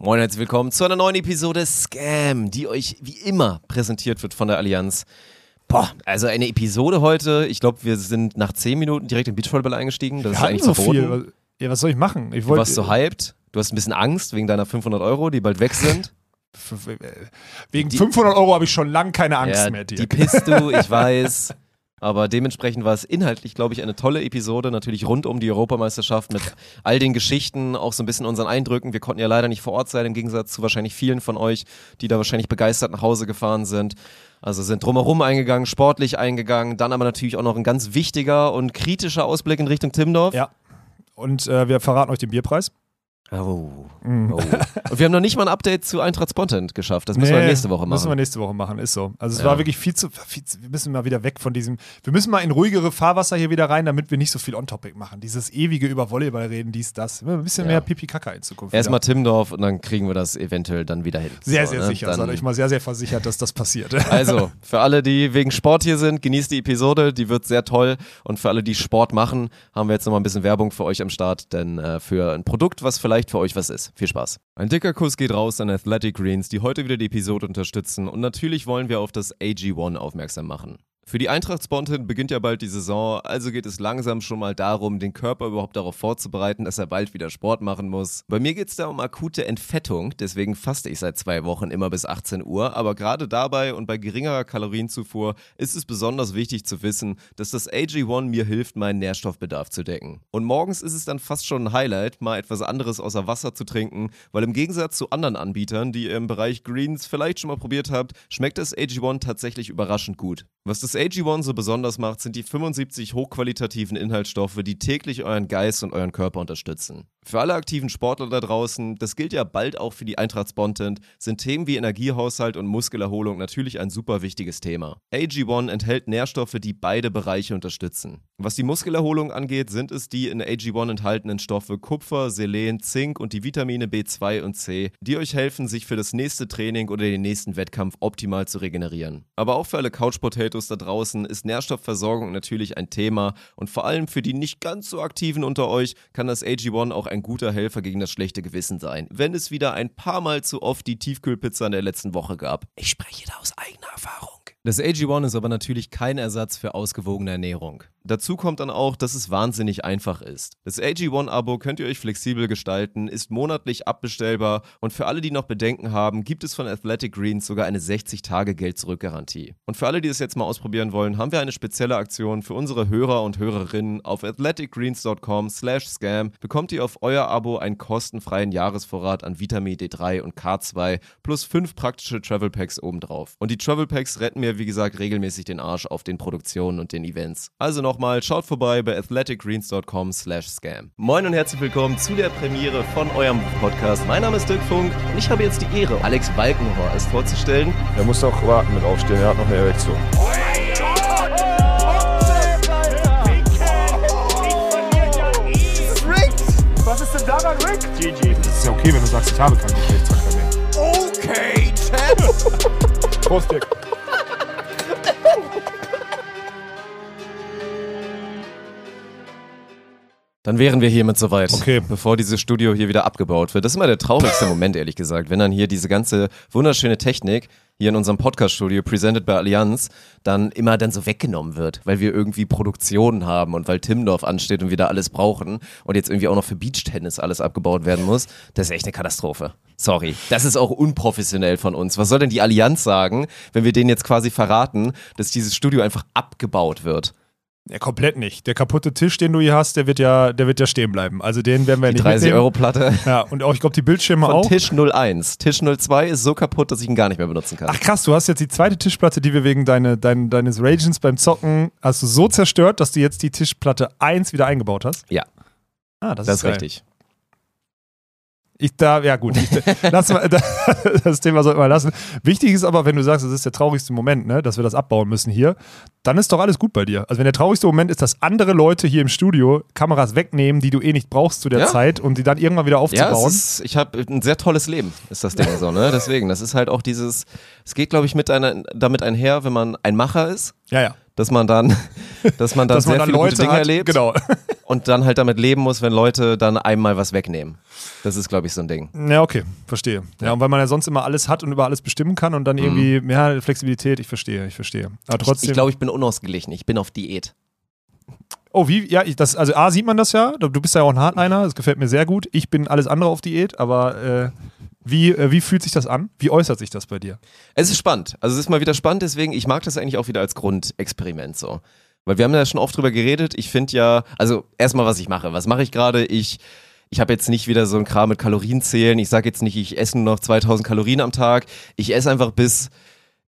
Moin und herzlich willkommen zu einer neuen Episode Scam, die euch wie immer präsentiert wird von der Allianz. Boah, also eine Episode heute. Ich glaube, wir sind nach 10 Minuten direkt in Beachvolleyball eingestiegen. Das Wir ist eigentlich so verboten. viel. Ja, was soll ich machen? Ich Du wollte warst so hyped. Du hast ein bisschen Angst wegen deiner 500 Euro, die bald weg sind. wegen Die- 500 Euro habe ich schon lange keine Angst ja, mehr. Dirk. die pisst du, ich weiß. Aber dementsprechend war es inhaltlich, glaube ich, eine tolle Episode. Natürlich rund um die Europameisterschaft mit all den Geschichten, auch so ein bisschen unseren Eindrücken. Wir konnten ja leider nicht vor Ort sein, im Gegensatz zu wahrscheinlich vielen von euch, die da wahrscheinlich begeistert nach Hause gefahren sind. Also sind drumherum eingegangen, sportlich eingegangen. Dann aber natürlich auch noch ein ganz wichtiger und kritischer Ausblick in Richtung Timdorf. Ja. Und äh, wir verraten euch den Bierpreis. Oh. Mhm. oh. Und wir haben noch nicht mal ein Update zu Eintracht Spontent geschafft. Das müssen wir Nee, nächste Woche Müssen wir machen. nächste Woche machen, ist so. Also es Ja. war wirklich viel zu, viel zu. Wir müssen mal wieder weg von diesem. Wir müssen mal in ruhigere Fahrwasser hier wieder rein, damit wir nicht so viel On-Topic machen. Dieses ewige über Volleyball reden, dies, das. Ein bisschen Ja. mehr Pipi-Kaka in Zukunft. Erstmal. Timdorf und dann kriegen wir das eventuell dann wieder hin. Sehr, So, sehr ne? sicher. Dann- Seid euch mal sehr, sehr versichert, dass das passiert. Also, für alle, die wegen Sport hier sind, genießt die Episode, die wird sehr toll. Und für alle, die Sport machen, haben wir jetzt nochmal ein bisschen Werbung für euch am Start, denn äh, für ein Produkt, was vielleicht für euch was ist. Viel Spaß. Ein dicker Kuss geht raus an Athletic Greens, die heute wieder die Episode unterstützen. Und natürlich wollen wir auf das AG1 aufmerksam machen. Für die Eintracht Spontan beginnt ja bald die Saison, also geht es langsam schon mal darum, den Körper überhaupt darauf vorzubereiten, dass er bald wieder Sport machen muss. Bei mir geht es da um akute Entfettung, deswegen faste ich seit zwei Wochen immer bis 18 Uhr, aber gerade dabei und bei geringerer Kalorienzufuhr ist es besonders wichtig zu wissen, dass das AG1 mir hilft, meinen Nährstoffbedarf zu decken. Und morgens ist es dann fast schon ein Highlight, mal etwas anderes außer Wasser zu trinken, weil im Gegensatz zu anderen Anbietern, die ihr im Bereich Greens vielleicht schon mal probiert habt, schmeckt das AG1 tatsächlich überraschend gut. Was das AG1 so besonders macht, sind die 75 hochqualitativen Inhaltsstoffe, die täglich euren Geist und euren Körper unterstützen. Für alle aktiven Sportler da draußen, das gilt ja bald auch für die Eintracht Spontent, sind Themen wie Energiehaushalt und Muskelerholung natürlich ein super wichtiges Thema. AG1 enthält Nährstoffe, die beide Bereiche unterstützen. Was die Muskelerholung angeht, sind es die in AG1 enthaltenen Stoffe Kupfer, Selen, Zink und die Vitamine B2 und C, die euch helfen, sich für das nächste Training oder den nächsten Wettkampf optimal zu regenerieren. Aber auch für alle Couch Potatoes da draußen ist Nährstoffversorgung natürlich ein Thema und vor allem für die nicht ganz so aktiven unter euch kann das AG1 auch ein guter Helfer gegen das schlechte Gewissen sein, wenn es wieder ein paar Mal zu oft die Tiefkühlpizza in der letzten Woche gab. Ich spreche da aus eigener Erfahrung. Das AG1 ist aber natürlich kein Ersatz für ausgewogene Ernährung. Dazu kommt dann auch, dass es wahnsinnig einfach ist. Das AG1-Abo könnt ihr euch flexibel gestalten, ist monatlich abbestellbar und für alle, die noch Bedenken haben, gibt es von Athletic Greens sogar eine 60-Tage-Geld-Zurück-Garantie. Und für alle, die es jetzt mal ausprobieren wollen, haben wir eine spezielle Aktion für unsere Hörer und Hörerinnen. Auf athleticgreens.com slash scam bekommt ihr auf euer Abo einen kostenfreien Jahresvorrat an Vitamin D3 und K2 plus fünf praktische Travel Packs obendrauf. Und die Travel Packs retten mir, wie gesagt, regelmäßig den Arsch auf den Produktionen und den Events. Also nochmal, schaut vorbei bei athleticgreens.com slash scam. Moin und herzlich willkommen zu der Premiere von eurem Podcast. Mein Name ist Dirk Funk und ich habe jetzt die Ehre, Alex Balkenhorst vorzustellen. Er muss noch warten mit aufstehen, er hat noch eine Erektion. Was ist denn daran, Rick? GG. Das ist ja okay, wenn du sagst, ich habe keinen Geschlechtsverkehr mehr. Okay, Champ. Prost, Dick. Dann wären wir hiermit soweit, Okay. bevor dieses Studio hier wieder abgebaut wird. Das ist immer der traurigste Moment, ehrlich gesagt, wenn dann hier diese ganze wunderschöne Technik hier in unserem Podcast-Studio, presented by Allianz, dann immer dann so weggenommen wird, weil wir irgendwie Produktionen haben und weil Timdorf ansteht und wir da alles brauchen und jetzt irgendwie auch noch für Beachtennis alles abgebaut werden muss. Das ist echt eine Katastrophe. Sorry. Das ist auch unprofessionell von uns. Was soll denn die Allianz sagen, wenn wir denen jetzt quasi verraten, dass dieses Studio einfach abgebaut wird? Ja, komplett nicht. Der kaputte Tisch, den du hier hast, der wird ja, der wird ja stehen bleiben. Also den werden wir Die nicht 30 mitnehmen. Euro Platte. Ja, und auch, ich glaube, die Bildschirme Von auch. Tisch 01. Tisch 02 ist so kaputt, dass ich ihn gar nicht mehr benutzen kann. Ach krass, du hast jetzt die zweite Tischplatte, die wir wegen deine, dein, deines Ragens beim Zocken, hast du so zerstört, dass du jetzt die Tischplatte 1 wieder eingebaut hast? Ja. Ah, das, das ist ist richtig. Ich da, ja gut, ich, lass mal, das Thema sollten wir lassen. Wichtig ist aber, wenn du sagst, es ist der traurigste Moment, ne, dass wir das abbauen müssen hier, dann ist doch alles gut bei dir. Also wenn der traurigste Moment ist, dass andere Leute hier im Studio Kameras wegnehmen, die du eh nicht brauchst zu der Ja. Zeit und die dann irgendwann wieder Ja, aufzubauen. es ist, ich habe ein sehr tolles Leben, ist das Ding so, ne? Deswegen, das ist halt auch dieses, es geht, glaube ich, mit einer, damit einher, wenn man ein Macher ist, ja, ja. dass man dann, dass man dann Dass sehr man dann viele Leute gute Dinge hat, erlebt genau. und dann halt damit leben muss, wenn Leute dann einmal was wegnehmen. Das ist, glaube ich, so ein Ding. Ja, okay, verstehe. Ja. und weil man ja sonst immer alles hat und über alles bestimmen kann und dann irgendwie, ja, Flexibilität, ich verstehe, ich verstehe. Aber Ich, trotzdem. ich glaube, ich bin unausgeglichen. Ich bin auf Diät. oh, wie, ja, ich, das, also A sieht man das ja, du bist ja auch ein Hardliner, das gefällt mir sehr gut. Ich bin alles andere auf Diät, aber äh, wie, äh, wie fühlt sich das an? Wie äußert sich das bei dir? Es ist spannend. Also es ist mal wieder spannend, deswegen, ich mag das eigentlich auch wieder als Grundexperiment so. Weil wir haben ja schon oft drüber geredet. Ich finde ja, also erstmal, was ich mache. Was mache ich gerade? Ich, ich habe jetzt nicht wieder so ein Kram mit Kalorienzählen. Ich sage jetzt nicht, ich esse nur noch 2000 Kalorien am Tag. Ich esse einfach bis,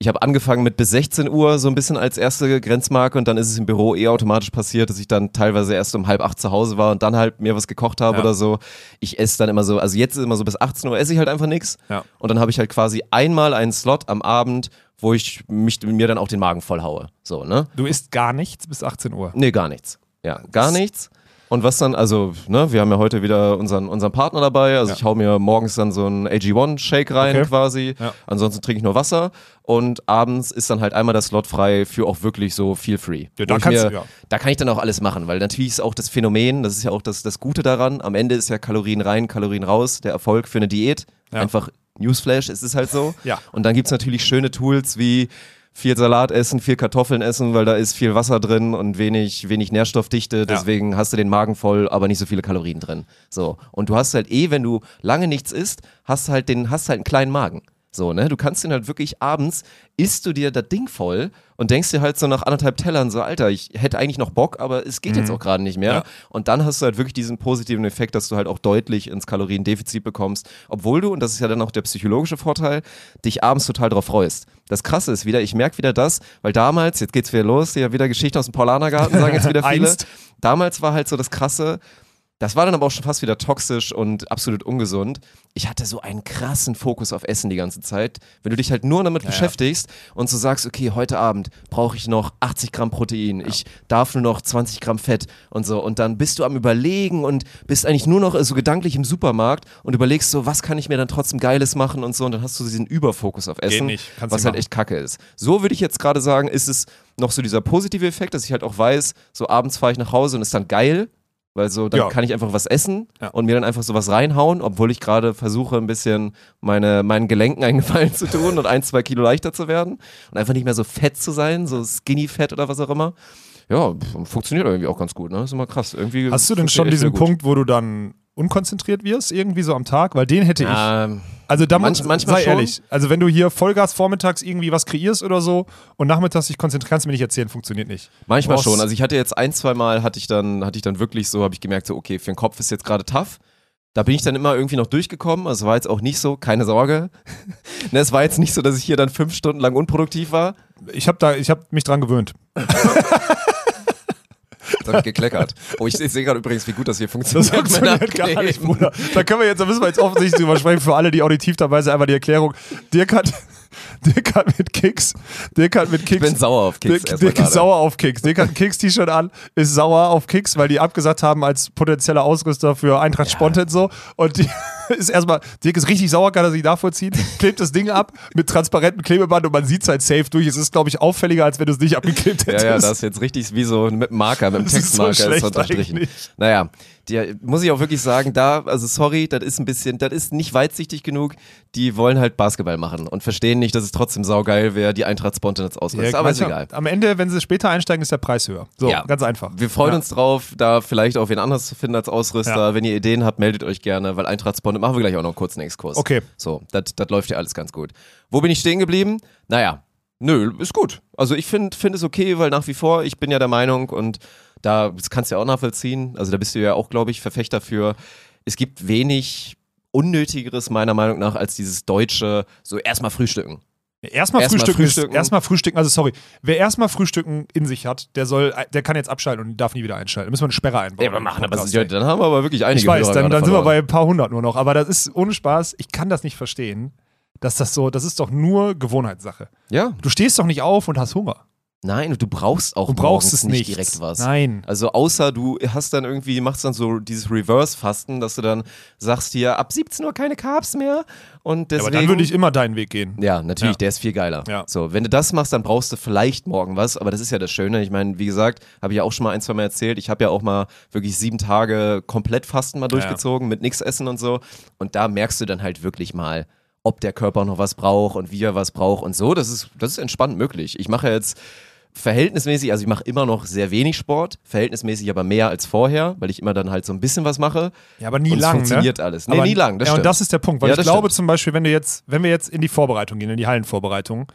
ich habe angefangen mit bis 16 Uhr so ein bisschen als erste Grenzmarke und dann ist es im Büro eh automatisch passiert, dass ich dann teilweise erst um halb acht zu Hause war und dann halt mir was gekocht habe Ja. oder so. Ich esse dann immer so, also jetzt ist immer so bis 18 Uhr esse ich halt einfach nichts. Ja. Und dann habe ich halt quasi einmal einen Slot am Abend, wo ich mich, mir dann auch den Magen voll haue. So, ne? Du isst gar nichts bis 18 Uhr. Nee, gar nichts. Ja, gar nichts. Und was dann, also, ne, wir haben ja heute wieder unseren, unseren Partner dabei. Also Ja. ich hau mir morgens dann so einen AG1-Shake rein Okay. quasi. Ja. Ansonsten trinke ich nur Wasser. Und abends ist dann halt einmal der Slot frei für auch wirklich so feel free. Ja, da kannst mir, du, ja. Da kann ich dann auch alles machen, weil natürlich ist auch das Phänomen, das ist ja auch das, das Gute daran, am Ende ist ja Kalorien rein, Kalorien raus, der Erfolg für eine Diät. Einfach Newsflash, es ist halt so. Ja. Und dann gibt's natürlich schöne Tools wie viel Salat essen, viel Kartoffeln essen, weil da ist viel Wasser drin und wenig, wenig Nährstoffdichte. Deswegen hast du den Magen voll, aber nicht so viele Kalorien drin. So. Und du hast halt eh, wenn du lange nichts isst, hast halt den, hast halt einen kleinen Magen. So, ne? Du kannst den halt wirklich abends, isst du dir das Ding voll und denkst dir halt so nach anderthalb Tellern so, Alter, ich hätte eigentlich noch Bock, aber es geht jetzt auch gerade nicht mehr. Ja. Und dann hast du halt wirklich diesen positiven Effekt, dass du halt auch deutlich ins Kaloriendefizit bekommst, obwohl du, und das ist ja dann auch der psychologische Vorteil, dich abends total drauf freust. Das Krasse ist wieder, ich merke wieder das, weil damals, jetzt geht's wieder los, ja wieder Geschichten aus dem Paulanergarten, sagen jetzt wieder viele. Damals war halt so das Krasse, das war dann aber auch schon fast wieder toxisch und absolut ungesund. Ich hatte so einen krassen Fokus auf Essen die ganze Zeit. Wenn du dich halt nur damit beschäftigst und so sagst, okay, heute Abend brauche ich noch 80 Gramm Protein, ich darf nur noch 20 Gramm Fett und so. Und dann bist du am Überlegen und bist eigentlich nur noch so gedanklich im Supermarkt und überlegst so, was kann ich mir dann trotzdem Geiles machen und so. Und dann hast du diesen Überfokus auf Essen, was halt echt kacke ist. So würde ich jetzt gerade sagen, ist es noch so dieser positive Effekt, dass ich halt auch weiß, so abends fahre ich nach Hause und ist dann geil, weil so, dann Ja. kann ich einfach was essen Ja. und mir dann einfach sowas reinhauen, obwohl ich gerade versuche, ein bisschen meine, meinen Gelenken einen Gefallen zu tun und ein, zwei Kilo leichter zu werden und einfach nicht mehr so fett zu sein, so skinny fett oder was auch immer. Ja, funktioniert irgendwie auch ganz gut, ne? Ist immer krass. Irgendwie Hast du denn schon diesen. Punkt, wo du dann unkonzentriert wirst, irgendwie so am Tag? Weil den hätte ich. Ähm, Also da Manch- manchmal sei schon. ehrlich, also wenn du hier Vollgas vormittags irgendwie was kreierst oder so und nachmittags dich konzentrierst, kannst du mir nicht erzählen, funktioniert nicht. Manchmal schon. Also ich hatte jetzt ein, zwei Mal hatte ich dann, hatte ich dann wirklich so, habe ich gemerkt, so, okay, für den Kopf ist jetzt gerade tough. Da bin ich dann immer irgendwie noch durchgekommen. Also war jetzt auch nicht so, keine Sorge. ne, es war jetzt nicht so, dass ich hier dann fünf Stunden lang unproduktiv war. Ich habe da, ich habe mich dran gewöhnt. Jetzt habe ich gekleckert. Oh, ich, ich sehe gerade übrigens, wie gut das hier Das funktioniert. funktioniert mit gar nicht. Bruder. Da können wir jetzt, da müssen wir jetzt offensichtlich drüber sprechen. Für alle, die auditiv dabei sind, einmal die Erklärung. Dirk hat, Dirk hat mit Kicks, Dirk hat mit Ich Kicks bin sauer auf Kicks. Dirk, Dirk ist sauer auf Kicks. Dirk hat ein Kicks-T-Shirt an, ist sauer auf Kicks, weil die abgesagt haben als potenzieller Ausrüster für Eintracht Spontan so. Und die ist erstmal, Dirk ist richtig sauer, kann er sich nachvollziehen, klebt das Ding ab mit transparentem Klebeband und man sieht es halt safe durch. Es ist, glaube ich, auffälliger, als wenn du es nicht abgeklebt Ja, hättest. ja, das ist jetzt richtig wie so mit dem Marker, mit dem ist so Textmarker ist unterstrichen. eigentlich. Naja, die, muss ich auch wirklich sagen, da, also sorry, das ist ein bisschen, das ist nicht weitsichtig genug. Die wollen halt Basketball machen und verstehen nicht, dass es trotzdem saugeil wäre, die Eintracht Spontan jetzt ausrüstet. Ja, Aber ist egal. Am Ende, wenn sie später einsteigen, ist der Preis höher. So, Ja. ganz einfach. Wir freuen Ja. uns drauf, da vielleicht auch wen anderes zu finden als Ausrüster. Wenn ihr Ideen habt, meldet euch gerne, weil Eintracht Spontan machen wir gleich auch noch kurz einen Exkurs. Okay. So, das das läuft ja alles ganz gut. Wo bin ich stehen geblieben? Naja, nö, ist gut. Also ich finde find es okay, weil nach wie vor, ich bin ja der Meinung und da, das kannst du ja auch nachvollziehen, also da bist du ja auch, glaube ich, Verfechter für, es gibt wenig Unnötigeres meiner Meinung nach als dieses deutsche, so erstmal frühstücken. Erstmal Erstmal frühstücken, frühstücken. Erstmal frühstücken, also sorry, wer erstmal frühstücken in sich hat, der soll, der kann jetzt abschalten und darf nie wieder einschalten. Da müssen wir eine Sperre einbauen. Ja, wir machen aber, Podcast. ja, dann haben wir aber wirklich einige Ich weiß, Hörer dann, dann sind wir bei ein paar hundert nur noch. Aber das ist ohne Spaß, ich kann das nicht verstehen, dass das so, das ist doch nur Gewohnheitssache. Ja, Du stehst doch nicht auf und hast Hunger. Nein, du brauchst auch Du brauchst es nicht direkt was. Nein. Also außer du hast dann irgendwie, machst dann so dieses Reverse-Fasten, dass du dann sagst hier, ab 17 Uhr keine Carbs mehr und Ja, deswegen... aber dann würde ich immer deinen Weg gehen. Ja, natürlich, Ja. der ist viel geiler. Ja. So, wenn du das machst, dann brauchst du vielleicht morgen was, aber das ist ja das Schöne. Ich meine, wie gesagt, habe ich ja auch schon mal ein, zwei Mal erzählt, ich habe ja auch mal wirklich sieben Tage komplett Fasten mal durchgezogen, mit nichts essen und so. Und da merkst du dann halt wirklich mal, ob der Körper noch was braucht und wie er was braucht und so. Das ist, das ist entspannt möglich. Ich mache jetzt verhältnismäßig, also ich mache immer noch sehr wenig Sport, verhältnismäßig aber mehr als vorher, weil ich immer dann halt so ein bisschen was mache. Ja, aber nie und es lang. funktioniert ne? alles. Nee, aber, nie lang, das ja, und stimmt. das ist der Punkt, weil Ja, ich glaube stimmt. zum Beispiel, wenn du jetzt, wenn wir jetzt in die Vorbereitung gehen, in die Hallenvorbereitung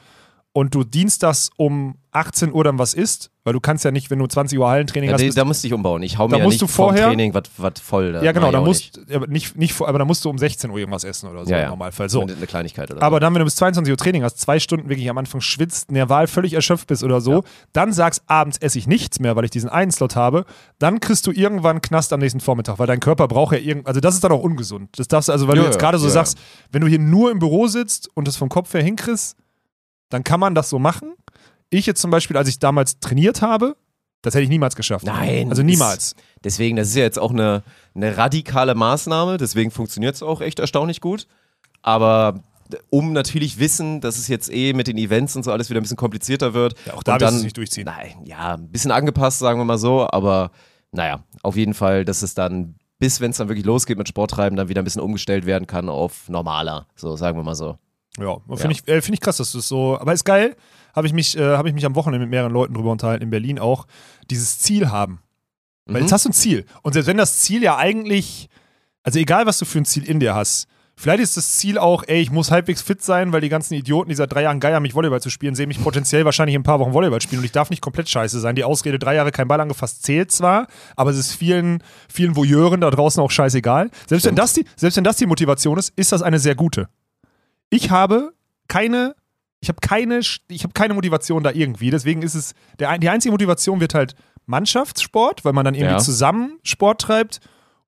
und du dienstags um 18 Uhr dann was isst, weil du kannst ja nicht, wenn du 20 Uhr Hallentraining Ja, hast, da, bist da musste ich umbauen. Ich hau Da mir ja musst nicht du vorher- Training was was voll. Da Ja, genau, da musst, nicht. nicht, nicht, aber da musst du um 16 Uhr irgendwas essen oder so ja, im Normalfall. So. Eine Kleinigkeit oder Aber dann, wenn du bis 22 Uhr Training hast, zwei Stunden wirklich am Anfang schwitzt, nerval völlig erschöpft bist oder so, dann sagst, abends esse ich nichts mehr, weil ich diesen einen Slot habe, dann kriegst du irgendwann Knast am nächsten Vormittag, weil dein Körper braucht ja irgend, also das ist dann auch ungesund. Das darfst du, also weil du jetzt gerade so sagst, wenn du hier nur im Büro sitzt und das vom Kopf her hinkriegst, dann kann man das so machen. Ich jetzt zum Beispiel, als ich damals trainiert habe, das hätte ich niemals geschafft. Nein. Also niemals. Deswegen, das ist ja jetzt auch eine, eine radikale Maßnahme, deswegen funktioniert es auch echt erstaunlich gut. Aber um natürlich wissen, dass es jetzt eh mit den Events und so alles wieder ein bisschen komplizierter wird. Ja, auch da und dann, es nicht durchziehen. Nein, ja, ein bisschen angepasst, sagen wir mal so, aber naja, auf jeden Fall, dass es dann, bis wenn es dann wirklich losgeht mit Sporttreiben, dann wieder ein bisschen umgestellt werden kann auf normaler, so sagen wir mal so. Ja, finde ich, äh, find ich krass, dass du es so. Aber ist geil, habe ich, mich, äh, hab ich mich am Wochenende mit mehreren Leuten drüber unterhalten, in Berlin auch, dieses Ziel haben. Weil Mhm. jetzt hast du ein Ziel. Und selbst wenn das Ziel ja eigentlich, also egal was du für ein Ziel in dir hast, vielleicht ist das Ziel auch, ey, ich muss halbwegs fit sein, weil die ganzen Idioten, die seit drei Jahren geiern, mich Volleyball zu spielen, sehen mich potenziell wahrscheinlich in ein paar Wochen Volleyball spielen und ich darf nicht komplett scheiße sein. Die Ausrede, drei Jahre kein Ball angefasst, zählt zwar, aber es ist vielen, vielen Voyeuren da draußen auch scheißegal. Selbst wenn, das die, selbst wenn das die Motivation ist, ist das eine sehr gute. Ich habe keine, ich habe keine, ich habe keine Motivation da irgendwie. Deswegen ist es, der, die einzige Motivation wird halt Mannschaftssport, weil man dann irgendwie Ja. zusammen Sport treibt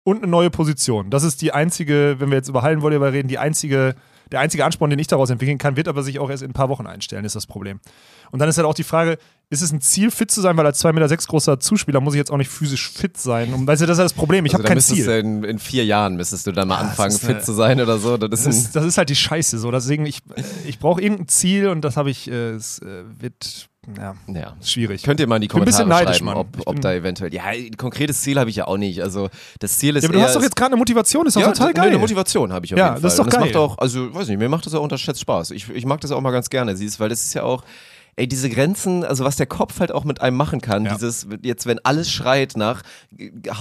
und eine neue Position. Das ist die einzige, wenn wir jetzt über Hallenvolleyball reden, die einzige, der einzige Ansporn, den ich daraus entwickeln kann, wird aber sich auch erst in ein paar Wochen einstellen, ist das Problem. Und dann ist halt auch die Frage, ist es ein Ziel, fit zu sein, weil als 2,6 Meter sechs großer Zuspieler muss ich jetzt auch nicht physisch fit sein. Und weißt du, das ist halt das Problem. Ich also habe kein Ziel. In, in vier Jahren müsstest du dann mal Ja, anfangen, ist fit eine- zu sein oder so. Das ist, Das ist, das ist halt die Scheiße so. Deswegen, ich, ich brauche irgendein Ziel und das habe ich, äh, es äh, wird, ja, ja. schwierig. Könnt ihr mal in die bin ein bisschen Kommentare neidisch, schreiben, ob, ob da eventuell. Ja, ein konkretes Ziel habe ich ja auch nicht. Also das Ziel ist Ja, aber du hast doch jetzt gerade eine Motivation, ist doch ja, total ne, geil. Eine Motivation habe ich auf Ja, jeden Fall. das ist doch Und das geil. macht auch, also weiß nicht, mir macht das auch unterschätzt Spaß. Ich, ich mag das auch mal ganz gerne, siehst, weil das ist ja auch, ey, diese Grenzen, also was der Kopf halt auch mit einem machen kann, Ja. dieses, jetzt, wenn alles schreit nach,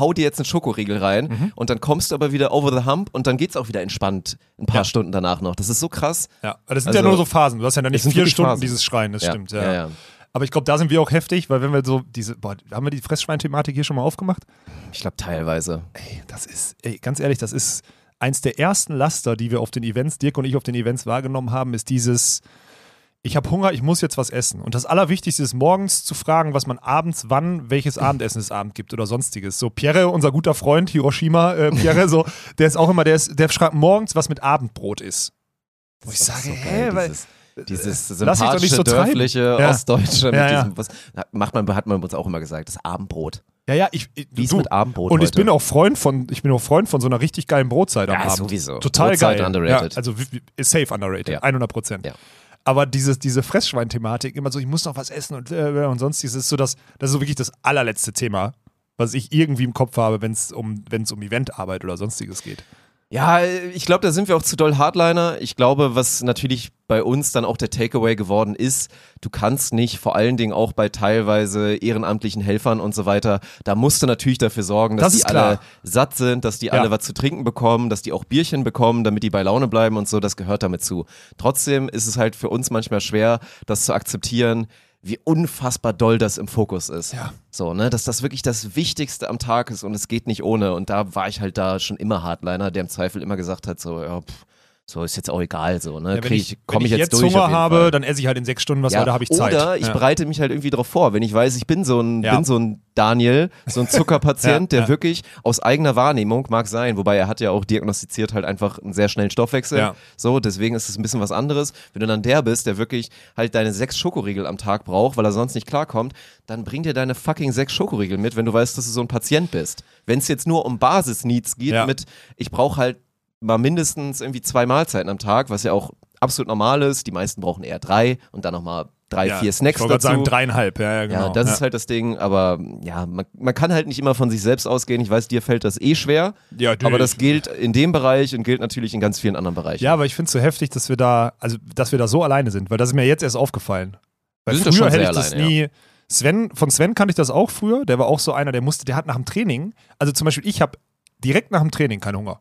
hau dir jetzt einen Schokoriegel rein Mhm. und dann kommst du aber wieder over the hump und dann geht's auch wieder entspannt ein paar Ja. Stunden danach noch. Das ist so krass. Ja, aber das sind Also- ja nur so Phasen. Du hast ja dann nicht vier Stunden Phasen. dieses Schreien, das Ja, stimmt. Ja. Aber ich glaube, da sind wir auch heftig, weil wenn wir so diese, boah, haben wir die Fressschwein-Thematik hier schon mal aufgemacht? Ich glaube teilweise. Ey, das ist, ey, ganz ehrlich, das ist eins der ersten Laster, die wir auf den Events, Dirk und ich auf den Events wahrgenommen haben, ist dieses, ich habe Hunger, ich muss jetzt was essen. Und das Allerwichtigste ist morgens zu fragen, was man abends wann, welches Abendessen es Abend gibt oder sonstiges. So Pierre, unser guter Freund, Hiroshima, äh, Pierre, so, der ist auch immer, der, ist, der schreibt morgens, was mit Abendbrot ist. Wo ich sage, so hä, weil, dieses, dieses nicht sympathische, so dörfliche, Ja. ostdeutsche mit Ja, ja. diesem, was macht man, hat man uns auch immer gesagt, das Abendbrot. ja, ja, ich, ich Wie ist mit Abendbrot Und ich heute? bin auch Freund von, ich bin auch Freund von so einer richtig geilen Brotzeit am Ja, Abend. sowieso. Total Brotzeit geil. underrated. Also safe underrated, Ja. 100 Prozent. Ja. Aber dieses, diese Fressschwein-Thematik, immer so, ich muss noch was essen und, äh, und sonstiges, ist so das, das ist so wirklich das allerletzte Thema, was ich irgendwie im Kopf habe, wenn es um, wenn's um Eventarbeit oder sonstiges geht. Ja, ich glaube, da sind wir auch zu doll Hardliner. Ich glaube, was natürlich bei uns dann auch der Takeaway geworden ist, du kannst nicht, vor allen Dingen auch bei teilweise ehrenamtlichen Helfern und so weiter, da musst du natürlich dafür sorgen, dass Das die klar. alle satt sind, dass die Ja. alle was zu trinken bekommen, dass die auch Bierchen bekommen, damit die bei Laune bleiben und so, das gehört damit zu. Trotzdem ist es halt für uns manchmal schwer, das zu akzeptieren, wie unfassbar doll das im Fokus ist. Ja. So, ne, dass das wirklich das Wichtigste am Tag ist und es geht nicht ohne. Und da war ich halt da schon immer Hardliner, der im Zweifel immer gesagt hat, so, ja, pff, So ist jetzt auch egal, so, ne? Ja, wenn ich, komme wenn ich ich jetzt, jetzt durch. Hunger habe, Fall. dann esse ich halt in sechs Stunden was, ja, weil da habe ich Zeit. Oder ich ja. bereite mich halt irgendwie darauf vor, wenn ich weiß, ich bin so ein, Ja. bin so ein Daniel, so ein Zuckerpatient, der wirklich aus eigener Wahrnehmung mag sein, wobei er hat ja auch diagnostiziert halt einfach einen sehr schnellen Stoffwechsel. Ja. So, deswegen ist es ein bisschen was anderes. Wenn du dann der bist, der wirklich halt deine sechs Schokoriegel am Tag braucht, weil er sonst nicht klarkommt, dann bring dir deine fucking sechs Schokoriegel mit, wenn du weißt, dass du so ein Patient bist. Wenn es jetzt nur um Basis-Needs geht, mit ich brauche halt mal mindestens irgendwie zwei Mahlzeiten am Tag, was ja auch absolut normal ist. Die meisten brauchen eher drei und dann nochmal drei, ja, vier Snacks Ich dazu. sagen, dreieinhalb. Ja, ja, genau. Ja, das ist halt das Ding, aber ja, man, man kann halt nicht immer von sich selbst ausgehen. Ich weiß, dir fällt das eh schwer, Ja, aber nee, das ich- gilt in dem Bereich und gilt natürlich in ganz vielen anderen Bereichen. Ja, aber ich finde es so heftig, dass wir da, also dass wir da so alleine sind, weil das ist mir jetzt erst aufgefallen. Weil Wir sind früher schon hätte ich das alleine, nie. Sven, von Sven kannte ich das auch früher. Der war auch so einer, der musste, der hat nach dem Training, also zum Beispiel ich habe direkt nach dem Training keinen Hunger.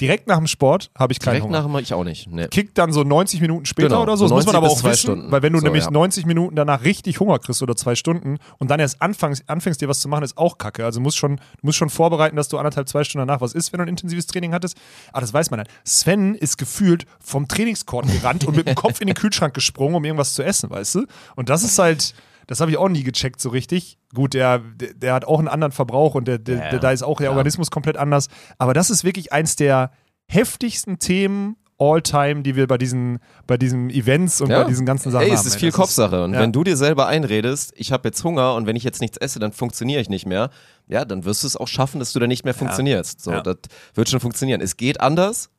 Direkt nach dem Sport habe ich keinen Direkt Hunger. nachher ich auch nicht. Nee. Kickt dann so 90 Minuten später Genau, oder so. Das muss man 90 aber auch wissen, Stunden. weil wenn du So, nämlich ja. 90 Minuten danach richtig Hunger kriegst oder zwei Stunden und dann erst anfängst, anfängst dir was zu machen, ist auch kacke. Also musst schon, du musst schon vorbereiten, dass du anderthalb, zwei Stunden danach was isst, wenn du ein intensives Training hattest. Aber das weiß man dann. Sven ist gefühlt vom Trainingskorb gerannt und mit dem Kopf in den Kühlschrank gesprungen, um irgendwas zu essen, weißt du? Und das ist halt. Das habe ich auch nie gecheckt so richtig. Gut, der, der, der hat auch einen anderen Verbrauch und der, der, Ja, ja, der, da ist auch der klar. Organismus komplett anders. Aber das ist wirklich eins der heftigsten Themen all time, die wir bei diesen, bei diesen Events und bei diesen ganzen Sachen Ey, haben. es ist viel Das Kopfsache. Und ja. wenn du dir selber einredest, ich habe jetzt Hunger und wenn ich jetzt nichts esse, dann funktioniere ich nicht mehr, ja, dann wirst du es auch schaffen, dass du dann nicht mehr funktionierst. So, Ja. das wird schon funktionieren. Es geht anders.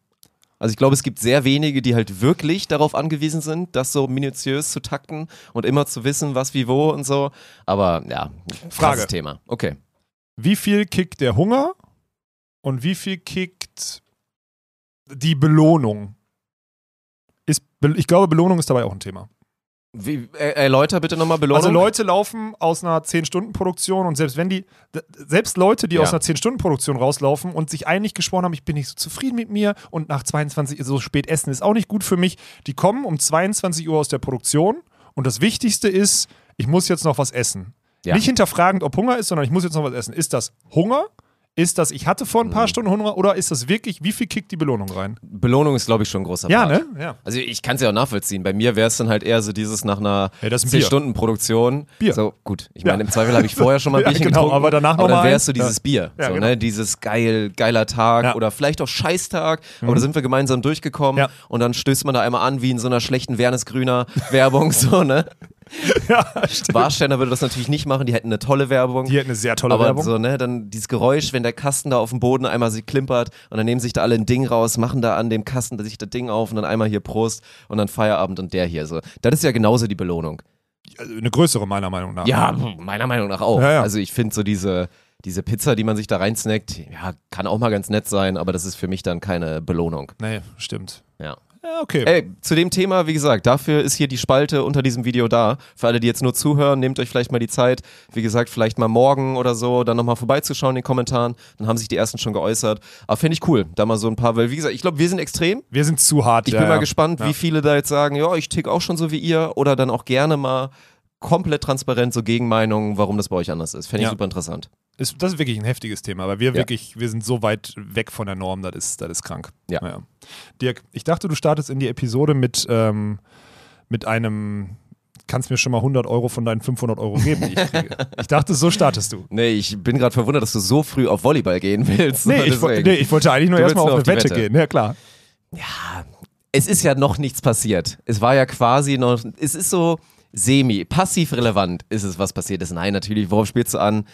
Also ich glaube, es gibt sehr wenige, die halt wirklich darauf angewiesen sind, das so minutiös zu takten und immer zu wissen, was wie wo und so. Aber ja, Frage. Thema. Okay. Wie viel kickt der Hunger und wie viel kickt die Belohnung? Ist, ich glaube, Belohnung ist dabei auch ein Thema. Wie, er, erläuter bitte nochmal Belohnung. Also Leute laufen aus einer 10-Stunden-Produktion und selbst wenn die, selbst Leute, die Ja. aus einer 10-Stunden-Produktion rauslaufen und sich eigentlich geschworen haben, ich bin nicht so zufrieden mit mir und nach 22 so spät essen ist auch nicht gut für mich, die kommen um 22 Uhr aus der Produktion und das Wichtigste ist, ich muss jetzt noch was essen. Ja. Nicht hinterfragend, ob Hunger ist, sondern ich muss jetzt noch was essen. Ist das Hunger? Ist das, ich hatte vor ein Mhm. paar Stunden Hunger oder ist das wirklich, wie viel kickt die Belohnung rein? Belohnung ist, glaube ich, schon ein großer Ja, Part. ne? Ja. Also ich kann es ja auch nachvollziehen. Bei mir wäre es dann halt eher so dieses nach einer Ja, das ist ein Bier. 10-Stunden-Produktion. Bier. So, gut. Ich Ja. meine, im Zweifel habe ich vorher schon mal ein Ja, Bierchen genau, getrunken. aber danach noch aber dann wäre es so dieses Ja. Bier. Ja, so, genau. ne? Dieses geil, geiler Tag Ja. Mhm. oder vielleicht auch Scheißtag. Aber da sind wir gemeinsam durchgekommen Ja. und dann stößt man da einmal an wie in so einer schlechten Wernes Grüner Werbung. So, ne? ja. Warsteiner würde das natürlich nicht machen. Die hätten eine tolle Werbung. Die hat eine sehr tolle Aber Werbung. so, ne, dann dieses Geräusch, wenn der Kasten da auf dem Boden einmal sich klimpert und dann nehmen sich da alle ein Ding raus, machen da an dem Kasten sich das Ding auf und dann einmal hier Prost und dann Feierabend und der hier so. Das ist ja genauso die Belohnung. Also eine größere meiner Meinung nach. Ja, meiner Meinung nach auch. Ja, ja. Also ich finde so diese, diese Pizza, die man sich da reinsnackt, ja, kann auch mal ganz nett sein, aber das ist für mich dann keine Belohnung. Nee, stimmt. Ja. Ja, okay. Ey, zu dem Thema, wie gesagt, dafür ist hier die Spalte unter diesem Video da. Für alle, die jetzt nur zuhören, nehmt euch vielleicht mal die Zeit, wie gesagt, vielleicht mal morgen oder so, dann nochmal vorbeizuschauen in den Kommentaren. Dann haben sich die ersten schon geäußert. Aber finde ich cool, da mal so ein paar, weil wie gesagt, ich glaube, wir sind extrem. Wir sind zu hart. Ich ja, bin mal ja. gespannt, wie viele da jetzt sagen, ja, ich tick auch schon so wie ihr oder dann auch gerne mal komplett transparent so Gegenmeinungen, warum das bei euch anders ist. Fände ich super interessant. Ist, das ist wirklich ein heftiges Thema, weil wir Ja. wirklich, wir sind so weit weg von der Norm, das ist, das ist krank. Ja. Naja. Dirk, ich dachte, du startest in die Episode mit, ähm, mit einem, kannst mir schon mal 100 Euro von deinen 500 Euro geben, die ich kriege. ich dachte, so startest du. Nee, ich bin gerade verwundert, dass du so früh auf Volleyball gehen willst. Nee, ich, nee, ich wollte eigentlich nur erstmal auf eine auf die Wette, Wette. gehen. Ja, klar. es ist ja noch nichts passiert. Es war ja quasi noch, es ist so semi, passiv relevant ist es, was passiert ist. Nein, natürlich, worauf spielst du an?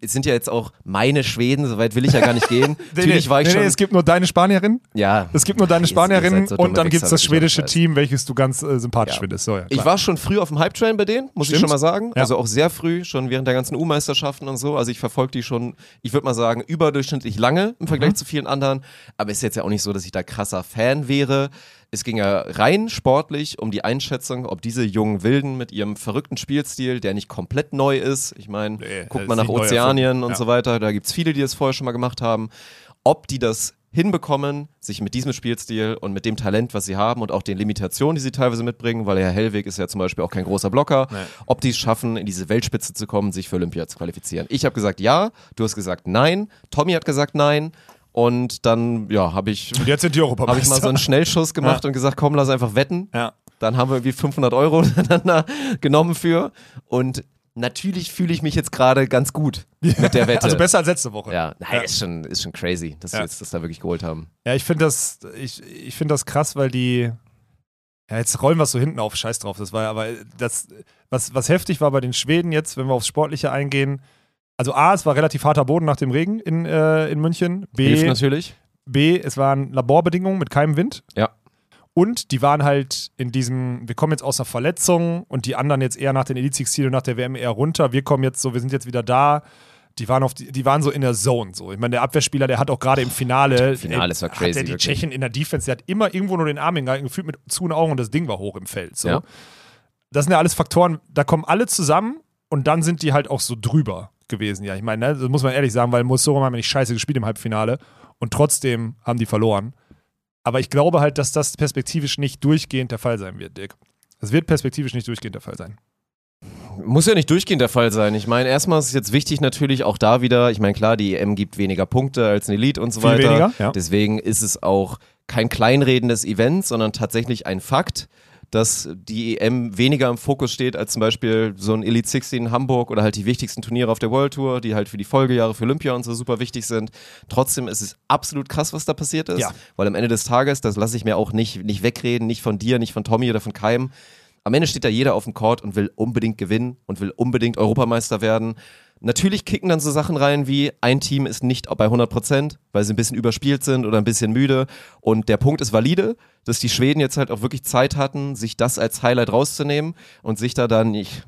Es sind ja jetzt auch meine Schweden, soweit will ich ja gar nicht gehen. natürlich war ich nee, schon, nee, es gibt nur deine Spanierin, ja. es gibt nur deine Spanierin so und dann gibt es das schwedische. Team, welches du ganz äh, sympathisch Ja. findest. So, ja, Ich war schon früh auf dem Hype-Train bei denen, muss ich Stimmt. schon mal sagen. Ja. Also auch sehr früh, schon während der ganzen U-Meisterschaften und so. Also ich verfolge die schon, ich würde mal sagen, überdurchschnittlich lange im Vergleich Mhm. zu vielen anderen. Aber ist jetzt ja auch nicht so, dass ich da krasser Fan wäre. Es ging ja rein sportlich um die Einschätzung, ob diese jungen Wilden mit ihrem verrückten Spielstil, der nicht komplett neu ist, ich meine, Nee, guck das mal ist nach neu Ozeanien erfunden. und Ja. so weiter, da gibt es viele, die das vorher schon mal gemacht haben, ob die das hinbekommen, sich mit diesem Spielstil und mit dem Talent, was sie haben und auch den Limitationen, die sie teilweise mitbringen, weil Herr Hellweg ist ja zum Beispiel auch kein großer Blocker, Nee. ob die es schaffen, in diese Weltspitze zu kommen, sich für Olympia zu qualifizieren. Ich habe gesagt ja, du hast gesagt nein, Tommy hat gesagt nein Und dann, ja, habe ich, Und jetzt sind die hab ich mal so einen Schnellschuss gemacht und gesagt, komm, lass einfach wetten. ja. Dann haben wir irgendwie 500 Euro genommen für. Und natürlich fühle ich mich jetzt gerade ganz gut mit der Wette. Also besser als letzte Woche. ja, nein, Ist, schon, ist schon crazy, dass Ja. wir jetzt das da wirklich geholt haben. Ja, ich finde das, ich, ich finde das krass, weil die, ja, jetzt rollen wir es so hinten auf, scheiß drauf. Das war ja, aber das, was, was heftig war bei den Schweden jetzt, wenn wir aufs Sportliche eingehen, also A, es war relativ harter Boden nach dem Regen in, äh, in München. Hilft B, natürlich. B, es waren Laborbedingungen mit keinem Wind. Ja. Und die waren halt in diesem, wir kommen jetzt aus einer Verletzung und die anderen jetzt eher nach den Elite-Six-Zielen und nach der WM eher runter. Wir kommen jetzt so, wir sind jetzt wieder da. Die waren, auf die, die waren so in der Zone. So. Ich meine, der Abwehrspieler, der hat auch gerade im Finale. Finale, das war Hat crazy, der die wirklich. Tschechen in der Defense, der hat immer irgendwo nur den Arm hingehalten, gefühlt mit zu den Augen und das Ding war hoch im Feld. So. Ja. Das sind ja alles Faktoren, da kommen alle zusammen und dann sind die halt auch so drüber gewesen. Ja, ich meine, ne, das muss man ehrlich sagen, weil Mosorum haben ja nicht scheiße gespielt im Halbfinale und trotzdem haben die verloren. Aber ich glaube halt, dass das perspektivisch nicht durchgehend der Fall sein wird, Dick. Es wird perspektivisch nicht durchgehend der Fall sein. Muss ja nicht durchgehend der Fall sein. Ich meine, erstmal ist es jetzt wichtig natürlich auch da wieder, ich meine, klar, die EM gibt weniger Punkte als eine Elite und so Viel weiter. weniger, ja. Deswegen ist es auch kein kleinredendes Event, sondern tatsächlich ein Fakt, dass die EM weniger im Fokus steht als zum Beispiel so ein Elite 16 in Hamburg oder halt die wichtigsten Turniere auf der World Tour, die halt für die Folgejahre für Olympia und so super wichtig sind. Trotzdem ist es absolut krass, was da passiert ist, Ja. weil am Ende des Tages, das lasse ich mir auch nicht, nicht wegreden, nicht von dir, nicht von Tommy oder von Keim. Am Ende steht da jeder auf dem Court und will unbedingt gewinnen und will unbedingt Europameister werden. Natürlich kicken dann so Sachen rein wie ein Team ist nicht bei 100 Prozent, weil sie ein bisschen überspielt sind oder ein bisschen müde. Und der Punkt ist valide, dass die Schweden jetzt halt auch wirklich Zeit hatten, sich das als Highlight rauszunehmen und sich da dann, ich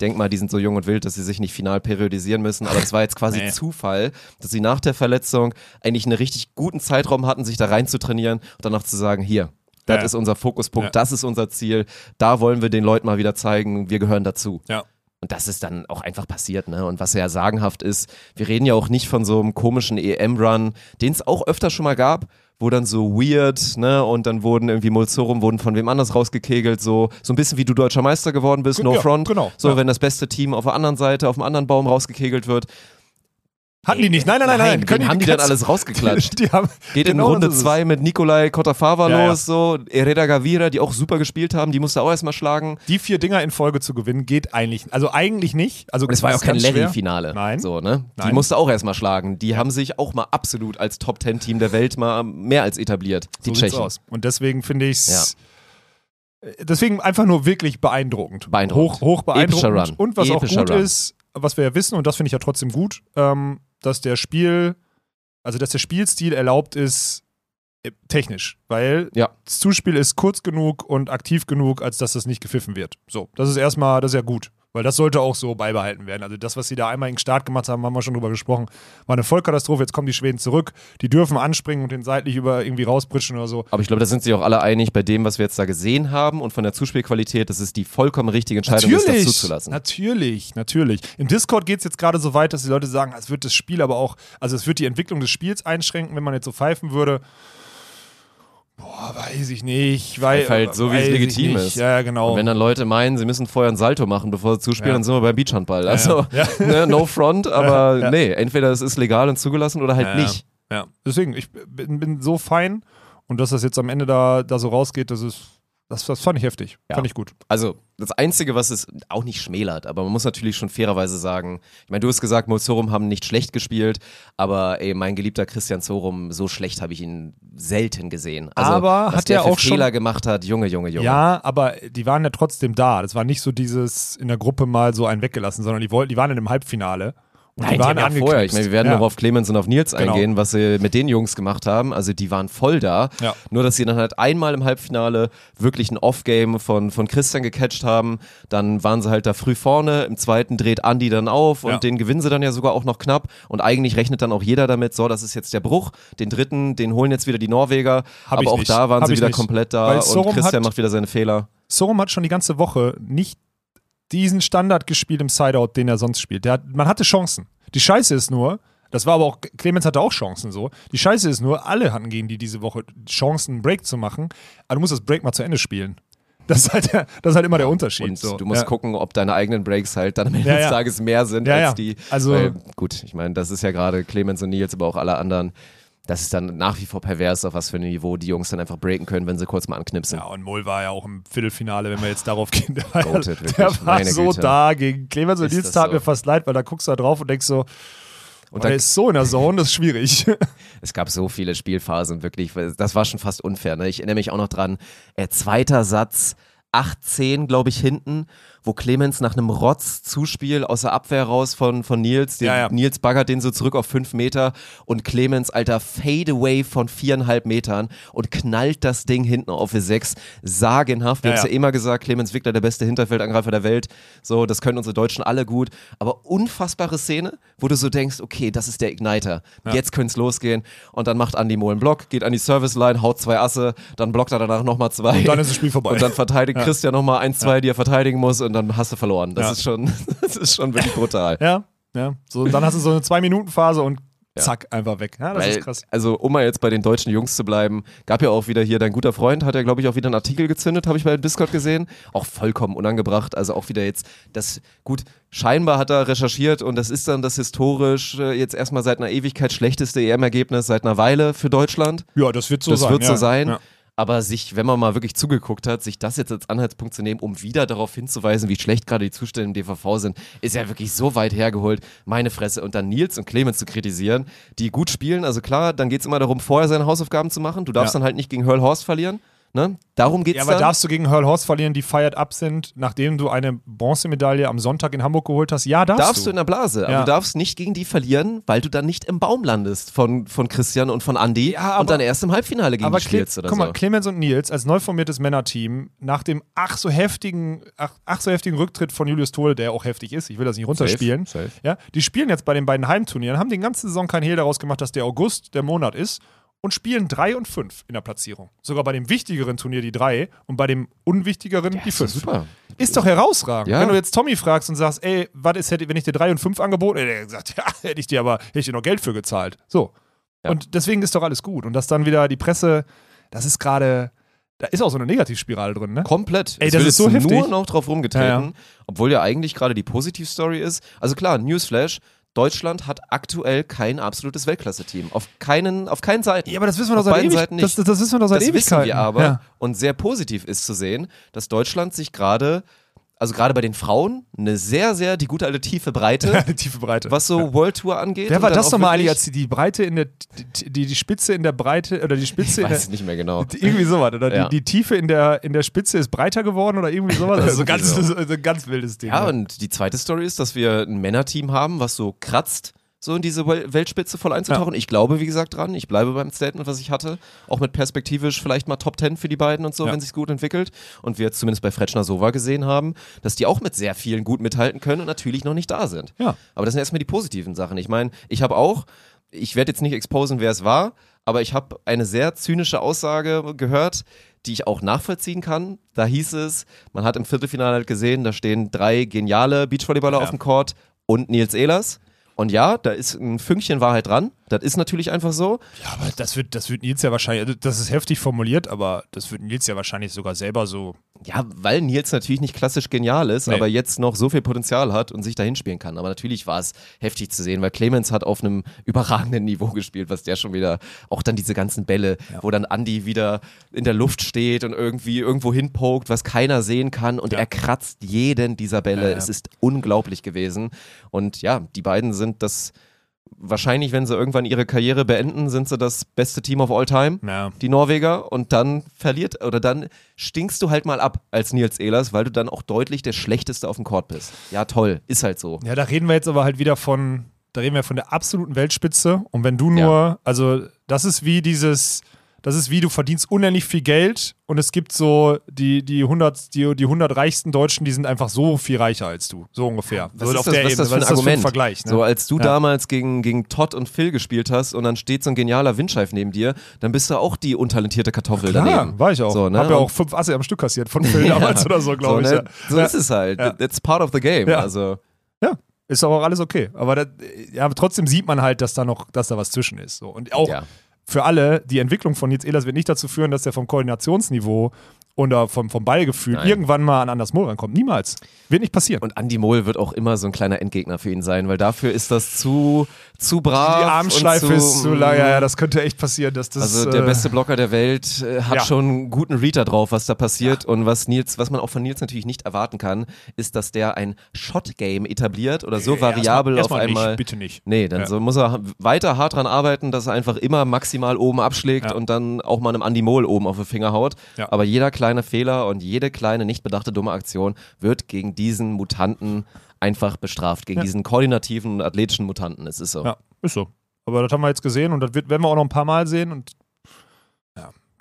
denk mal, die sind so jung und wild, dass sie sich nicht final periodisieren müssen. Aber es war jetzt quasi Nee. Zufall, dass sie nach der Verletzung eigentlich einen richtig guten Zeitraum hatten, sich da rein zu trainieren und danach zu sagen, hier, das Ja. ist unser Fokuspunkt, Ja. das ist unser Ziel, da wollen wir den Leuten mal wieder zeigen, wir gehören dazu. Ja. Und das ist dann auch einfach passiert, ne? Und was ja sagenhaft ist, wir reden ja auch nicht von so einem komischen EM-Run, den es auch öfter schon mal gab, wo dann so weird, ne? Und dann wurden irgendwie Mulzorum wurden von wem anders rausgekegelt, so, so ein bisschen wie du deutscher Meister geworden bist, no Ja, front. genau, So, ja. wenn das beste Team auf der anderen Seite, auf dem anderen Baum rausgekegelt wird. Hatten die nicht? Nein, nein, nein, nein. Nein, Können haben die kannst- dann alles rausgeklatscht? Die haben, Geht genau in Runde so ist es. 2 mit Nikolai Kotafava Ja, ja. los, so, Herrera Gavira, die auch super gespielt haben, die musste auch erstmal schlagen. Die vier Dinger in Folge zu gewinnen, geht eigentlich, also eigentlich nicht. Also es war ja auch kein. Larry-Finale. Nein. So, ne? Die Nein. musste auch erstmal schlagen. Die haben sich auch mal absolut als Top-10-Team der Welt mal mehr als etabliert. Die so Tschechen. aus. Und deswegen finde ich es. Deswegen einfach nur wirklich beeindruckend. Beeindruckend. Hoch, hoch beeindruckend. Und was Epischer auch gut Run. ist, was wir ja wissen, und das finde ich ja trotzdem gut, ähm, dass der Spiel, also dass der Spielstil erlaubt ist, äh, technisch. Weil Ja. das Zuspiel ist kurz genug und aktiv genug, als dass das nicht gepfiffen wird. So, das ist erstmal, das ist ja gut. Weil das sollte auch so beibehalten werden. Also das, was sie da einmal in den Start gemacht haben, haben wir schon drüber gesprochen, war eine Vollkatastrophe. Jetzt kommen die Schweden zurück. Die dürfen anspringen und den seitlich über irgendwie rausbritschen oder so. Aber ich glaube, da sind sich auch alle einig bei dem, was wir jetzt da gesehen haben und von der Zuspielqualität, das ist die vollkommen richtige Entscheidung, das dazu zu lassen. Natürlich, natürlich. Im Discord geht es jetzt gerade so weit, dass die Leute sagen, es wird das Spiel aber auch, also es wird die Entwicklung des Spiels einschränken, wenn man jetzt so pfeifen würde. Boah, weiß ich nicht. Weil, halt so, wie es legitim ist. Ja, genau. Und wenn dann Leute meinen, sie müssen vorher ein Salto machen, bevor sie zuspielen, Ja. dann sind wir beim Beachhandball. Also, ja. Ne, no front, aber Ja. nee, entweder es ist legal und zugelassen oder halt Ja, nicht. Ja, deswegen, ich bin, bin so fein und dass das jetzt am Ende da, da so rausgeht, das ist, das, das fand ich heftig. Ja. Fand ich gut. Also, das Einzige, was es auch nicht schmälert, aber man muss natürlich schon fairerweise sagen, ich meine, du hast gesagt, Mozorum haben nicht schlecht gespielt, aber ey, mein geliebter Christian Zorum, so schlecht habe ich ihn selten gesehen. Also, Aber hat er auch schon- Fehler gemacht hat, Junge, Junge, Junge. Ja, aber die waren ja trotzdem da. Das war nicht so dieses in der Gruppe mal so einen weggelassen, sondern die wollten, die waren in einem Halbfinale. Und Nein, die waren ja vorher. Ich meine, wir werden ja. noch auf Clemens und auf Nils Genau. eingehen, was sie mit den Jungs gemacht haben. Also die waren voll da. Ja. Nur, dass sie dann halt einmal im Halbfinale wirklich ein Off-Game von, von Christian gecatcht haben. Dann waren sie halt da früh vorne. Im zweiten dreht Andy dann auf und Ja. den gewinnen sie dann ja sogar auch noch knapp. Und eigentlich rechnet dann auch jeder damit, so, das ist jetzt der Bruch. Den dritten, den holen jetzt wieder die Norweger. Hab Aber auch nicht. da waren Hab sie wieder nicht. komplett da Weil und Sorum Christian macht wieder seine Fehler. Sorum hat schon die ganze Woche nicht diesen Standard gespielt im Sideout, den er sonst spielt. Der hat, man hatte Chancen. Die Scheiße ist nur, das war aber auch, Clemens hatte auch Chancen so. Die Scheiße ist nur, alle hatten gegen die diese Woche Chancen, einen Break zu machen. Aber du musst das Break mal zu Ende spielen. Das ist halt, der, das ist halt immer der Unterschied. Und so. du musst ja. gucken, ob deine eigenen Breaks halt dann am Ende Ja, des ja. Tages mehr sind Ja, als ja. die. Also- weil, gut, ich meine, das ist ja gerade Clemens und Nils, aber auch alle anderen. Das ist dann nach wie vor pervers, auf was für ein Niveau die Jungs dann einfach breaken können, wenn sie kurz mal anknipsen. Ja, und Moll war ja auch im Viertelfinale, wenn wir jetzt darauf gehen. Der Goated, wirklich, der war meine so Güte. da gegen Clemens und Nils tat so. mir fast leid, weil da guckst du da drauf und denkst so, Und dann- der ist so in der Zone, das ist schwierig. Es gab so viele Spielphasen, wirklich. Das war schon fast unfair. Ne? Ich erinnere mich auch noch dran. Äh, zweiter Satz, 8-10, glaube ich, hinten, wo Clemens nach einem Rotz-Zuspiel aus der Abwehr raus von, von Nils, den, Ja, ja. Nils baggert den so zurück auf fünf Meter und Clemens, alter Fadeaway von viereinhalb Metern und knallt das Ding hinten auf die sechs. Sagenhaft. Wir Ja, haben es ja ja. immer gesagt, Clemens Wickler, der beste Hinterfeldangreifer der Welt. So, das können unsere Deutschen alle gut. Aber unfassbare Szene, wo du so denkst, okay, das ist der Igniter. Jetzt könnte es losgehen. Und dann macht Andi Mohl einen Block, geht an die Service-Line, haut zwei Asse, dann blockt er danach nochmal zwei. Und dann ist das Spiel vorbei. Und dann verteidigt Christian nochmal eins, zwei, die er verteidigen muss und dann hast du verloren. Das Ja. ist schon, das ist schon wirklich brutal. ja, ja. So, dann hast du so eine Zwei-Minuten-Phase und Ja. zack, einfach weg. Ja, das Weil, ist krass. Also, um mal jetzt bei den deutschen Jungs zu bleiben, gab ja auch wieder hier dein guter Freund, hat ja, glaube ich, auch wieder einen Artikel gezündet, habe ich bei Discord gesehen. Auch vollkommen unangebracht. Also auch wieder jetzt das, gut, scheinbar hat er recherchiert und das ist dann das historisch äh, jetzt erstmal seit einer Ewigkeit schlechteste EM-Ergebnis seit einer Weile für Deutschland. Ja, das wird so das sein. wird so ja. sein. Ja. Aber sich, wenn man mal wirklich zugeguckt hat, sich das jetzt als Anhaltspunkt zu nehmen, um wieder darauf hinzuweisen, wie schlecht gerade die Zustände im DVV sind, ist ja wirklich so weit hergeholt. Meine Fresse. Und dann Nils und Clemens zu kritisieren, die gut spielen. Also klar, dann geht es immer darum, vorher seine Hausaufgaben zu machen. Du darfst Ja. dann halt nicht gegen Hurl Horst verlieren. Ne? Darum geht's Ja, aber dann. darfst du gegen Hurl Horst verlieren, die fired up sind, nachdem du eine Bronzemedaille am Sonntag in Hamburg geholt hast? Ja, darfst, darfst du in der Blase, aber Ja. du darfst nicht gegen die verlieren, weil du dann nicht im Baum landest von, von Christian und von Andy Ja, aber- und dann erst im Halbfinale gegen aber die spielst oder guck so. mal, Clemens und Nils als neu formiertes Männerteam nach dem ach so heftigen, ach, ach so heftigen Rücktritt von Julius Tole, der auch heftig ist, ich will das nicht runterspielen. Safe, safe. Ja, die spielen jetzt bei den beiden Heimturnieren, haben die ganze Saison kein Hehl daraus gemacht, dass der August der Monat ist und spielen 3 und 5 in der Platzierung. Sogar bei dem wichtigeren Turnier die 3 und bei dem unwichtigeren die ist doch 5. super. Ist doch herausragend. Ja. Wenn du jetzt Tommy fragst und sagst, ey, was ist, hätte- wenn ich dir 3 und 5 angeboten hätte, er gesagt, ja, hätte ich dir aber, hätte ich dir noch Geld für gezahlt. So. Ja. Und deswegen ist doch alles gut. Und dass dann wieder die Presse, das ist gerade, da ist auch so eine Negativspirale drin, ne? Komplett. Ey, es das ist so heftig. nur noch drauf rumgetreten, Ja, ja. obwohl ja eigentlich gerade die Positivstory ist. Also klar, Newsflash, Deutschland hat aktuell kein absolutes Weltklasse-Team. Auf keinen, auf keinen Seiten. Ja, aber das wissen wir doch seit beiden Ewig- Seiten nicht. Das, das, das wissen wir doch seit das wissen Ewigkeiten. wir aber. Ja. Und sehr positiv ist zu sehen, dass Deutschland sich gerade, also gerade bei den Frauen, eine sehr, sehr, die gute alte tiefe Breite, Eine tiefe Breite. was so World Tour angeht. Wer war das nochmal, Ali, als die, die Breite in der, die, die, Spitze in der Breite, oder die Spitze Ich in der, weiß es nicht mehr genau. Irgendwie sowas, oder? Ja. Die, die Tiefe in der, in der Spitze ist breiter geworden oder irgendwie sowas. Also so ganz, Irgendwie so. ein ganz wildes Ding. Ja, ne? und die zweite Story ist, dass wir ein Männerteam haben, was so kratzt, so in diese Wel- Weltspitze voll einzutauchen. Ich glaube, wie gesagt, dran. Ich bleibe beim Statement, was ich hatte. Auch mit perspektivisch vielleicht mal Top 10 für die beiden und so, Ja. wenn sich's gut entwickelt. Und wir jetzt zumindest bei Fretschner Sova gesehen haben, dass die auch mit sehr vielen gut mithalten können und natürlich noch nicht da sind. Ja. Aber das sind erstmal die positiven Sachen. Ich meine, ich habe auch, ich werde jetzt nicht exposen, wer es war, aber ich habe eine sehr zynische Aussage gehört, die ich auch nachvollziehen kann. Da hieß es, man hat im Viertelfinale halt gesehen, da stehen drei geniale Beachvolleyballer Ja. auf dem Court und Nils Ehlers. Und ja, da ist ein Fünkchen Wahrheit dran. Das ist natürlich einfach so. Ja, aber das wird, das wird Nils ja wahrscheinlich, also das ist heftig formuliert, aber das wird Nils ja wahrscheinlich sogar selber so. Ja, weil Nils natürlich nicht klassisch genial ist, Nee. aber jetzt noch so viel Potenzial hat und sich dahin spielen kann. Aber natürlich war es heftig zu sehen, weil Clemens hat auf einem überragenden Niveau gespielt, was der schon wieder, auch dann diese ganzen Bälle, wo dann Andy wieder in der Luft steht und irgendwie irgendwo hinpokt, was keiner sehen kann und Ja. er kratzt jeden dieser Bälle. Ja, ja. Es ist unglaublich gewesen. Und ja, die beiden sind das, wahrscheinlich, wenn sie irgendwann ihre Karriere beenden, sind sie das beste Team of all time Ja. die Norweger und dann verliert oder dann stinkst du halt mal ab als Nils Ehlers, weil du dann auch deutlich der schlechteste auf dem Court bist. Ja, toll, ist halt so. Ja, da reden wir jetzt aber halt wieder von, da reden wir von der absoluten Weltspitze. Und wenn du nur, also das ist wie dieses, das ist wie du verdienst unendlich viel Geld und es gibt so die, die 100, die, die 100 reichsten Deutschen, die sind einfach so viel reicher als du. So ungefähr. Was, so ist, das, was ist das für ein Argument? Vergleich? Ne? So, als du Ja. damals gegen, gegen Todd und Phil gespielt hast und dann steht so ein genialer Windscheif neben dir, dann bist du auch die untalentierte Kartoffel Klar, daneben. war ich auch. So, ne? Hab ja auch fünf Asse am Stück kassiert von Phil damals oder so, glaube ich. ne? Ja. So Ja. ist es halt. Ja. That's part of the game. Ja. Also, Ja, ist aber auch alles okay. Aber, das, ja, trotzdem sieht man halt, dass da noch, dass da was zwischen ist. So. Und auch ja. Für alle, die Entwicklung von Nils Ehlers wird nicht dazu führen, dass er vom Koordinationsniveau oder vom, vom Ballgefühl Nein. irgendwann mal an Anders Mohl rankommt. Niemals. Wird nicht passieren. Und Andy Mohl wird auch immer so ein kleiner Endgegner für ihn sein, weil dafür ist das zu, zu brav. die Armschleife zu, ist zu lang. Ja, ja, das könnte echt passieren. Dass das, Also der äh, beste Blocker der Welt äh, hat Ja. schon einen guten Reader drauf, was da passiert. Und was Nils, was man auch von Nils natürlich nicht erwarten kann, ist, dass der ein Shot-Game etabliert oder so Nee, variabel erstmal- auf erstmal einmal. Nicht, bitte nicht. Nee, dann Ja. so muss er weiter hart dran arbeiten, dass er einfach immer maximal oben abschlägt Ja. und dann auch mal einem Andy Mohl oben auf den Finger haut. Ja. Aber jeder kleine Fehler und jede kleine nicht bedachte dumme Aktion wird gegen diesen Mutanten einfach bestraft, gegen Ja. diesen koordinativen und athletischen Mutanten. Es ist so. Ja, ist so. Aber das haben wir jetzt gesehen und das wird, werden wir auch noch ein paar Mal sehen. Und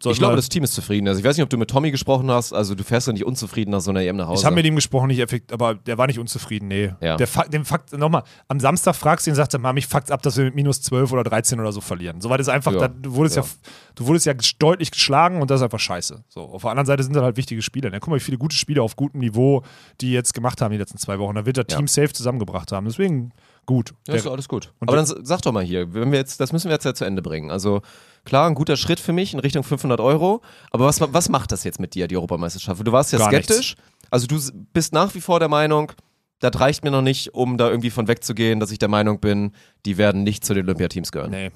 ja. Ich glaube, das Team ist zufrieden. Also ich weiß nicht, ob du mit Tommy gesprochen hast. Also du fährst ja nicht unzufrieden nach so einer EM nach Hause. Ich habe mit ihm gesprochen, nicht effekt, aber der war nicht unzufrieden, nee. Ja. Der Fakt, dem Fakt, nochmal, am Samstag fragst du ihn, sagt er, Mama, mich fuckt's ab, dass wir mit minus 12 oder 13 oder so verlieren. Soweit ist einfach, Ja. da, du wurdest ja. Ja. du wurdest ja deutlich geschlagen und das ist einfach scheiße. So, auf der anderen Seite sind das halt wichtige Spiele. Ne? Guck mal, wie viele gute Spiele auf gutem Niveau die jetzt gemacht haben die letzten zwei Wochen. Da wird das Ja. Team safe zusammengebracht haben. Deswegen gut. Ja, ist Der- doch alles gut. Und Aber der- dann sag doch mal hier, wenn wir jetzt, das müssen wir jetzt ja zu Ende bringen. Also klar, ein guter Schritt für mich in Richtung 500 Euro. Aber was, was macht das jetzt mit dir, die Europameisterschaft? Du warst ja Gar skeptisch. Also du bist nach wie vor der Meinung, das reicht mir noch nicht, um da irgendwie von wegzugehen, dass ich der Meinung bin, die werden nicht zu den Olympiateams gehören. Nee.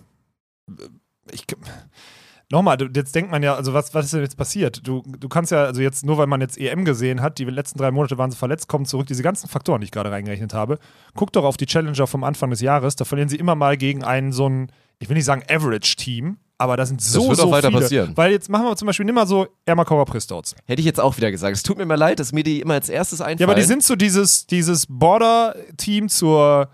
Ich, nochmal, jetzt denkt man ja, also was, was ist denn jetzt passiert? Du, du kannst ja, also jetzt nur weil man jetzt EM gesehen hat, die letzten drei Monate waren sie verletzt, kommen zurück, diese ganzen Faktoren, die ich gerade reingerechnet habe. Guck doch auf die Challenger vom Anfang des Jahres, da verlieren sie immer mal gegen einen so ein, ich will nicht sagen Average-Team, aber da sind so, wird auch so weiter viele. passieren. Weil jetzt machen wir zum Beispiel, nimm mal so Ermakauer Pristouts. Hätte ich jetzt auch wieder gesagt. Es tut mir mal leid, dass mir die immer als erstes einfallen. Ja, aber die sind so dieses, dieses Border-Team zur.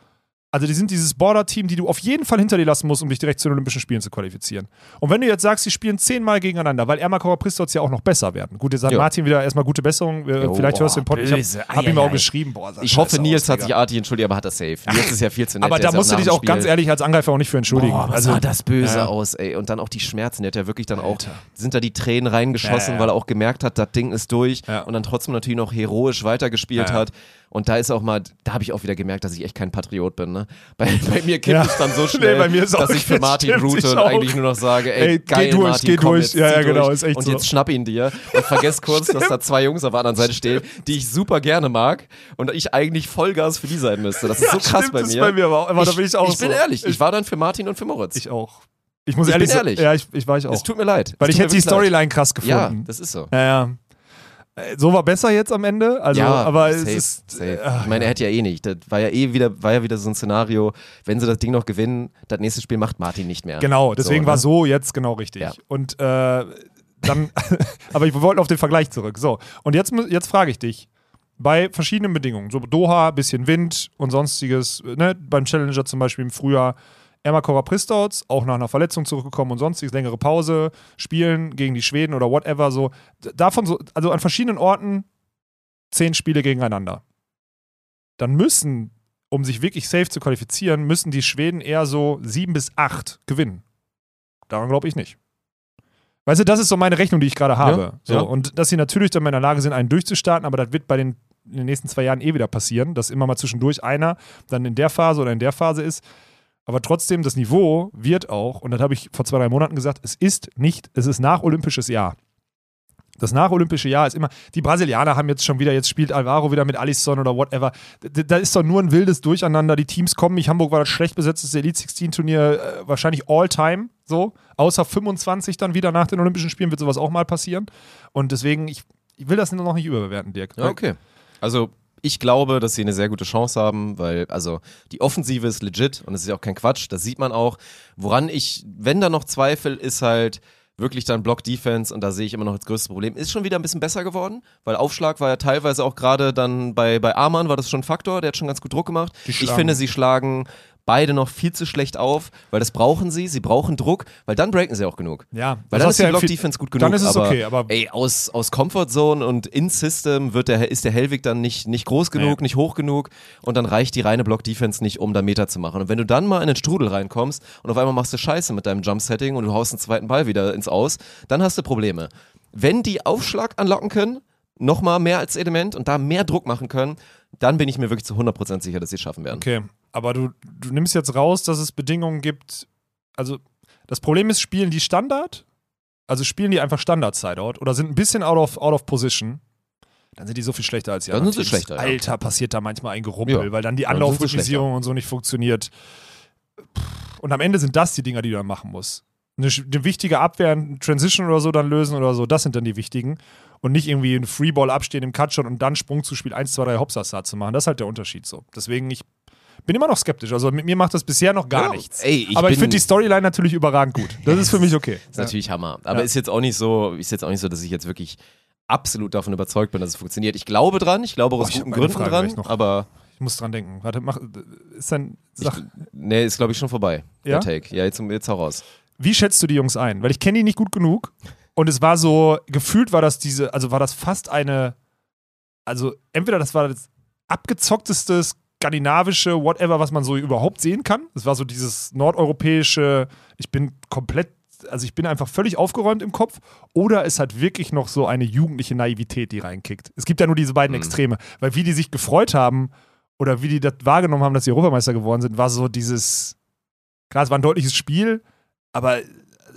Also die sind dieses Border-Team, die du auf jeden Fall hinter dir lassen musst, um dich direkt zu den Olympischen Spielen zu qualifizieren. Und wenn du jetzt sagst, sie spielen zehnmal gegeneinander, weil Ermakauer Pristotz ja auch noch besser werden. Gut, jetzt hat Jo. Martin wieder erstmal gute Besserung. Äh, Jo, Vielleicht hörst du den boah, Podcast. Ich böse. hab, hab ihm auch geschrieben. Boah, Ich hoffe, Nils hat sich artig entschuldigt, aber hat das safe. Nils ist ja viel zu nett. Aber da musst du dich auch ganz ehrlich als Angreifer auch nicht für entschuldigen. Boah, also, sah das böse ja. aus, ey. Und dann auch die Schmerzen. Der hat ja wirklich dann auch, sind da die Tränen reingeschossen, Ja, ja. weil er auch gemerkt hat, das Ding ist durch Ja. und dann trotzdem natürlich noch heroisch weitergespielt Ja, ja. hat. Und da ist auch mal, da habe ich auch wieder gemerkt, dass ich echt kein Patriot bin. Ne? Bei, bei mir kippt Ja. es dann so Nee, schnell, mir ist dass ich für Martin route ich und eigentlich nur noch sage, ey, Ey, geh geil, durch, Martin, geh komm durch. Jetzt, Ja, ja, genau, durch. ist echt Und so. jetzt schnapp ihn dir und vergesst kurz, dass da zwei Jungs auf der anderen Seite stehen, die ich super gerne mag und ich eigentlich Vollgas für die sein müsste. Das ist so krass stimmt, bei das ist mir. bei mir aber auch- aber da bin ich auch ich bin so. ehrlich, ich Ich- war dann für Martin und für Moritz. Ich auch. Ich muss Ich ehrlich bin ehrlich. Ja, ich, ich war ich auch. es tut mir leid. Weil ich hätte mir die leid. Storyline krass Ja, gefunden. das ist so. Ja, ja. Äh, So war besser jetzt am Ende. Also, ja, aber safe, es ist. äh, ich meine, er hätte ja eh nicht. Das war ja eh wieder, war ja wieder so ein Szenario, wenn sie das Ding noch gewinnen, das nächste Spiel macht Martin nicht mehr. Genau, deswegen So, war ne? so jetzt genau richtig. Ja. Und äh, dann, aber ich wollte auf den Vergleich zurück. So, und jetzt, jetzt frage ich dich. Bei verschiedenen Bedingungen, so Doha, bisschen Wind und sonstiges, ne, beim Challenger zum Beispiel im Frühjahr, Ermakora Pristouts, auch nach einer Verletzung zurückgekommen und sonstiges, längere Pause, spielen gegen die Schweden oder whatever, so. Davon so, also an verschiedenen Orten zehn Spiele gegeneinander. Dann müssen, um sich wirklich safe zu qualifizieren, müssen die Schweden eher so sieben bis acht gewinnen. Daran glaube ich nicht. Weißt du, das ist so meine Rechnung, die ich gerade habe. Ja, so, ja. Und dass sie natürlich dann mal in der Lage sind, einen durchzustarten, aber das wird bei den in den nächsten zwei Jahren eh wieder passieren, dass immer mal zwischendurch einer dann in der Phase oder in der Phase ist. Aber trotzdem, das Niveau wird auch, und das habe ich vor zwei, drei Monaten gesagt, es ist nicht, es ist nach olympisches Jahr. Das nacholympische Jahr ist immer, die Brasilianer haben jetzt schon wieder, jetzt spielt Alvaro wieder mit Alisson oder whatever. Da ist doch nur ein wildes Durcheinander. Die Teams kommen nicht. Hamburg war das schlecht besetztes Elite 16 Turnier, äh, wahrscheinlich all time, so. Außer 25 dann wieder nach den Olympischen Spielen wird sowas auch mal passieren. Und deswegen, ich, ich will das noch nicht überbewerten, Dirk. Ja, okay. Also ich glaube, dass sie eine sehr gute Chance haben, weil also die Offensive ist legit und es ist ja auch kein Quatsch, das sieht man auch. Woran ich, wenn da noch Zweifel, ist halt wirklich dann Block-Defense und da sehe ich immer noch das größte Problem. Ist schon wieder ein bisschen besser geworden, weil Aufschlag war ja teilweise auch gerade dann bei, bei Arman war das schon ein Faktor, der hat schon ganz gut Druck gemacht. Ich finde, sie schlagen beide noch viel zu schlecht auf, weil das brauchen sie, sie brauchen Druck, weil dann breaken sie auch genug. Ja, Weil das dann ist die ja viel- Block-Defense gut genug. Dann ist es aber, okay, aber ey, aus, aus Comfort Zone und In-System wird der, ist der Hellwig dann nicht, nicht groß genug, Nee. nicht hoch genug und dann reicht die reine Block-Defense nicht, um da Meter zu machen. Und wenn du dann mal in den Strudel reinkommst und auf einmal machst du Scheiße mit deinem Jump-Setting und du haust einen zweiten Ball wieder ins Aus, dann hast du Probleme. Wenn die Aufschlag anlocken können, nochmal mehr als Element und da mehr Druck machen können, dann bin ich mir wirklich zu 100% sicher, dass sie es schaffen werden. Okay, aber du, du nimmst jetzt raus, dass es Bedingungen gibt. Also, das Problem ist, spielen die Standard also spielen die einfach Standard-Sideout oder sind ein bisschen out of, out of position, dann sind die so viel schlechter als die Dann anderen sind sie schlechter, ja. Alter, passiert da manchmal ein Gerumpel, Ja, weil dann die dann Anlaufrhythmisierung und so nicht funktioniert. Und am Ende sind das die Dinger, die du dann machen musst. Eine, eine wichtige Abwehr, ein Transition oder so dann lösen oder so, das sind dann die wichtigen. Und nicht irgendwie einen Freeball abstehen im Cutshot und dann Sprung zu Spiel 1, 2, 3 Hopsasa zu machen. Das ist halt der Unterschied so. Deswegen, ich bin immer noch skeptisch. Also mit mir macht das bisher noch gar Ja, nichts. ey, ich Aber ich finde die Storyline natürlich überragend gut. Das ist für mich okay. Ist natürlich Hammer. Aber Ja. ist jetzt auch nicht so, ist jetzt auch nicht so, dass ich jetzt wirklich absolut davon überzeugt bin, dass es funktioniert. Ich glaube dran, ich glaube aus ich hab guten Gründen Frage dran, noch. aber Ich muss dran denken. Warte, mach, ist dann, sag, ich, nee, ist glaube ich schon vorbei. Ja? Der Take. Ja, jetzt, jetzt hau raus. wie schätzt du die Jungs ein? Weil ich kenne die nicht gut genug. Und es war so, gefühlt war das diese, also war das fast eine, also entweder das war das abgezockteste skandinavische Whatever, was man so überhaupt sehen kann. Es war so dieses nordeuropäische, ich bin komplett, also ich bin einfach völlig aufgeräumt im Kopf. Oder es hat wirklich noch so eine jugendliche Naivität, die reinkickt. Es gibt ja nur diese beiden Mhm. Extreme. Weil wie die sich gefreut haben oder wie die das wahrgenommen haben, dass sie Europameister geworden sind, war so dieses, klar, es war ein deutliches Spiel, aber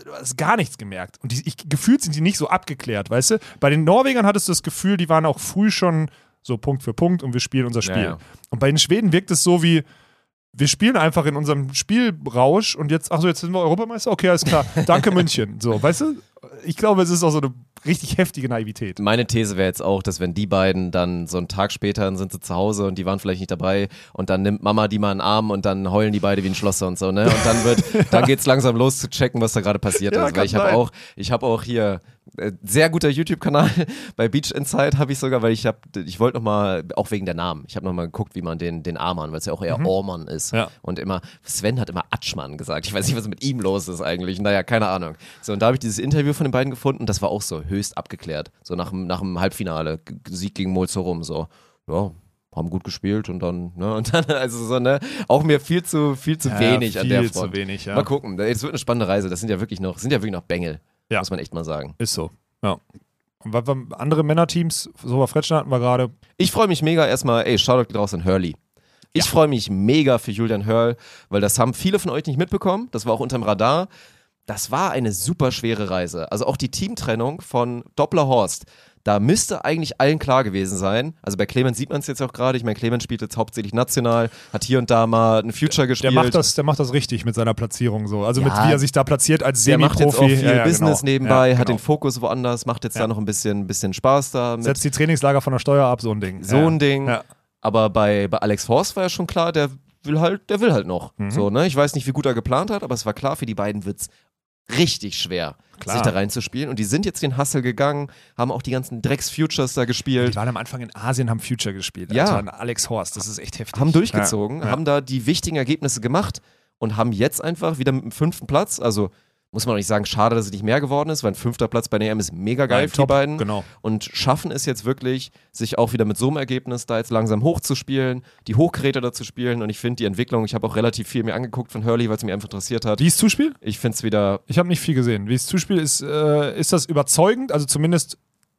du hast gar nichts gemerkt. Und die, ich, gefühlt sind die nicht so abgeklärt, weißt du? Bei den Norwegern hattest du das Gefühl, die waren auch früh schon so Punkt für Punkt und wir spielen unser Spiel. Ja, ja. Und bei den Schweden wirkt es so wie, wir spielen einfach in unserem Spielrausch und jetzt, ach so, jetzt sind wir Europameister? Okay, alles klar. Danke München. So, weißt du? Ich glaube, es ist auch so eine richtig heftige Naivität. Meine These wäre jetzt auch, dass wenn die beiden dann so einen Tag später dann sind sie zu Hause und die waren vielleicht nicht dabei und dann nimmt Mama die mal in den Arm und dann heulen die beide wie ein Schlosser und so, ne? Und dann wird, dann geht's langsam los zu checken, was da gerade passiert Ja, ist. Weil ich habe auch, ich habe auch hier sehr guter YouTube-Kanal bei Beach Inside habe ich sogar, weil ich habe, ich wollte noch mal, auch wegen der Namen, ich habe noch mal geguckt, wie man den, den Amann, weil es ja auch eher Ormann ist Mhm. Ja. und immer, Sven hat immer Atschmann gesagt. Ich weiß nicht, was mit ihm los ist eigentlich. Naja, keine Ahnung. So, und da habe ich dieses Interview von den beiden gefunden. Das war auch so höchst abgeklärt. So nach dem, nach dem Halbfinale. Sieg gegen Molzorum. So, ja, haben gut gespielt und dann, ne, und dann, also so, ne, auch mir viel zu, viel zu wenig an der viel Front. zu wenig, ja. Mal gucken. Es wird eine spannende Reise. Das sind ja wirklich noch, sind ja wirklich noch Bengel. Ja. Muss man echt mal sagen. Ist so. Ja. Und andere Männerteams, so bei Fretschen hatten wir gerade. Ich freue mich mega erstmal, ey, Shoutout geht raus an Hurley. Ich freue mich mega für Julian Hörl, weil das haben viele von euch nicht mitbekommen. Das war auch unterm Radar. Das war eine super schwere Reise. Also auch die Teamtrennung von Doppler Horst. Da müsste eigentlich allen klar gewesen sein. Also bei Clemens sieht man es jetzt auch gerade. Ich meine, Clemens spielt jetzt hauptsächlich national, hat hier und da mal ein Future Der gespielt. macht, das, der macht das richtig mit seiner Platzierung so. Also mit Ja. wie er sich da platziert als der macht jetzt auch viel Ja, ja, Business genau. nebenbei, Ja, hat genau. den Fokus woanders, macht jetzt da noch ein bisschen, bisschen Spaß da. Mit Setzt die Trainingslager von der Steuer ab, so ein Ding. so ein Ding. Aber bei, bei Alex Horst war ja schon klar, der will halt, der will halt noch. Mhm. So, ne? Ich weiß nicht, wie gut er geplant hat, aber es war klar, für die beiden wird's richtig schwer, Klar. sich da reinzuspielen. Und die sind jetzt den Hustle gegangen, haben auch die ganzen Drecks-Futures da Die gespielt, waren am Anfang in Asien, haben Future gespielt. Ja. Und Alex Horst, das ist echt heftig. haben durchgezogen, Ja. Ja. haben da die wichtigen Ergebnisse gemacht und haben jetzt einfach wieder mit dem fünften Platz, also muss man auch nicht sagen, schade, dass es nicht mehr geworden ist, weil ein fünfter Platz bei der EM ist mega geil Nein, für top, die beiden. Genau. und schaffen es jetzt wirklich, sich auch wieder mit so einem Ergebnis da jetzt langsam hochzuspielen, die Hochgeräte da zu spielen und ich finde die Entwicklung, ich habe auch relativ viel mir angeguckt von Hurley, weil es mich einfach interessiert hat. Wie ist Zuspiel? Ich finde es wieder, Ich habe nicht viel gesehen. Wie ist Zuspiel? Ist, äh, ist das überzeugend? Also zumindest,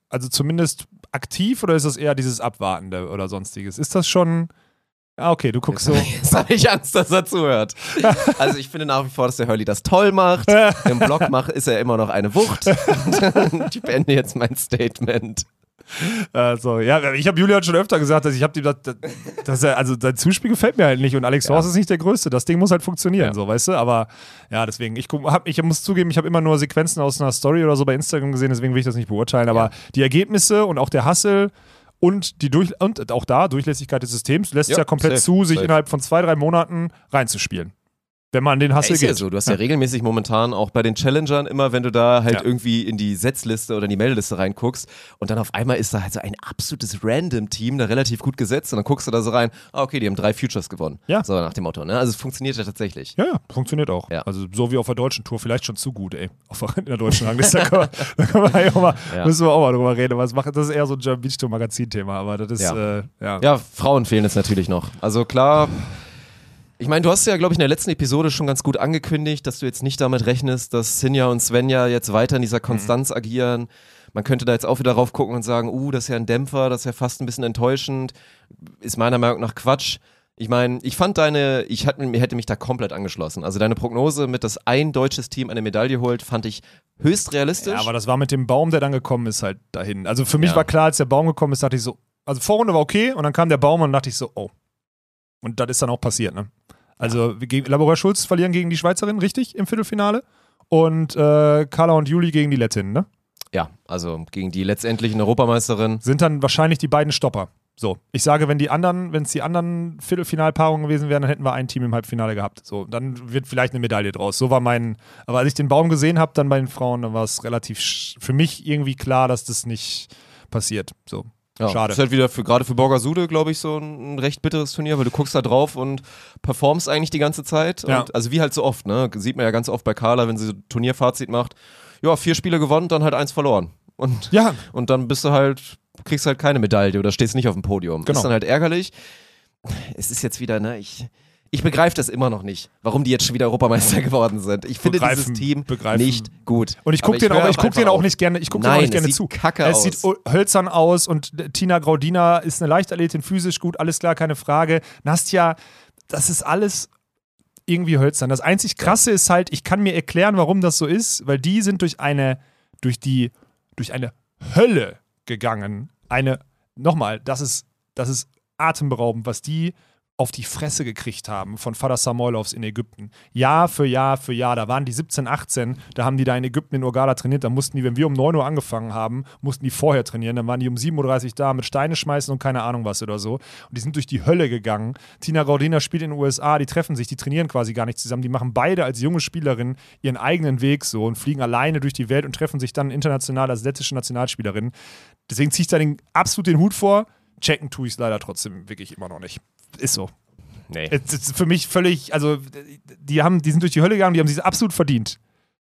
also zumindest aktiv oder ist das eher dieses Abwartende oder sonstiges? Ist das schon. Ah, okay, du guckst so. jetzt habe ich Angst, dass er zuhört. Also ich finde nach wie vor, dass der Hurley das toll macht. Im Blog macht, ist er immer noch eine Wucht. ich beende jetzt mein Statement. Also, ja, ich habe Julian schon öfter gesagt, dass ich habe ihm das, er, also sein Zuspiel gefällt mir halt nicht und Alex Ja. Horst ist nicht der Größte. Das Ding muss halt funktionieren, Ja. so, weißt du? Aber ja, deswegen, ich, hab, ich muss zugeben, ich habe immer nur Sequenzen aus einer Story oder so bei Instagram gesehen, deswegen will ich das nicht beurteilen. Aber Ja. die Ergebnisse und auch der Hustle und die durch und auch da Durchlässigkeit des Systems lässt es Ja, ja komplett safe, zu, sich safe. innerhalb von zwei, drei Monaten reinzuspielen. Wenn man den ist ja geht. so, du hast ja. regelmäßig momentan auch bei den Challengern immer, wenn du da halt Ja. irgendwie in die Setzliste oder in die Meldeliste reinguckst und dann auf einmal ist da halt so ein absolutes Random-Team da relativ gut gesetzt und dann guckst du da so rein, ah, okay, die haben drei Futures gewonnen. Ja. So nach dem Motto, ne? Also es funktioniert ja tatsächlich. Ja, ja, funktioniert auch. Ja. Also so wie auf der deutschen Tour, vielleicht schon zu gut, ey. Auf der, in der deutschen Rangliste, da können wir, auch mal, Ja. müssen wir auch mal drüber reden. Das, macht, das ist eher so ein German Beach Tour Magazin-Thema, aber das ist, Ja. Äh, ja. Ja, Frauen fehlen jetzt natürlich noch. Also klar, ich meine, du hast ja, glaube ich, in der letzten Episode schon ganz gut angekündigt, dass du jetzt nicht damit rechnest, dass Sinja und Svenja jetzt weiter in dieser Konstanz agieren. Man könnte da jetzt auch wieder drauf gucken und sagen, uh, das ist ja ein Dämpfer, das ist ja fast ein bisschen enttäuschend. Ist meiner Meinung nach Quatsch. Ich meine, ich fand deine, ich hatte, hätte mich da komplett angeschlossen. Also deine Prognose mit, dass ein deutsches Team eine Medaille holt, fand ich höchst realistisch. Ja, aber das war mit dem Baum, der dann gekommen ist, halt dahin. Also für mich Ja. war klar, als der Baum gekommen ist, dachte ich so, also Vorrunde war okay und dann kam der Baum und dachte ich so, oh. Und das ist dann auch passiert, ne? Also gegen Laborer Schulz verlieren gegen die Schweizerin, richtig, im Viertelfinale. Und äh, Carla und Juli gegen die Lettin, ne? ja, also gegen die letztendlichen Europameisterin. Sind dann wahrscheinlich die beiden Stopper. So, ich sage, wenn die anderen, wenn es die anderen Viertelfinalpaarungen gewesen wären, dann hätten wir ein Team im Halbfinale gehabt. So, dann wird vielleicht eine Medaille draus. So war mein, aber als ich den Baum gesehen habe, dann bei den Frauen, dann war es relativ für mich irgendwie klar, dass das nicht passiert. So, Ja, Schade. Ist halt wieder für, gerade für Borgasude, glaube ich, so ein, recht bitteres Turnier, weil du guckst da drauf und performst eigentlich die ganze Zeit. Ja. Und, also wie halt so oft, ne? Sieht man ja ganz oft bei Carla, wenn sie so Turnierfazit macht. Ja, vier Spiele gewonnen, dann halt eins verloren. Und, Ja, und dann bist du halt, kriegst halt keine Medaille oder stehst nicht auf dem Podium. Genau. Ist dann halt ärgerlich. Es ist jetzt wieder, ne, ich. Ich begreife das immer noch nicht, warum die jetzt schon wieder Europameister geworden sind. Ich finde Begreifen, dieses Team begreifen. nicht gut. Und ich gucke den auch, ich guck den auch nicht gerne, ich gucke den auch Nein, nicht gerne zu. kacke es aus. sieht hölzern aus und Tina Graudina ist eine Leichtathletin, physisch gut, alles klar, keine Frage. Nastja, das ist alles irgendwie hölzern. Das einzig krasse ist halt, ich kann mir erklären, warum das so ist, weil die sind durch eine, durch die, durch eine Hölle gegangen. Eine, nochmal, das ist, das ist atemberaubend, was die auf die Fresse gekriegt haben von Vater Samoilovs in Ägypten. Jahr für Jahr für Jahr. Da waren die 17, 18, da haben die da in Ägypten in Urgada trainiert. Da mussten die, wenn wir um 9 Uhr angefangen haben, mussten die vorher trainieren. Dann waren die um 7.30 Uhr da mit Steine schmeißen und keine Ahnung was oder so. Und die sind durch die Hölle gegangen. Tina Gaudina spielt in den USA, die treffen sich, die trainieren quasi gar nicht zusammen. Die machen beide als junge Spielerin ihren eigenen Weg so und fliegen alleine durch die Welt und treffen sich dann international als lettische Nationalspielerin. Deswegen ziehe ich da den, absolut den Hut vor. Checken tue ich es leider trotzdem wirklich immer noch nicht. Ist so. Nee. Es ist für mich völlig, also die haben, die sind durch die Hölle gegangen, die haben sich absolut verdient.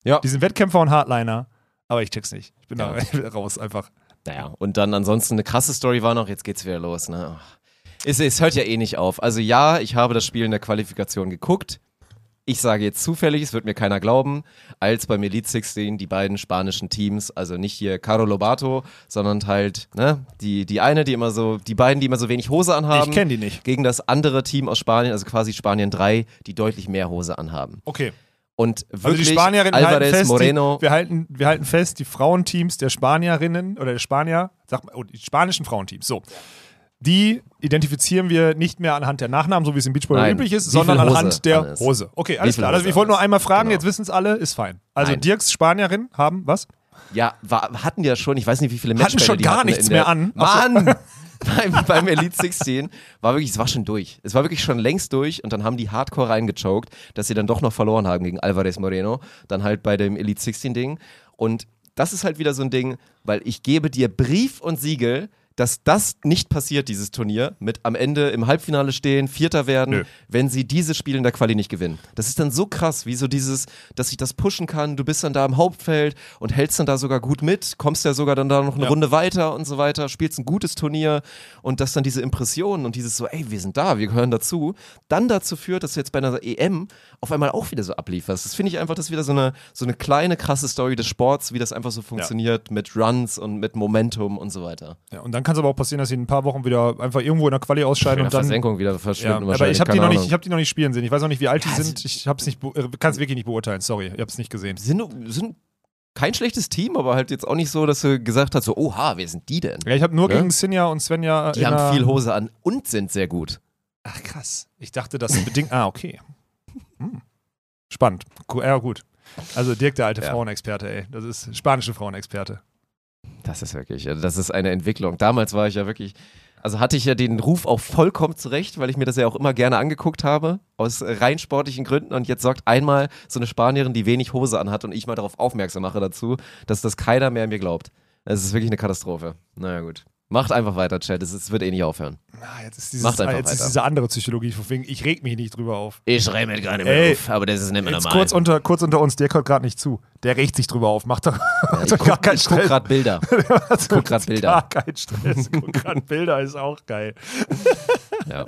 Ja. Die sind Wettkämpfer und Hardliner, aber ich check's nicht. Ich bin Ja. da raus einfach. Naja, und dann ansonsten eine krasse Story war noch, jetzt geht's wieder los, ne? Es, es hört ja eh nicht auf. Also ja, ich habe das Spiel in der Qualifikation geguckt. Ich sage jetzt zufällig, es wird mir keiner glauben, als beim Elite 16 die beiden spanischen Teams, also nicht hier Caro Lobato, sondern halt, ne, die, die eine, die immer so, die beiden, die immer so wenig Hose anhaben. ich kenne die nicht. Gegen das andere Team aus Spanien, also quasi Spanien 3, die deutlich mehr Hose anhaben. Okay. Und Also wirklich die Spanierinnen halten Alvarez, fest, Moreno, die, wir, halten, wir halten fest, die Frauenteams der Spanierinnen oder der Spanier, sag mal, oh, die spanischen Frauenteams, so. Die identifizieren wir nicht mehr anhand der Nachnamen, so wie es im Nein, üblich ist, wie sondern anhand der ist. Hose. Okay, alles klar. Also ich wollte nur einmal fragen, Genau. jetzt wissen es alle, ist fein. Also Nein. Dirks Spanierinnen haben was? Ja, war, hatten ja schon, ich weiß nicht, wie viele Hatten Matchbälle schon gar hatten nichts mehr an. Mann! beim, beim Elite 16 war wirklich, es war schon durch. Es war wirklich schon längst durch und dann haben die hardcore reingechoked, dass sie dann doch noch verloren haben gegen Alvarez Moreno. Dann halt bei dem Elite 16 Ding. Und das ist halt wieder so ein Ding, weil ich gebe dir Brief und Siegel, dass das nicht passiert, dieses Turnier, mit am Ende im Halbfinale stehen, Vierter werden, Nö. wenn sie dieses Spiel in der Quali nicht gewinnen. Das ist dann so krass, wie so dieses, dass ich das pushen kann, du bist dann da im Hauptfeld und hältst dann da sogar gut mit, kommst ja sogar dann da noch eine Ja. Runde weiter und so weiter, spielst ein gutes Turnier und dass dann diese Impressionen und dieses so, ey, wir sind da, wir gehören dazu, dann dazu führt, dass du jetzt bei einer EM auf einmal auch wieder so ablieferst. Das finde ich einfach, das ist wieder so eine, so eine kleine, krasse Story des Sports, wie das einfach so funktioniert mit Runs und mit Momentum und so weiter. Ja, und dann kann es aber auch passieren, dass sie in ein paar Wochen wieder einfach irgendwo in der Quali ausscheiden und dann. Versenkung wieder Ja, verschwinden aber wahrscheinlich. ich habe die, noch nicht- Ahnung. ich hab die noch nicht spielen sehen. Ich weiß auch nicht, wie alt die Ja, sind. Ich hab's nicht, kann es wirklich nicht beurteilen. Sorry, ich habe es nicht gesehen. sind, sind kein schlechtes Team, aber halt jetzt auch nicht so, dass du gesagt hast, so, oha, wer sind die denn? Ja, ich habe nur Ja? gegen Sinja und Svenja. Die haben viel Hose an und sind sehr gut. Ach krass. Ich dachte, das bedingt. Ah, okay. Hm. Spannend. Ja, gut. Also Dirk, der alte Ja. Frauenexperte, ey. Das ist spanische Frauenexperte. Das ist wirklich, das ist eine Entwicklung. Damals war ich ja wirklich, also hatte ich ja den Ruf auch vollkommen zurecht, weil ich mir das ja auch immer gerne angeguckt habe, aus rein sportlichen Gründen. Und jetzt sorgt einmal so eine Spanierin, die wenig Hose anhat und ich mal darauf aufmerksam mache dazu, dass das keiner mehr mir glaubt. Es ist wirklich eine Katastrophe. Naja, gut. Macht einfach weiter, Chat. Es ist- wird eh nicht aufhören. Ah, jetzt ist, dieses, Macht einfach jetzt ist weiter. diese andere Psychologie, von wegen, ich reg mich nicht drüber auf. Ich schreibe mir gar nicht mehr Ey, auf, aber das ist nicht mehr Jetzt kurz unter, kurz unter uns, der hört gerade nicht zu. Der regt sich drüber auf. Macht doch, macht ich gar guck, keinen ich guck gerade Bilder. Also, guck grad Bilder. Gar kein Stress. Guck gerade Bilder, ist auch geil. Ja.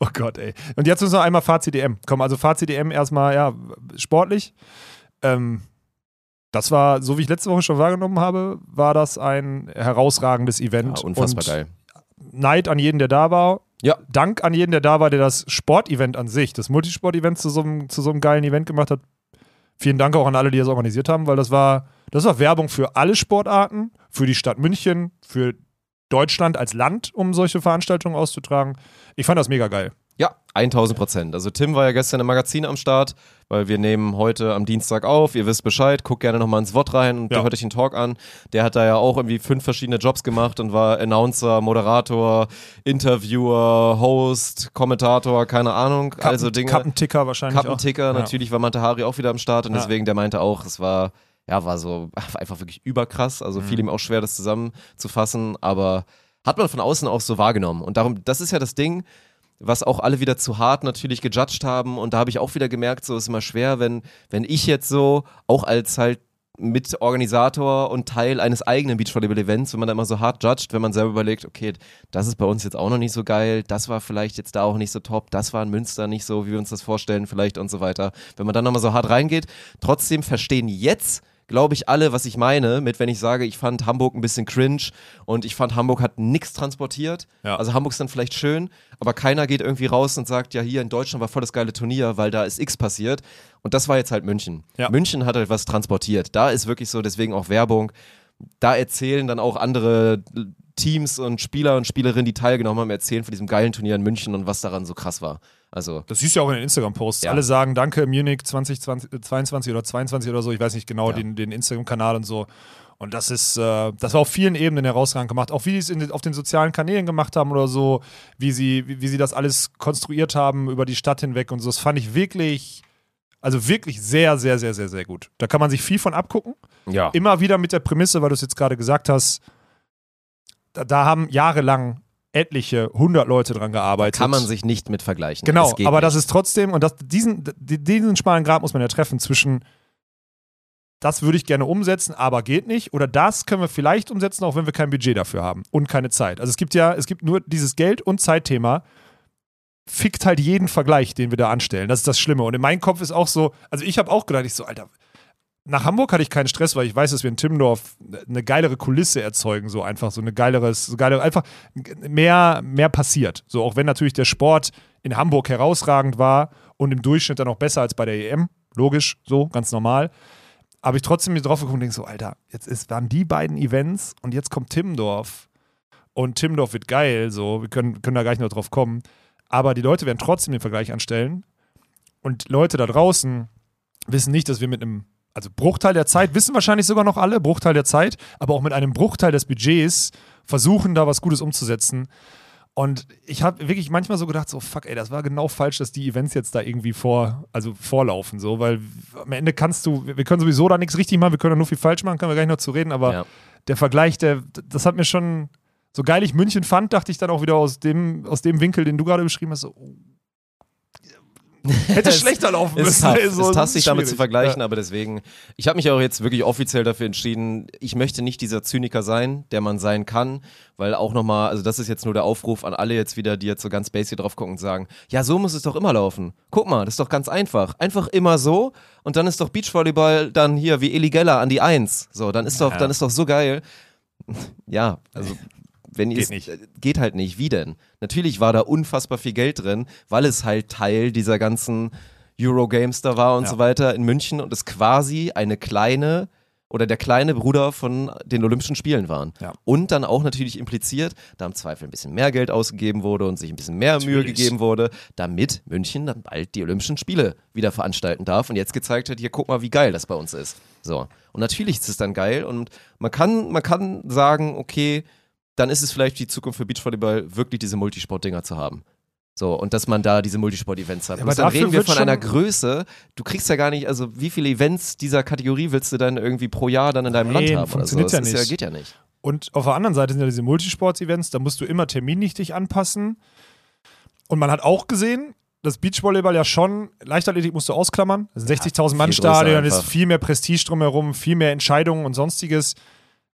Oh Gott, ey. Und jetzt müssen wir einmal Fazit EM. Komm, also Fazit EM erstmal, ja, sportlich. Ähm, das war, so wie ich letzte Woche schon wahrgenommen habe, war das ein herausragendes Event. ja, unfassbar und geil. Neid an jeden, der da war. Ja. Dank an jeden, der da war, der das Sportevent an sich, das Multisport-Event zu so einem, zu so einem geilen Event gemacht hat. Vielen Dank auch an alle, die das organisiert haben, weil das war, das war Werbung für alle Sportarten, für die Stadt München, für Deutschland als Land, um solche Veranstaltungen auszutragen. Ich fand das mega geil. Ja, 1000 Prozent. Also Tim war ja gestern im Magazin am Start, weil wir nehmen heute am Dienstag auf. Ihr wisst Bescheid, guckt gerne nochmal ins Wort rein und Ja. hört euch den Talk an. Der hat da ja auch irgendwie fünf verschiedene Jobs gemacht und war Announcer, Moderator, Interviewer, Host, Kommentator, keine Ahnung. also Dinge. Kappenticker wahrscheinlich auch. Kappenticker, Ja. natürlich war Matahari auch wieder am Start und Ja. deswegen, der meinte auch, es war, ja, war so einfach wirklich überkrass. Also Mhm. fiel ihm auch schwer, das zusammenzufassen, aber hat man von außen auch so wahrgenommen. Und darum, das ist ja das Ding, was auch alle wieder zu hart natürlich gejudged haben. Und da habe ich auch wieder gemerkt, so ist immer schwer, wenn, wenn ich jetzt so, auch als halt Mitorganisator und Teil eines eigenen Beachvolleyball-Events, wenn man da immer so hart judgt, wenn man selber überlegt, okay, das ist bei uns jetzt auch noch nicht so geil, das war vielleicht jetzt da auch nicht so top, das war in Münster nicht so, wie wir uns das vorstellen, vielleicht und so weiter. Wenn man dann nochmal so hart reingeht, trotzdem verstehen jetzt glaube ich, alle, was ich meine, mit wenn ich sage, ich fand Hamburg ein bisschen cringe und ich fand Hamburg hat nichts transportiert. Ja. Also Hamburg ist dann vielleicht schön, aber keiner geht irgendwie raus und sagt, ja, hier in Deutschland war voll das geile Turnier, weil da ist X passiert. Und das war jetzt halt München. Ja. München hat halt was transportiert. Da ist wirklich so, deswegen auch Werbung. Da erzählen dann auch andere Teams und Spieler und Spielerinnen, die teilgenommen haben, erzählen von diesem geilen Turnier in München und was daran so krass war. Also, Das siehst du ja auch in den Instagram-Posts. Ja. Alle sagen Danke, Munich 2022 oder 22 oder so, ich weiß nicht genau Ja. den, den Instagram-Kanal und so. Und das ist, äh, das war auf vielen Ebenen herausragend gemacht. Auch wie sie es in, auf den sozialen Kanälen gemacht haben oder so, wie sie, wie, wie sie das alles konstruiert haben über die Stadt hinweg und so. Das fand ich wirklich, also wirklich sehr, sehr, sehr, sehr, sehr gut. Da kann man sich viel von abgucken. ja. Immer wieder mit der Prämisse, weil du es jetzt gerade gesagt hast, da, da haben jahrelang etliche hundert Leute dran gearbeitet. Kann man sich nicht mit vergleichen. Genau, aber nicht. das ist trotzdem, und das, diesen, di- diesen schmalen Grad muss man ja treffen zwischen, das würde ich gerne umsetzen, aber geht nicht, oder das können wir vielleicht umsetzen, auch wenn wir kein Budget dafür haben und keine Zeit. Also es gibt ja, es gibt nur dieses Geld- und Zeitthema, fickt halt jeden Vergleich, den wir da anstellen. Das ist das Schlimme. Und in meinem Kopf ist auch so, also ich habe auch gedacht, ich so, Alter, nach Hamburg hatte ich keinen Stress, weil ich weiß, dass wir in Timmendorf eine geilere Kulisse erzeugen, so einfach so eine geileres, so geilere, einfach mehr, mehr passiert. So, auch wenn natürlich der Sport in Hamburg herausragend war und im Durchschnitt dann auch besser als bei der EM, logisch, so, ganz normal. Aber ich trotzdem mir drauf geguckt und denke so, Alter, jetzt ist, waren die beiden Events und jetzt kommt Timmendorf und Timmendorf wird geil, so, wir können, können da gleich noch drauf kommen. Aber die Leute werden trotzdem den Vergleich anstellen und Leute da draußen wissen nicht, dass wir mit einem also Bruchteil der Zeit, wissen wahrscheinlich sogar noch alle, Bruchteil der Zeit, aber auch mit einem Bruchteil des Budgets versuchen, da was Gutes umzusetzen. Und ich habe wirklich manchmal so gedacht, so fuck, ey, das war genau falsch, dass die Events jetzt da irgendwie vor, also vorlaufen, so, weil am Ende kannst du, wir können sowieso da nichts richtig machen, wir können da nur viel falsch machen, können wir gleich noch zu reden, aber Ja. der Vergleich, der, das hat mir schon, so geil ich München fand, dachte ich dann auch wieder aus dem, aus dem Winkel, den du gerade beschrieben hast, so, oh, hätte schlechter laufen Es ist müssen. tough, es so, ist sich damit zu vergleichen, Ja. aber deswegen, ich habe mich auch jetzt wirklich offiziell dafür entschieden, ich möchte nicht dieser Zyniker sein, der man sein kann, weil auch nochmal, also das ist jetzt nur der Aufruf an alle jetzt wieder, die jetzt so ganz basic drauf gucken und sagen, ja, so muss es doch immer laufen. Guck mal, das ist doch ganz einfach. Einfach immer so und dann ist doch Beachvolleyball dann hier wie Eli Geller an die Eins. So, dann ist doch, Ja. dann ist doch so geil. Ja, also wenn Geht es nicht. äh, geht halt nicht. Wie denn? Natürlich war da unfassbar viel Geld drin, weil es halt Teil dieser ganzen Eurogames da war und Ja. so weiter in München und es quasi eine kleine oder der kleine Bruder von den Olympischen Spielen waren. Ja. Und dann auch natürlich impliziert, da im Zweifel ein bisschen mehr Geld ausgegeben wurde und sich ein bisschen mehr Mühe Natürlich. gegeben wurde, damit München dann bald die Olympischen Spiele wieder veranstalten darf und jetzt gezeigt hat, hier guck mal, wie geil das bei uns ist. So. Und natürlich ist es dann geil und man kann, man kann sagen, okay, dann ist es vielleicht die Zukunft für Beachvolleyball, wirklich diese Multisport-Dinger zu haben. So, und dass man da diese Multisport-Events hat. Ja, aber dann reden wir von einer Größe, du kriegst ja gar nicht, also wie viele Events dieser Kategorie willst du dann irgendwie pro Jahr dann in deinem Nein, Land haben? Oder so? funktioniert ja nicht. geht ja nicht. Und auf der anderen Seite sind ja diese Multisports-Events, da musst du immer terminlich dich anpassen. Und man hat auch gesehen, dass Beachvolleyball ja schon, Leichtathletik musst du ausklammern, das sind 60.000 Mann Stadion, ist viel mehr Prestige drumherum, viel mehr Entscheidungen und sonstiges.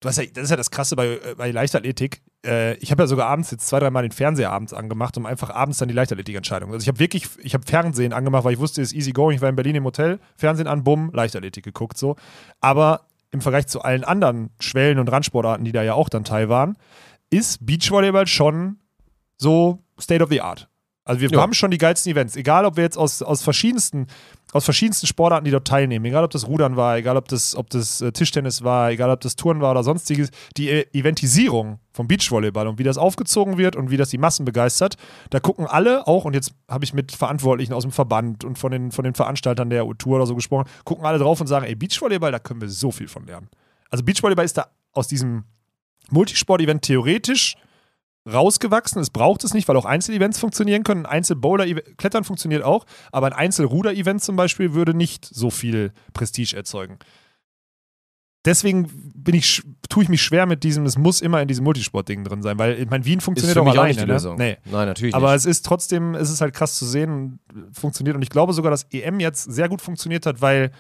Du hast ja, das ist ja das Krasse bei, äh, bei Leichtathletik. Äh, ich habe ja sogar abends jetzt zwei, dreimal den Fernseher abends angemacht, um einfach abends dann die Leichtathletik-Entscheidung. Also ich habe wirklich, ich habe Fernsehen angemacht, weil ich wusste, es ist easy going. Ich war in Berlin im Hotel, Fernsehen an, bumm, Leichtathletik geguckt so. Aber im Vergleich zu allen anderen Schwellen- und Randsportarten, die da ja auch dann Teil waren, ist Beachvolleyball schon so State of the Art. Also wir Ja. haben schon die geilsten Events, egal ob wir jetzt aus, aus verschiedensten aus verschiedensten Sportarten, die dort teilnehmen, egal ob das Rudern war, egal ob das, ob das äh, Tischtennis war, egal ob das Touren war oder sonstiges, die äh, Eventisierung vom Beachvolleyball und wie das aufgezogen wird und wie das die Massen begeistert, da gucken alle auch, und jetzt habe ich mit Verantwortlichen aus dem Verband und von den, von den Veranstaltern der Tour oder so gesprochen, gucken alle drauf und sagen, ey, Beachvolleyball, da können wir so viel von lernen. Also Beachvolleyball ist da aus diesem Multisport-Event theoretisch rausgewachsen. Es braucht es nicht, weil auch Einzelevents funktionieren können. Ein Einzel-Bowler-Klettern funktioniert auch, aber ein Einzel-Ruder-Event zum Beispiel würde nicht so viel Prestige erzeugen. Deswegen bin ich, tue ich mich schwer mit diesem, es muss immer in diesem Multisport-Ding drin sein, weil ich meine, Wien Ist funktioniert für auch mich auch alleine. nicht die ne? Lösung. Nee. Nein, natürlich Aber nicht. es ist trotzdem, es ist halt krass zu sehen, funktioniert. Und ich glaube sogar, dass EM jetzt sehr gut funktioniert hat, weil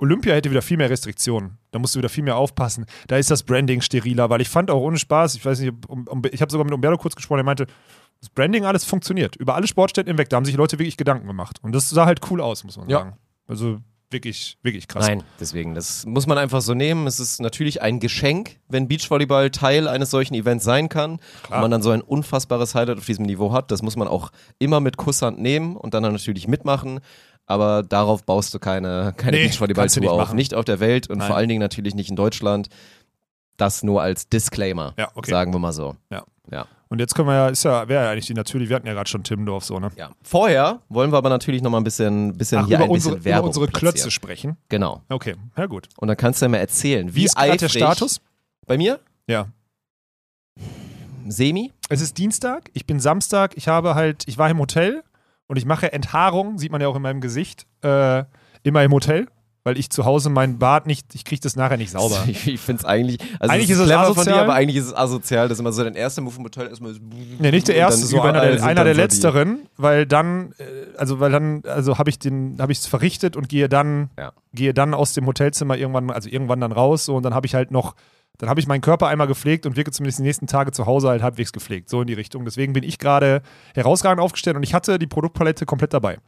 Olympia hätte wieder viel mehr Restriktionen. Da musst du wieder viel mehr aufpassen. Da ist das Branding steriler, weil ich fand auch ohne Spaß, ich weiß nicht, um, um, ich habe sogar mit Umberto kurz gesprochen, er meinte, das Branding alles funktioniert. Über alle Sportstätten hinweg, da haben sich Leute wirklich Gedanken gemacht. Und das sah halt cool aus, muss man Ja. sagen. Also wirklich, wirklich krass. Nein, deswegen, das muss man einfach so nehmen. Es ist natürlich ein Geschenk, wenn Beachvolleyball Teil eines solchen Events sein kann Klar. und man dann so ein unfassbares Highlight auf diesem Niveau hat. Das muss man auch immer mit Kusshand nehmen und dann natürlich mitmachen. Aber darauf baust du keine, keine Nee, Beachvolleyball-Tour nicht auf. machen. Nicht auf der Welt und Nein. vor allen Dingen natürlich nicht in Deutschland. Das nur als Disclaimer, Ja, okay. sagen wir mal so. Ja. Ja. Und jetzt können wir ja, ist ja, wäre ja eigentlich die natürlich, wir hatten ja gerade schon Timmendorf so, ne? ja. Vorher wollen wir aber natürlich noch mal ein bisschen, bisschen Ach, hier über ein bisschen unsere, Werbung über unsere platzieren. Klötze sprechen. Genau. Okay, ja gut. Und dann kannst du ja mal erzählen, wie, Wie ist der Status? Bei mir? Ja. Semi? Es ist Dienstag, ich bin Samstag, ich habe halt, ich war im Hotel und ich mache Enthaarung, sieht man ja auch in meinem Gesicht, äh, immer im Hotel, weil ich zu Hause mein Bad nicht, ich kriege das nachher nicht sauber. Ich, ich finde es eigentlich. Also Eigentlich ist es clever von asozial. dir, aber eigentlich ist es asozial. Das ist immer so dein erster Move im Hotel erstmal. so- Nee, nicht der erste, so einer der, einer der die- letzteren, weil dann, äh, also weil dann, also habe ich den, habe ich es verrichtet und gehe dann, Ja. gehe dann aus dem Hotelzimmer irgendwann, also irgendwann dann raus so, und dann habe ich halt noch, dann habe ich meinen Körper einmal gepflegt und wirke zumindest die nächsten Tage zu Hause halt halbwegs gepflegt, so in die Richtung. Deswegen bin ich gerade herausragend aufgestellt und ich hatte die Produktpalette komplett dabei.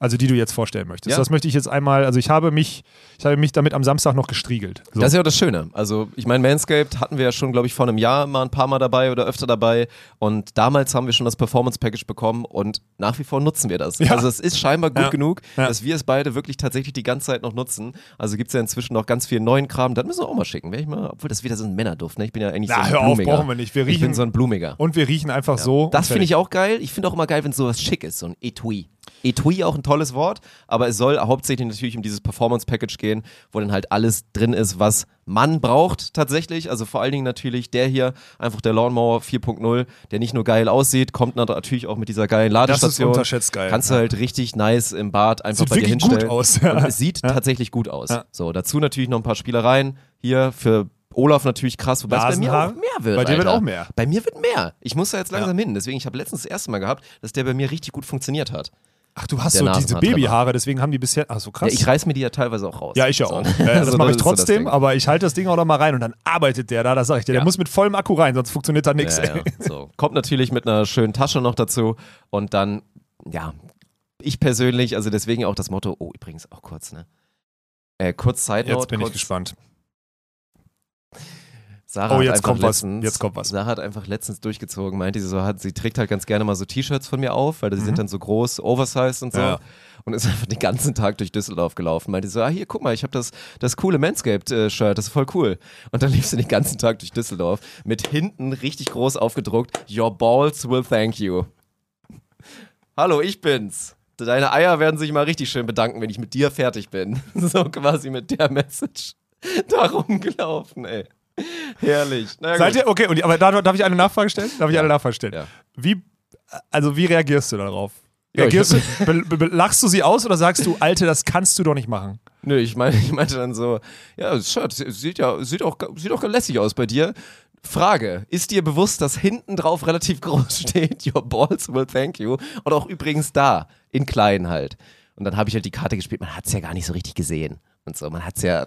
Also die du jetzt vorstellen möchtest. Ja. Das möchte ich jetzt einmal, also ich habe mich, ich habe mich damit am Samstag noch gestriegelt. So. Das ist ja auch das Schöne. Also, ich meine, Manscaped hatten wir ja schon, glaube ich, vor einem Jahr mal ein paar Mal dabei oder öfter dabei. Und damals haben wir schon das Performance Package bekommen und nach wie vor nutzen wir das. Ja. Also, es ist scheinbar gut Ja. genug, dass wir es beide wirklich tatsächlich die ganze Zeit noch nutzen. Also, gibt es ja inzwischen noch ganz viel neuen Kram. Das müssen wir auch mal schicken. Wär ich mal, obwohl das wieder so ein Männerduft, ne? Ich bin ja eigentlich Na, so ein hör auf, Blumiger. brauchen wir nicht. Wir ich bin riechen- so ein Blumiger. und wir riechen einfach so. Das finde ich auch geil. Ich finde auch immer geil, wenn sowas schick ist, so ein Etui. Etui auch ein tolles Wort, aber es soll hauptsächlich natürlich um dieses Performance Package gehen, wo dann halt alles drin ist, was man braucht tatsächlich. Also vor allen Dingen natürlich der hier, einfach der Lawnmower 4.0, der nicht nur geil aussieht, kommt natürlich auch mit dieser geilen Das ist Ladestation. unterschätzt geil. Kannst du Ja. halt richtig nice im Bad einfach Sieht bei dir wirklich gut hinstellen. aus, ja. Und es sieht Ja. tatsächlich gut aus. Ja. So, dazu natürlich noch ein paar Spielereien hier für Olaf natürlich krass, wobei es bei mir Nasenhaar. auch mehr wird. Bei dir wird Alter. auch mehr. Bei mir wird mehr. Ich muss da jetzt langsam hin. Deswegen, ich habe letztens das erste Mal gehabt, dass der bei mir richtig gut funktioniert hat. Ach, du hast Der so diese. Babyhaare, deswegen haben die bisher. Ach so, krass. Ja, ich reiß mir die ja teilweise auch raus. Ja, ich ja So. auch. Ja, das Also mache ich so trotzdem, Ding. aber ich halte das Ding auch noch mal rein und dann arbeitet der da, das sage ich dir. Der Ja. muss mit vollem Akku rein, sonst funktioniert da nichts. Ja. So. Kommt natürlich mit einer schönen Tasche noch dazu und dann, ja, ich persönlich, also deswegen auch das Motto, oh, übrigens auch kurz, ne? Äh, kurz Note, Jetzt bin ich kurz, gespannt. Sarah Oh, hat jetzt einfach kommt was. letztens, Jetzt kommt was. Sarah hat einfach letztens durchgezogen, meinte sie so, hat, sie trägt halt ganz gerne mal so T-Shirts von mir auf, weil die Mhm. sind dann so groß, oversized und so. Ja. Und ist einfach den ganzen Tag durch Düsseldorf gelaufen. Meinte so, ah, hier, guck mal, ich habe das, das coole Manscaped-Shirt, das ist voll cool. Und dann lief sie den ganzen Tag durch Düsseldorf mit hinten richtig groß aufgedruckt, Your balls will thank you. Hallo, ich bin's. Deine Eier werden sich mal richtig schön bedanken, wenn ich mit dir fertig bin. So quasi mit der Message da rumgelaufen, ey. Herrlich. Seid ihr, okay, und, aber da, darf ich eine Nachfrage stellen? Darf ich eine Nachfrage stellen? Ja. Wie, also wie reagierst du darauf? Reagierst du, be, be, lachst du sie aus oder sagst du, Alte, das kannst du doch nicht machen? Nö, ich meine, ich meinte dann so, ja, das Shirt sieht ja, sieht auch, sieht auch lässig aus bei dir. Frage, ist dir bewusst, dass hinten drauf relativ groß steht, your balls will thank you? Und auch übrigens da, in klein halt. Und dann habe ich halt die Karte gespielt, man hat es ja gar nicht so richtig gesehen. Und so, man hat es ja...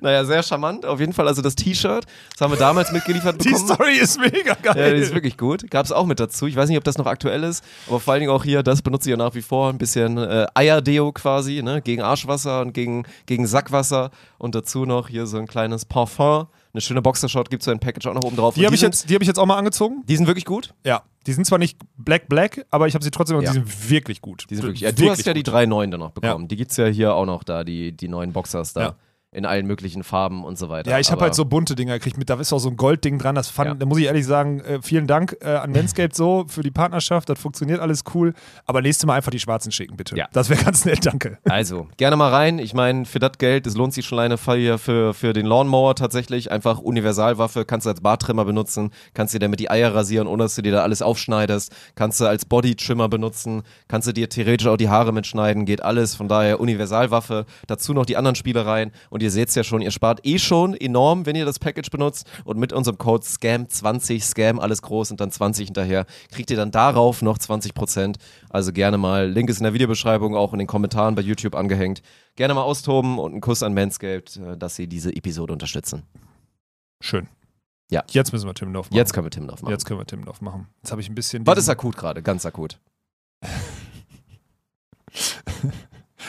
naja, sehr charmant. Auf jeden Fall also das T-Shirt, das haben wir damals mitgeliefert Die bekommen. Story ist mega geil. Ja, die ist wirklich gut. Gab es auch mit dazu. Ich weiß nicht, ob das noch aktuell ist, aber vor allen Dingen auch hier, das benutze ich ja nach wie vor. Ein bisschen äh, Eierdeo quasi, ne? Gegen Arschwasser und gegen, gegen Sackwasser. Und dazu noch hier so ein kleines Parfum Eine schöne Boxershot gibt es ja ein Package auch noch oben drauf. Die habe ich, jetzt- die hab ich jetzt auch mal angezogen. die sind wirklich gut. Ja. Die sind zwar nicht black black, aber ich habe sie trotzdem und Ja. die sind wirklich gut. Die sind wirklich, ja, du hast ja die gut. drei neuen dann noch bekommen. Die gibt es ja hier auch noch da, die, die neuen Boxers da. Ja. In allen möglichen Farben und so weiter. Ja, ich habe halt so bunte Dinger gekriegt. Mit, da ist auch so ein Goldding dran. Das fand, Ja. da muss ich ehrlich sagen, äh, vielen Dank äh, an Manscaped so für die Partnerschaft. Das funktioniert alles cool. Aber nächstes Mal einfach die schwarzen schicken, bitte. Ja. Das wäre ganz nett, danke. Also, gerne mal rein. Ich meine, für das Geld, es lohnt sich schon alleine für, für, für den Lawnmower tatsächlich. Einfach Universalwaffe, kannst du als Barttrimmer benutzen, kannst dir damit die Eier rasieren, ohne dass du dir da alles aufschneidest. Kannst du als Bodytrimmer benutzen, kannst du dir theoretisch auch die Haare mitschneiden, geht alles. Von daher Universalwaffe. Dazu noch die anderen Spielereien. Und ihr seht ja schon, ihr spart eh schon enorm, wenn ihr das Package benutzt. Und mit unserem Code SCAM20, Scam alles groß und dann 20 hinterher, kriegt ihr dann darauf noch 20%. Also gerne mal, Link ist in der Videobeschreibung, auch in den Kommentaren bei YouTube angehängt. Gerne mal austoben und einen Kuss an Manscaped, äh, dass sie diese Episode unterstützen. Schön. Ja. Jetzt müssen wir Timmendorf machen. Jetzt können wir Timdorf machen. Jetzt können wir Timmendorf machen. Jetzt habe ich ein bisschen. Was ist akut gerade? Ganz akut.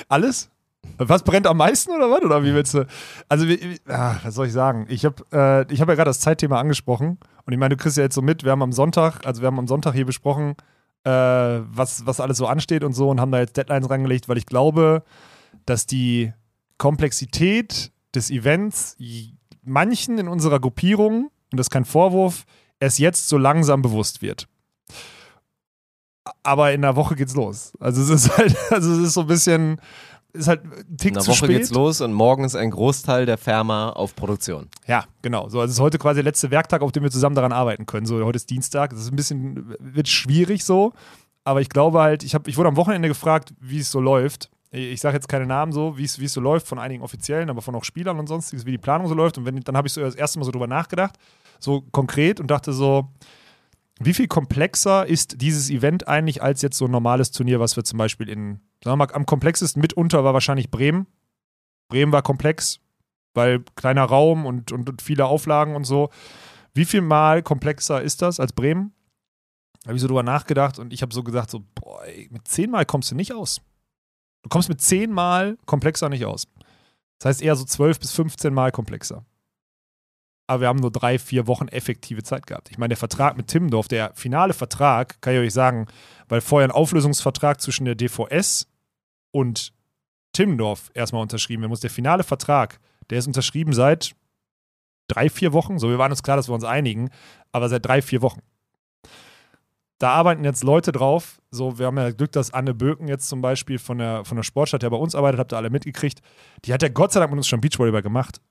Alles? Was brennt am meisten oder was? Oder wie willst du? Also, wie, wie, ah, was soll ich sagen? Ich habe äh, hab ja gerade das Zeitthema angesprochen. Und ich meine, du kriegst ja jetzt so mit, wir haben am Sonntag, also wir haben am Sonntag hier besprochen, äh, was, was alles so ansteht und so und haben da jetzt Deadlines reingelegt, weil ich glaube, dass die Komplexität des Events manchen in unserer Gruppierung, und das ist kein Vorwurf, erst jetzt so langsam bewusst wird. Aber in der Woche geht's los. Also es ist halt, also es ist so ein bisschen, ist halt ein Tick zu Woche spät. geht's los und morgen ist ein Großteil der Firma auf Produktion. Ja, genau. So, also es ist heute quasi der letzte Werktag, auf dem wir zusammen daran arbeiten können. So, heute ist Dienstag. Das ist ein bisschen, wird schwierig so. Aber ich glaube halt, ich, hab, ich wurde am Wochenende gefragt, wie es so läuft. Ich sage jetzt keine Namen so, wie es wie es so läuft von einigen Offiziellen, aber von auch Spielern und sonstiges, wie die Planung so läuft. Und wenn, dann habe ich so das erste Mal so drüber nachgedacht, so konkret und dachte so, wie viel komplexer ist dieses Event eigentlich als jetzt so ein normales Turnier, was wir zum Beispiel in, sagen wir mal, am komplexesten mitunter war wahrscheinlich Bremen. Bremen war komplex, weil kleiner Raum und, und, und viele Auflagen und so. Wie viel mal komplexer ist das als Bremen? Habe ich so drüber nachgedacht und ich habe so gesagt, so, boah, ey, mit zehnmal kommst du nicht aus. Du kommst mit zehnmal komplexer nicht aus. Das heißt eher so zwölf bis 15 Mal komplexer. Aber wir haben nur drei, vier Wochen effektive Zeit gehabt. Ich meine, der Vertrag mit Timmendorf, der finale Vertrag, kann ich euch sagen, weil vorher ein Auflösungsvertrag zwischen der DVS und Timmendorf erstmal unterschrieben werden muss. Der finale Vertrag, der ist unterschrieben seit drei, vier Wochen. So, wir waren uns klar, dass wir uns einigen, aber seit drei, vier Wochen. Da arbeiten jetzt Leute drauf. So, wir haben ja Glück, dass Anne Böken jetzt zum Beispiel von der, von der Sportstadt, der bei uns arbeitet, habt ihr alle mitgekriegt. Die hat ja Gott sei Dank mit uns schon Beachvolleyball gemacht.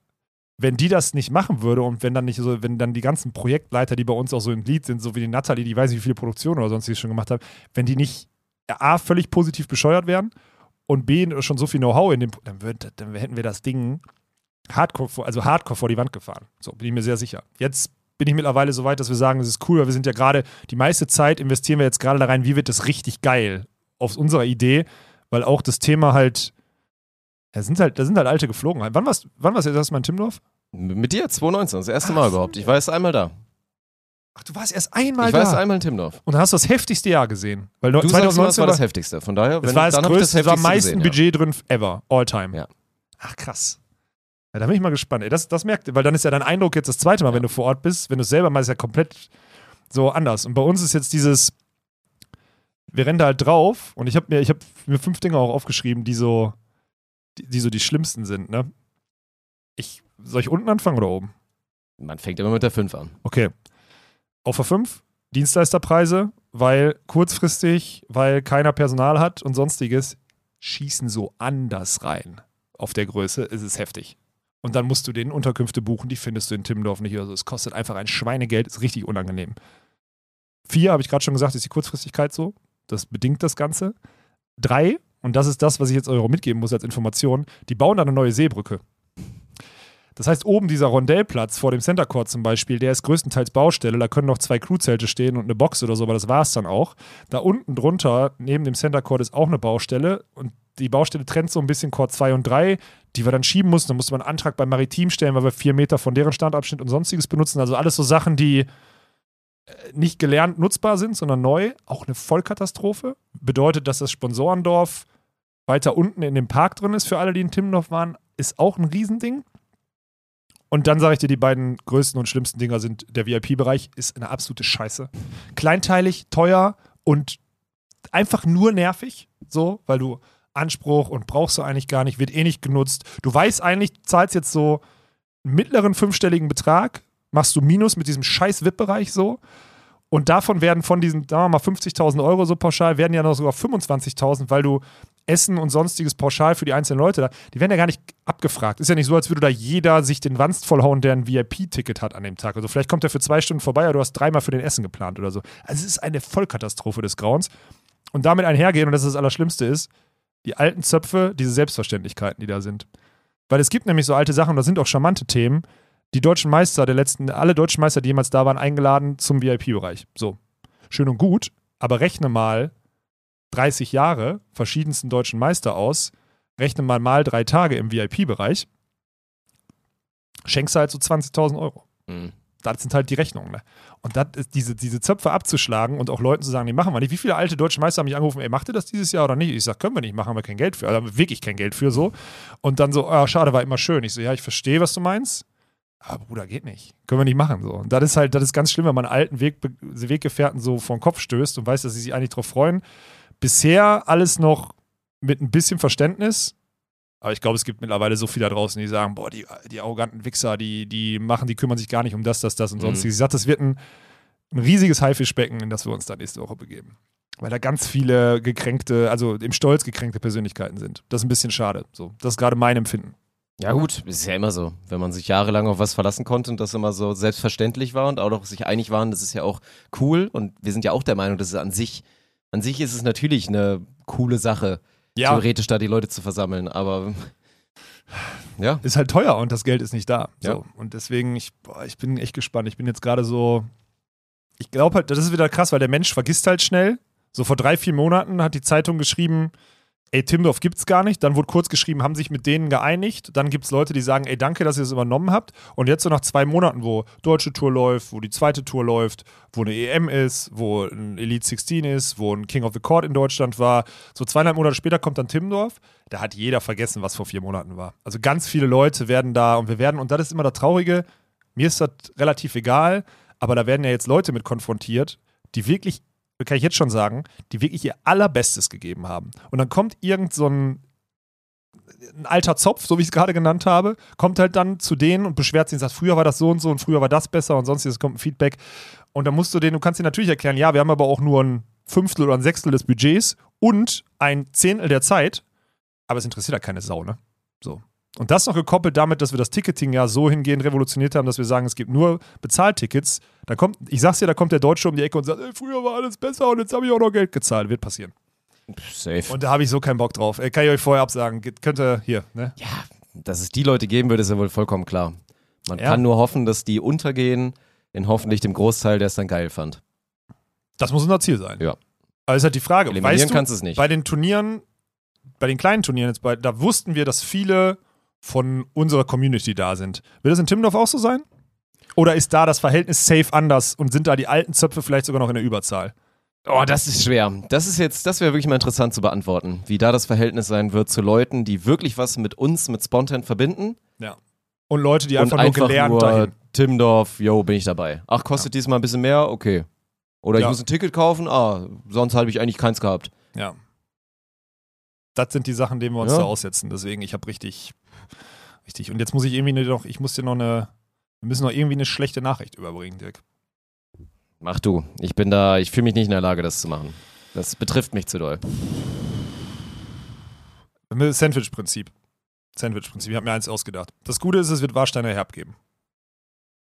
Wenn die das nicht machen würde und wenn dann nicht so, wenn dann die ganzen Projektleiter, die bei uns auch so im Lied sind, so wie die Natalie, die weiß nicht, wie viele Produktionen oder sonst die schon gemacht haben, wenn die nicht A, völlig positiv bescheuert wären und B, schon so viel Know-how in dem, dann, würd, dann hätten wir das Ding hardcore, also hardcore vor die Wand gefahren. So, bin ich mir sehr sicher. Jetzt bin ich mittlerweile so weit, dass wir sagen, das ist cool, weil wir sind ja gerade, die meiste Zeit investieren wir jetzt gerade da rein, wie wird das richtig geil aus unserer Idee, weil auch das Thema halt, da sind halt, da sind halt alte Geflogenheiten. Wann warst, wann warst du jetzt erstmal in Timmendorf? M- Mit dir, 2019, das erste Ach Mal überhaupt. Ich war erst einmal da. Ach, du warst erst einmal ich war da. erst einmal in Timdorf. und dann hast du das heftigste Jahr gesehen. Weil Du 2019 sagst immer, das war das war, Heftigste. Von daher, wenn, war das dann hab ich größte, es war am meisten gesehen, Budget drin ever, all time. Ja. Ach, krass. Ja, da bin ich mal gespannt. Ey, das, das merkt, weil dann ist ja dein Eindruck jetzt das zweite Mal, Ja. wenn du vor Ort bist. Wenn du es selber machst, ist ja komplett so anders. Und bei uns ist jetzt dieses, wir rennen da halt drauf und ich habe mir, ich habe mir fünf Dinge auch aufgeschrieben, die so, die, die so die schlimmsten sind, ne? Ich, soll ich unten anfangen oder oben? Man fängt immer mit der 5 an. Okay. Auf der 5, Dienstleisterpreise, weil kurzfristig, weil keiner Personal hat und sonstiges, schießen so anders rein. Auf der Größe ist es heftig. Und dann musst du den Unterkünfte buchen, die findest du in Timmendorf nicht. Also es kostet einfach ein Schweinegeld, ist richtig unangenehm. Vier, habe ich gerade schon gesagt, ist die Kurzfristigkeit so. Das bedingt das Ganze. Drei, und das ist das, was ich jetzt eure mitgeben muss als Information, die bauen da eine neue Seebrücke. Das heißt, oben dieser Rondellplatz vor dem Center Court zum Beispiel, der ist größtenteils Baustelle. Da können noch zwei Crewzelte stehen und eine Box oder so, aber das war es dann auch. Da unten drunter, neben dem Center Court, ist auch eine Baustelle und die Baustelle trennt so ein bisschen Court 2 und 3, die wir dann schieben mussten. Da musste man einen Antrag beim Maritim stellen, weil wir vier Meter von deren Standabschnitt und sonstiges benutzen. Also alles so Sachen, die äh, nicht gelernt nutzbar sind, sondern neu. Auch eine Vollkatastrophe. Bedeutet, dass das Sponsorendorf weiter unten in dem Park drin ist, für alle, die in Timmendorf waren, ist auch ein Riesending. Und dann sage ich dir, die beiden größten und schlimmsten Dinger sind, der VIP-Bereich ist eine absolute Scheiße. Kleinteilig, teuer und einfach nur nervig, so, weil du Anspruch und brauchst du eigentlich gar nicht, wird eh nicht genutzt. Du weißt eigentlich, du zahlst jetzt so einen mittleren fünfstelligen Betrag, machst du Minus mit diesem scheiß VIP-Bereich so. Und davon werden von diesen, sagen wir mal, 50.000 Euro so pauschal, werden ja noch sogar 25.000, weil du Essen und sonstiges pauschal für die einzelnen Leute da, die werden ja gar nicht abgefragt. Ist ja nicht so, als würde da jeder sich den Wanst vollhauen, der ein VIP-Ticket hat an dem Tag. Also vielleicht kommt er für zwei Stunden vorbei, aber du hast dreimal für den Essen geplant oder so. Also es ist eine Vollkatastrophe des Grauens. Und damit einhergehen, und das ist das Allerschlimmste ist, die alten Zöpfe, diese Selbstverständlichkeiten, die da sind. Weil es gibt nämlich so alte Sachen, und das sind auch charmante Themen, die deutschen Meister der letzten, alle deutschen Meister, die jemals da waren, eingeladen zum VIP-Bereich. So. Schön und gut, aber rechne mal 30 Jahre verschiedensten deutschen Meister aus, rechne mal mal drei Tage im VIP-Bereich, schenkst du halt so 20.000 Euro. Mhm. Das sind halt die Rechnungen. Ne? Und das ist diese, diese Zöpfe abzuschlagen und auch Leuten zu sagen, die machen wir nicht. Wie viele alte deutsche Meister haben mich angerufen, ey, macht ihr das dieses Jahr oder nicht? Ich sage, können wir nicht, machen haben wir kein Geld für. Also haben wir wirklich kein Geld für so. Und dann so, ah, schade, war immer schön. Ich so, ja, ich verstehe, was du meinst. Aber Bruder, geht nicht. Können wir nicht machen. So. Und das ist halt, das ist ganz schlimm, wenn man alten Weg, Weggefährten so vor den Kopf stößt und weiß, dass sie sich eigentlich drauf freuen. Bisher alles noch mit ein bisschen Verständnis. Aber ich glaube, es gibt mittlerweile so viele da draußen, die sagen, boah, die, die arroganten Wichser, die, die machen, die kümmern sich gar nicht um das, das, das und Mhm. sonstiges. Ich sage, das wird ein, ein riesiges Haifischbecken, in das wir uns dann nächste Woche begeben. Weil da ganz viele gekränkte, also im Stolz gekränkte Persönlichkeiten sind. Das ist ein bisschen schade. So, das ist gerade mein Empfinden. Ja gut, ist ja immer so. Wenn man sich jahrelang auf was verlassen konnte und das immer so selbstverständlich war und auch noch sich einig waren, das ist ja auch cool. Und wir sind ja auch der Meinung, dass es an sich, an sich ist es natürlich eine coole Sache, theoretisch da die Leute zu versammeln. Aber ja, ist halt teuer und das Geld ist nicht da. So. Ja. Und deswegen, ich, boah, ich bin echt gespannt. Ich bin jetzt gerade so. Ich glaube halt, das ist wieder krass, weil der Mensch vergisst halt schnell. So vor drei, vier Monaten hat die Zeitung geschrieben, ey, Timdorf gibt's gar nicht. Dann wurde kurz geschrieben, haben sich mit denen geeinigt. Dann gibt's Leute, die sagen, ey, danke, dass ihr das übernommen habt. Und jetzt so nach zwei Monaten, wo deutsche Tour läuft, wo die zweite Tour läuft, wo eine EM ist, wo ein Elite 16 ist, wo ein King of the Court in Deutschland war. So zweieinhalb Monate später kommt dann Timdorf. Da hat jeder vergessen, was vor vier Monaten war. Also ganz viele Leute werden da und wir werden, und das ist immer das Traurige, mir ist das relativ egal, aber da werden ja jetzt Leute mit konfrontiert, die wirklich, kann ich jetzt schon sagen, die wirklich ihr allerbestes gegeben haben. Und dann kommt irgend so ein, ein alter Zopf, so wie ich es gerade genannt habe, kommt halt dann zu denen und beschwert sich und sagt, früher war das so und so und früher war das besser und sonstiges kommt ein Feedback. Und dann musst du denen, du kannst dir natürlich erklären, ja, wir haben aber auch nur ein Fünftel oder ein Sechstel des Budgets und ein Zehntel der Zeit, aber es interessiert halt keine Sau, ne? So. Und das noch gekoppelt damit, dass wir das Ticketing ja so hingehend revolutioniert haben, dass wir sagen, es gibt nur Bezahltickets. Da kommt, ich sag's dir, da kommt der Deutsche um die Ecke und sagt, ey, früher war alles besser und jetzt habe ich auch noch Geld gezahlt. Wird passieren. safe. Und da habe ich so keinen Bock drauf. Äh, kann ich euch vorher absagen. Geht- Könnte hier, ne? ja, dass es die Leute geben wird, ist ja wohl vollkommen klar. Man Ja. kann nur hoffen, dass die untergehen, in hoffentlich dem Großteil, der es dann geil fand. Das muss unser Ziel sein. Ja. Aber ist halt die Frage, Eliminieren weißt du, kannst du es nicht. bei den Turnieren, bei den kleinen Turnieren jetzt, bei, da wussten wir, dass viele von unserer Community da sind. Wird das in Timmendorf auch so sein? Oder ist da das Verhältnis safe anders und sind da die alten Zöpfe vielleicht sogar noch in der Überzahl? Oh, das ist schwer. Das ist jetzt, das wäre wirklich mal interessant zu beantworten, wie da das Verhältnis sein wird zu Leuten, die wirklich was mit uns, mit Spontan verbinden. Ja. Und Leute, die und einfach nur einfach gelernt nur dahin. Timdorf, yo, bin ich dabei. Ach, kostet diesmal ein bisschen mehr? Okay. Oder ich Ja. muss ein Ticket kaufen? Ah, sonst habe ich eigentlich keins gehabt. Ja. Das sind die Sachen, denen wir uns Ja. da aussetzen. Deswegen, ich habe richtig, richtig. Und jetzt muss ich irgendwie noch, ich muss dir noch eine, wir müssen noch irgendwie eine schlechte Nachricht überbringen, Dirk. Mach du. Ich bin da, ich fühle mich nicht in der Lage, das zu machen. Das betrifft mich zu doll. Sandwich-Prinzip. Sandwich-Prinzip. Ich habe mir eins ausgedacht. Das Gute ist, es wird Warsteiner Herb geben.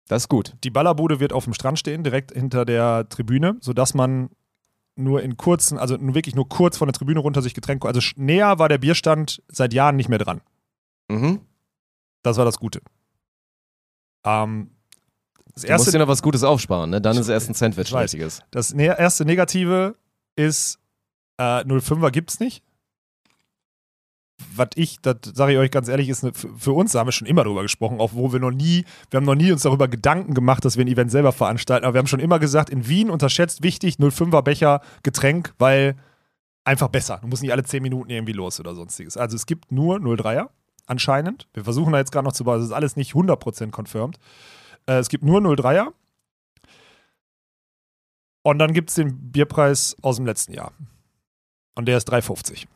Das ist gut. Die Ballerbude wird auf dem Strand stehen, direkt hinter der Tribüne, sodass man nur in kurzen, also wirklich nur kurz von der Tribüne runter sich Getränke, also näher war der Bierstand seit Jahren nicht mehr dran. Mhm. Das war das Gute. Ähm, das Du musst dir erste, noch was Gutes aufsparen, ne? Dann ist erst ein Sandwich Ich weiß. richtiges. das ne erste Negative ist, äh, 05er gibt's nicht. Was ich, das sage ich euch ganz ehrlich, ist eine, für, für uns, da haben wir schon immer drüber gesprochen, auch wo wir noch nie, wir haben noch nie uns darüber Gedanken gemacht, dass wir ein Event selber veranstalten, aber wir haben schon immer gesagt, in Wien unterschätzt wichtig 05er Becher Getränk, weil einfach besser. Du musst nicht alle 10 Minuten irgendwie los oder sonstiges. Also es gibt nur 03er anscheinend. Wir versuchen da jetzt gerade noch zu bauen. Das ist alles nicht 100% confirmed. Äh, es gibt nur 03er. Und dann gibt es den Bierpreis aus dem letzten Jahr. Und der ist 3,50.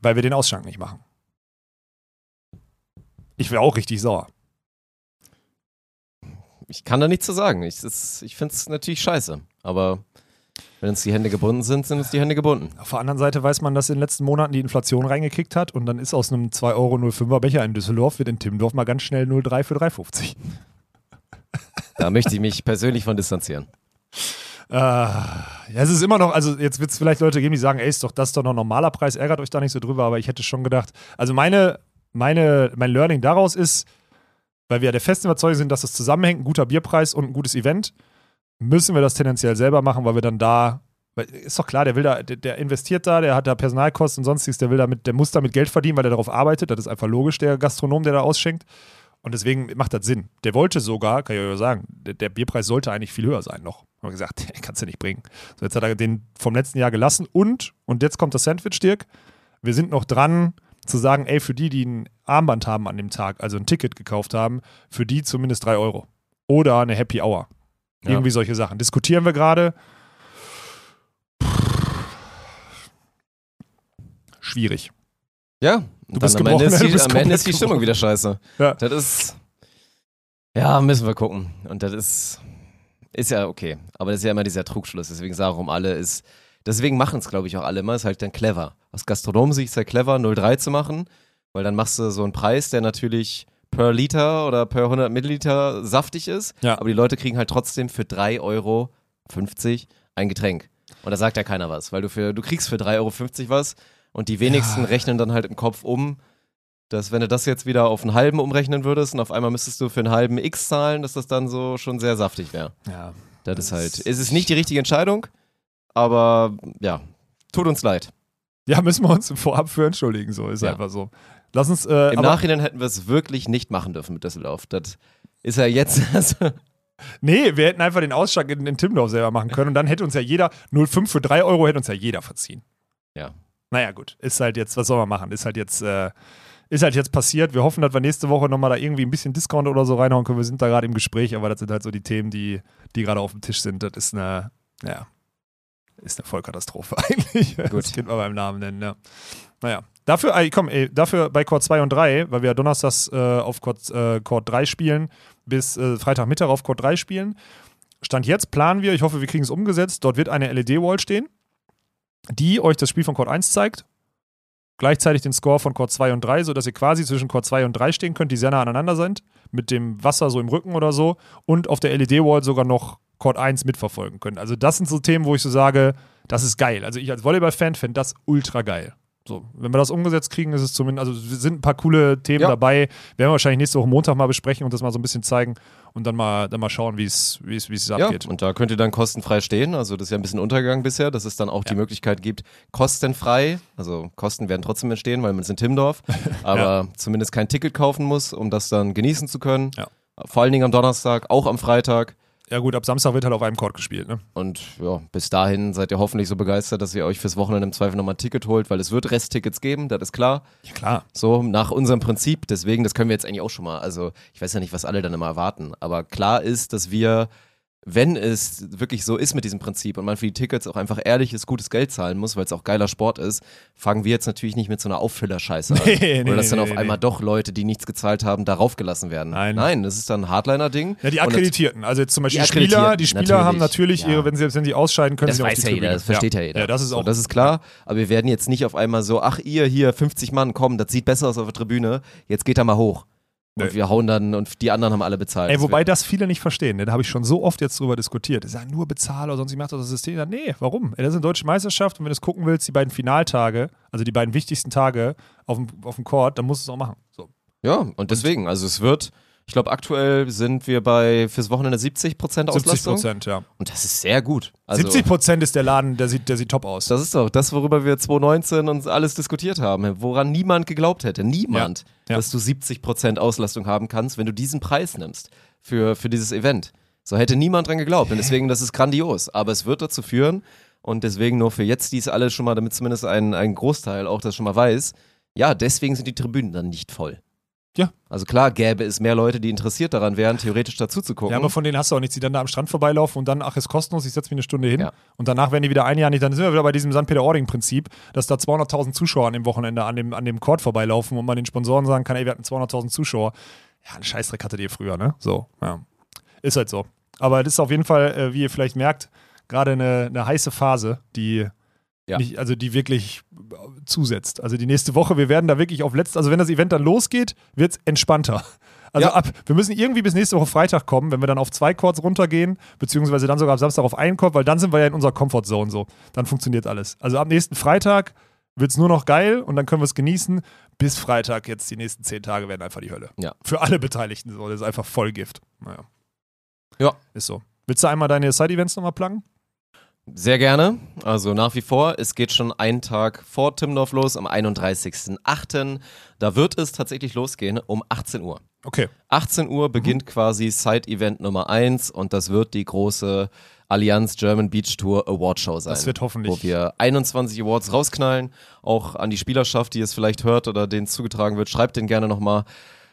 Weil wir den Ausschank nicht machen. Ich wäre auch richtig sauer. Ich kann da nichts zu sagen. Ich, ich finde es natürlich scheiße. Aber wenn uns die Hände gebunden sind, sind uns die Hände gebunden. Auf der anderen Seite weiß man, dass in den letzten Monaten die Inflation reingekickt hat und dann ist aus einem 2,05 Euro Becher in Düsseldorf, wird in Timmendorf mal ganz schnell 0,3 für 3,50. Da möchte ich mich persönlich von distanzieren. Äh, ja, es ist immer noch, also jetzt wird es vielleicht Leute geben, die sagen, ey, ist doch das ist doch noch ein normaler Preis, ärgert euch da nicht so drüber, aber ich hätte schon gedacht, also meine, meine, mein Learning daraus ist, weil wir ja der festen Überzeugung sind, dass das zusammenhängt, ein guter Bierpreis und ein gutes Event, müssen wir das tendenziell selber machen, weil wir dann da, ist doch klar, der will da, der, investiert da, der hat da Personalkosten und sonstiges, der will damit, der muss damit Geld verdienen, weil er darauf arbeitet, das ist einfach logisch, der Gastronom, der da ausschenkt. Und deswegen macht das Sinn. Der wollte sogar, kann ich euch sagen, der, der Bierpreis sollte eigentlich viel höher sein noch. Haben wir gesagt, kannst du nicht bringen. So, jetzt hat er den vom letzten Jahr gelassen und, und jetzt kommt das Sandwich, Dirk. Wir sind noch dran zu sagen, ey, für die, die ein Armband haben an dem Tag, also ein Ticket gekauft haben, für die zumindest 3 Euro. Oder eine Happy Hour. Ja. Irgendwie solche Sachen. Diskutieren wir gerade. Schwierig. Ja, und bist am Ende gebrochen, ist du die, bist am Ende ist die Stimmung gebrochen. wieder scheiße. Ja. Das ist. Ja, müssen wir gucken. Und das ist. Ist ja okay. Aber das ist ja immer dieser Trugschluss. Deswegen sagen warum alle ist. Deswegen machen es, glaube ich, auch alle immer. Ist halt dann clever. Aus Gastronomensicht ist ja clever, 0,3 zu machen. Weil dann machst du so einen Preis, der natürlich per Liter oder per 100 Milliliter saftig ist. Ja. Aber die Leute kriegen halt trotzdem für 3,50 Euro ein Getränk. Und da sagt ja keiner was. Weil du, für, du kriegst für 3,50 Euro was. Und die wenigsten Ja. rechnen dann halt im Kopf um, dass wenn du das jetzt wieder auf einen halben umrechnen würdest und auf einmal müsstest du für einen halben X zahlen, dass das dann so schon sehr saftig wäre. Ja. Das ist halt, Das- es ist nicht die richtige Entscheidung, aber ja, tut uns leid. Ja, müssen wir uns vorab für entschuldigen, so ist Ja. einfach so. Lass uns, äh, Im Nachhinein hätten wir es wirklich nicht machen dürfen mit Düsseldorf. Das ist ja jetzt, also, nee, wir hätten einfach den Ausschlag in, in Timmendorf selber machen können und dann hätte uns ja jeder, 0,5 für 3 Euro hätte uns ja jeder verziehen. Ja. Naja, gut, ist halt jetzt, was soll man machen? Ist halt jetzt, äh, ist halt jetzt passiert. Wir hoffen, dass wir nächste Woche nochmal da irgendwie ein bisschen Discount oder so reinhauen können. Wir sind da gerade im Gespräch, aber das sind halt so die Themen, die, die gerade auf dem Tisch sind. Das ist eine, ja, ist eine Vollkatastrophe eigentlich. Gut. Das Kind mal beim Namen nennen, ja. Naja. Dafür, ey, komm, ey, dafür bei Chord 2 und 3, weil wir ja donnerstags äh, auf Chord, äh, Chord 3 spielen, bis äh, Freitagmittag auf Chord 3 spielen. Stand jetzt planen wir, ich hoffe, wir kriegen es umgesetzt, dort wird eine LED-Wall stehen, die euch das Spiel von Chord 1 zeigt. Gleichzeitig den Score von Chord 2 und 3, sodass ihr quasi zwischen Chord 2 und 3 stehen könnt, die sehr nah aneinander sind, mit dem Wasser so im Rücken oder so und auf der LED-Wall sogar noch Chord 1 mitverfolgen könnt. Also das sind so Themen, wo ich so sage, das ist geil. Also ich als Volleyball-Fan fände das ultra geil. So, wenn wir das umgesetzt kriegen, ist es zumindest, also sind ein paar coole Themen Ja. dabei. Werden wir wahrscheinlich nächste Woche Montag mal besprechen und das mal so ein bisschen zeigen und dann mal, dann mal schauen, wie es ja, abgeht. und da könnt ihr dann kostenfrei stehen. Also das ist ja ein bisschen untergegangen bisher, dass es dann auch die Ja. Möglichkeit gibt, kostenfrei, also Kosten werden trotzdem entstehen, weil man ist in Timmendorf, aber zumindest kein Ticket kaufen muss, um das dann genießen zu können. Ja. Vor allen Dingen am Donnerstag, auch am Freitag. Ja gut, ab Samstag wird halt auf einem Chord gespielt, ne? Und ja, bis dahin seid ihr hoffentlich so begeistert, dass ihr euch fürs Wochenende im Zweifel nochmal ein Ticket holt, weil es wird Resttickets geben, das ist klar. Ja klar. So nach unserem Prinzip. Deswegen, das können wir jetzt eigentlich auch schon mal. Also ich weiß ja nicht, was alle dann immer erwarten. Aber klar ist, dass wir, wenn es wirklich so ist mit diesem Prinzip und man für die Tickets auch einfach ehrliches, gutes Geld zahlen muss, weil es auch geiler Sport ist, fangen wir jetzt natürlich nicht mit so einer Auffüllerscheiße an. Nee, nee, Oder dass dann nee, auf nee, einmal nee. doch Leute, die nichts gezahlt haben, darauf gelassen werden. Nein. Nein, das ist dann ein Hardliner-Ding. Ja, die Und Akkreditierten. Also jetzt zum Beispiel Die Spieler, die Spieler natürlich. haben natürlich Ja. ihre, wenn sie, wenn sie ausscheiden, können Das sie auf weiß die ja jeder, das versteht ja, jeder. Ja, das ist auch. das ist klar, aber wir werden jetzt nicht auf einmal so, ach ihr hier 50 Mann, komm, das sieht besser aus auf der Tribüne, jetzt geht da mal hoch. Und Nee. wir hauen dann und die anderen haben alle bezahlt. Ey, Das wobei das viele nicht verstehen. Ne? Da habe ich schon so oft jetzt drüber diskutiert. Die sagen nur Bezahler sonst ich mache doch das System. Ja, nee, warum? Ey, das ist eine deutsche Meisterschaft und wenn du es gucken willst, die beiden Finaltage, also die beiden wichtigsten Tage auf dem, auf dem Court, dann musst du es auch machen. So. Ja, und deswegen, also es wird, ich glaube aktuell sind wir bei fürs Wochenende 70 Prozent 70 Auslastung. Prozent, ja. Und das ist sehr gut. Also, 70 Prozent ist der Laden, der sieht, der sieht top aus. Das ist doch das, worüber wir 2019 uns alles diskutiert haben, woran niemand geglaubt hätte. Niemand, Ja. Ja. dass du 70% Auslastung haben kannst, wenn du diesen Preis nimmst für, für dieses Event. So hätte niemand dran geglaubt. Und deswegen, das ist grandios. Aber es wird dazu führen, und deswegen nur für jetzt dies alles schon mal, damit zumindest ein, ein Großteil auch das schon mal weiß, Ja, deswegen sind die Tribünen dann nicht voll. Ja. Also klar, gäbe es mehr Leute, die interessiert daran wären, theoretisch dazu zu gucken. Ja, aber von denen hast du auch nichts, die dann da am Strand vorbeilaufen und dann, ach, ist kostenlos, ich setze mich eine Stunde hin Ja. und danach werden die wieder ein Jahr nicht, dann sind wir wieder bei diesem St. Peter-Ording-Prinzip, dass da 200.000 Zuschauer an dem Wochenende an dem, an dem Court vorbeilaufen und man den Sponsoren sagen kann, ey, wir hatten 200.000 Zuschauer. Ja, einen Scheißdreck hattet ihr früher, ne? So, ja. Ist halt so. Aber das ist auf jeden Fall, äh, wie ihr vielleicht merkt, gerade eine, eine heiße Phase, die Ja. nicht, also die wirklich äh, zusetzt. Also die nächste Woche, wir werden da wirklich auf letzt, also wenn das Event dann losgeht, wird es entspannter. Also Ja. ab, wir müssen irgendwie bis nächste Woche Freitag kommen, wenn wir dann auf zwei Chords runtergehen, beziehungsweise dann sogar am Samstag auf einen Chord, weil dann sind wir ja in unserer Comfortzone so. Dann funktioniert alles. Also ab nächsten Freitag wird es nur noch geil und dann können wir es genießen. Bis Freitag jetzt die nächsten zehn Tage werden einfach die Hölle. Ja. Für alle Beteiligten so. Das ist einfach voll Gift. Naja. Ja. Ist so. Willst du einmal deine Side-Events nochmal pluggen? Sehr gerne. Also nach wie vor, es geht schon einen Tag vor Timmendorf los, am 31.08. Da wird es tatsächlich losgehen um 18 Uhr. Okay. 18 Uhr beginnt quasi Side-Event Nummer 1 und das wird die große Allianz German Beach Tour Award Show sein. Das wird hoffentlich- Wo wir 21 Awards rausknallen. Auch an die Spielerschaft, die es vielleicht hört oder denen zugetragen wird, schreibt den gerne nochmal.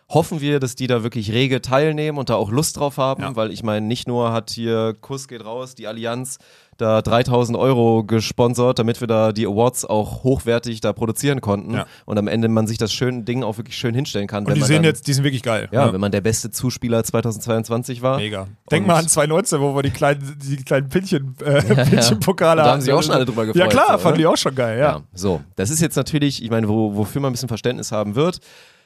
Hoffen wir, dass die da wirklich rege teilnehmen und da auch Lust drauf haben, Ja. weil ich meine, nicht nur hat hier Kuss geht raus, die Allianz da 3000 Euro gesponsert, damit wir da die Awards auch hochwertig da produzieren konnten Ja. und am Ende man sich das schöne Ding auch wirklich schön hinstellen kann. Und wenn die man sehen dann, jetzt, die sind wirklich geil. ja, ne? wenn man der beste Zuspieler 2022 war. Mega. Denk mal an 2019, wo wir die kleinen, die kleinen Pinchen, äh, Pinchenpokale Da haben sich auch schon alle drüber Ja gefreut, klar, so, fanden die auch schon geil, ja. Ja, so. Das ist jetzt natürlich, ich meine, wo, wofür man ein bisschen Verständnis haben wird,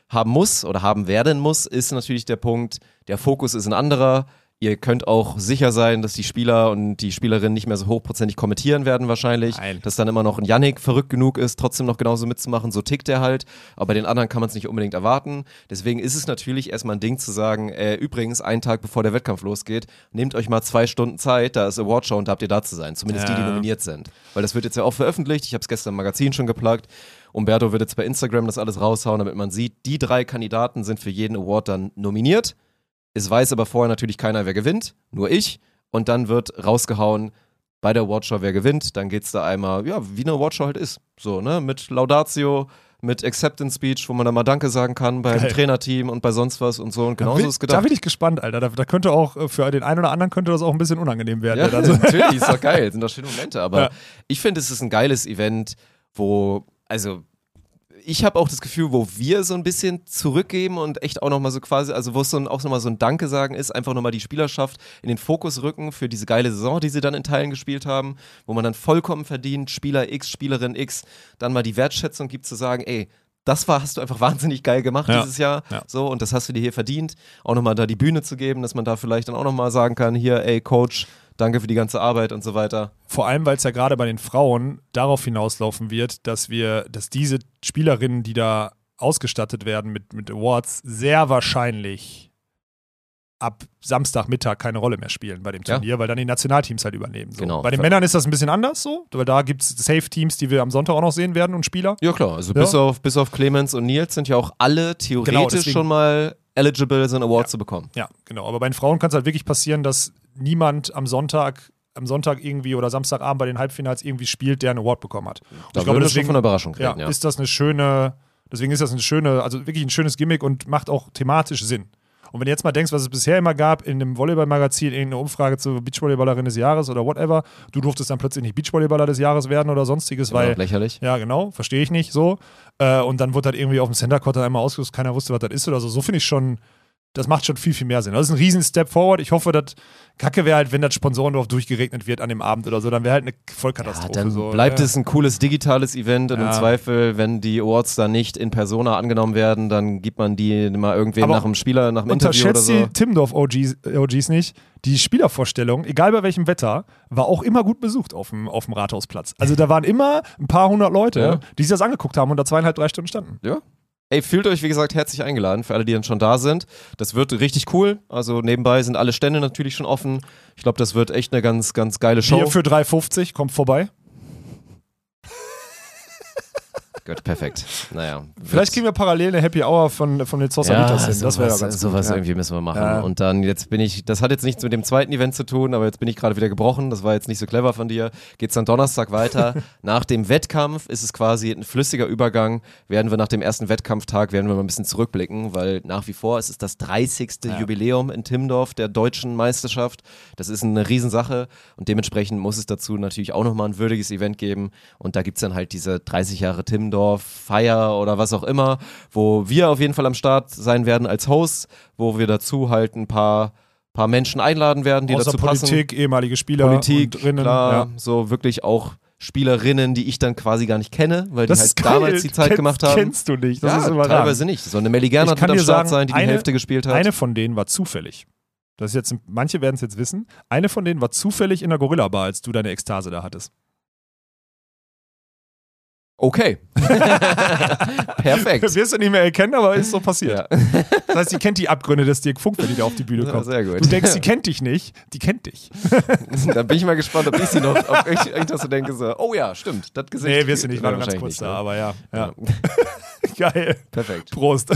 haben muss oder haben werden muss, ist natürlich der Punkt, der Fokus ist ein anderer. Ihr könnt auch sicher sein, dass die Spieler und die Spielerinnen nicht mehr so hochprozentig kommentieren werden wahrscheinlich. Nein. Dass dann immer noch ein Yannick verrückt genug ist, trotzdem noch genauso mitzumachen. So tickt er halt. Aber bei den anderen kann man es nicht unbedingt erwarten. Deswegen ist es natürlich erstmal ein Ding zu sagen, äh, übrigens, einen Tag bevor der Wettkampf losgeht, nehmt euch mal zwei Stunden Zeit, da ist Awardshow und da habt ihr da zu sein. Zumindest die, die Ja. nominiert sind. Weil das wird jetzt ja auch veröffentlicht. Ich habe es gestern im Magazin schon geplagt. Umberto wird jetzt bei Instagram das alles raushauen, damit man sieht, die drei Kandidaten sind für jeden Award dann nominiert. Es weiß aber vorher natürlich keiner, wer gewinnt, nur ich. Und dann wird rausgehauen bei der Awardshow, wer gewinnt. Dann geht's da einmal, ja, wie eine Awardshow halt ist. So, ne? Mit Laudatio, mit Acceptance Speech, wo man dann mal Danke sagen kann beim Geil. Trainerteam und bei sonst was und so. Und genauso da, ist bin- gedacht. Da bin ich gespannt, Alter. Da, da könnte auch äh, für den einen oder anderen könnte das auch ein bisschen unangenehm werden. Ja, der dann so- natürlich, ist doch geil, sind doch schöne Momente. Aber Ja. ich finde, es ist ein geiles Event, wo, also ich habe auch das Gefühl, wo wir so ein bisschen zurückgeben und echt auch nochmal so quasi, also wo es so ein, auch nochmal so ein Danke sagen ist, einfach nochmal die Spielerschaft in den Fokus rücken für diese geile Saison, die sie dann in Teilen gespielt haben, wo man dann vollkommen verdient, Spieler X, Spielerin X, dann mal die Wertschätzung gibt zu sagen, ey, das war, hast du einfach wahnsinnig geil gemacht Ja. dieses Jahr. Ja. So, und das hast du dir hier verdient. Auch nochmal da die Bühne zu geben, dass man da vielleicht dann auch nochmal sagen kann, hier, ey, Coach, danke für die ganze Arbeit und so weiter. Vor allem, weil es ja gerade bei den Frauen darauf hinauslaufen wird, dass wir, dass diese Spielerinnen, die da ausgestattet werden mit, mit Awards, sehr wahrscheinlich ab Samstagmittag keine Rolle mehr spielen bei dem Ja. Turnier, weil dann die Nationalteams halt übernehmen. So. Genau. Bei den Männern ist das ein bisschen anders so, weil da gibt es Safe-Teams, die wir am Sonntag auch noch sehen werden und Spieler. Ja, klar. Also Ja. bis, auf, bis auf Clemens und Nils sind ja auch alle theoretisch Genau, schon mal eligible, so einen Award Ja. zu bekommen. Ja, genau. Aber bei den Frauen kann es halt wirklich passieren, dass niemand am Sonntag am Sonntag irgendwie oder Samstagabend bei den Halbfinals irgendwie spielt, der einen Award bekommen hat. Und Da ich glaube, schon deswegen von der Überraschung ja, reden, ja. ist das eine schöne, deswegen ist das eine schöne, also wirklich ein schönes Gimmick und macht auch thematisch Sinn. Und wenn du jetzt mal denkst, was es bisher immer gab, in einem Volleyball-Magazin, irgendeine Umfrage zur Beachvolleyballerin des Jahres oder whatever, du durftest dann plötzlich nicht Beachvolleyballer des Jahres werden oder sonstiges, Immer noch weil lächerlich. ja, genau, verstehe ich nicht so. Äh, und dann wurde halt irgendwie auf dem Center Court dann einmal ausgerüstet, keiner wusste, was das ist oder so. So finde ich schon, das macht schon viel, viel mehr Sinn. Das ist ein riesen Step forward. Ich hoffe, dass Kacke wäre halt, wenn das Sponsorendorf durchgeregnet wird an dem Abend oder so, dann wäre halt eine Ja, Vollkatastrophe. dann so. bleibt ja. es ein cooles digitales Event und Ja. im Zweifel, wenn die Awards dann nicht in Persona angenommen werden, dann gibt man die mal irgendwem nach dem Spieler, nach dem Interview oder Unterschätzt so. die Timmendorf-OGs OGs nicht. Die Spielervorstellung, egal bei welchem Wetter, war auch immer gut besucht auf dem, auf dem Rathausplatz. Also da waren immer ein paar hundert Leute, Ja. die sich das angeguckt haben und da zweieinhalb, drei Stunden standen. Ja. Ey, fühlt euch, wie gesagt, herzlich eingeladen für alle, die dann schon da sind. Das wird richtig cool. Also nebenbei sind alle Stände natürlich schon offen. Ich glaube, das wird echt eine ganz, ganz geile Show. Bier für 3,50, kommt vorbei. Gut, perfekt. Naja. Vielleicht kriegen wir parallel eine Happy Hour von, von den Zossalitas hin. Das wäre doch ganz sowas gut. Ja. irgendwie müssen wir machen. Ja. Und dann jetzt bin ich, das hat jetzt nichts mit dem zweiten Event zu tun, aber jetzt bin ich gerade wieder gebrochen. Das war jetzt nicht so clever von dir. Geht's dann Donnerstag weiter. nach dem Wettkampf ist es quasi ein flüssiger Übergang. Werden wir nach dem ersten Wettkampftag werden wir mal ein bisschen zurückblicken, weil nach wie vor es ist das 30. Jubiläum in Timmendorf der deutschen Meisterschaft. Das ist eine Riesensache und dementsprechend muss es dazu natürlich auch nochmal ein würdiges Event geben. Und da gibt's dann halt diese 30 Jahre Timmendorf Feier oder was auch immer, wo wir auf jeden Fall am Start sein werden als Hosts, wo wir dazu halt ein paar, paar Menschen einladen werden, die Außer dazu passen. Politik, ehemalige Spieler Politik, und Rinnen. klar, Ja. so wirklich auch Spielerinnen, die ich dann quasi gar nicht kenne, weil Das die halt geil. damals die Zeit Kennst- gemacht haben. Kennst du nicht. Das ja, ist überragend. teilweise nicht. So eine Melly kann wird am Start sagen, sein, die die eine- Hälfte gespielt hat. Eine von denen war zufällig. Das ist jetzt, manche werden es jetzt wissen. Eine von denen war zufällig in der Gorilla Bar, als du deine Ekstase da hattest. Okay. Perfekt. Wirst du nicht mehr erkennen, aber ist so passiert. Ja. Das heißt, die kennt die Abgründe des Dirk Funk, wenn die da auf die Bühne Ja, kommt. sehr gut. Du denkst, sie kennt dich nicht, die kennt dich. da bin ich mal gespannt, ob ich sie noch, ob ich irgendwas so denke, so, oh ja, stimmt, das Gesicht. Nee, wirst du nicht, war nur ganz kurz nicht, da, ne? aber ja. ja. Ja. Geil. Perfekt. Prost.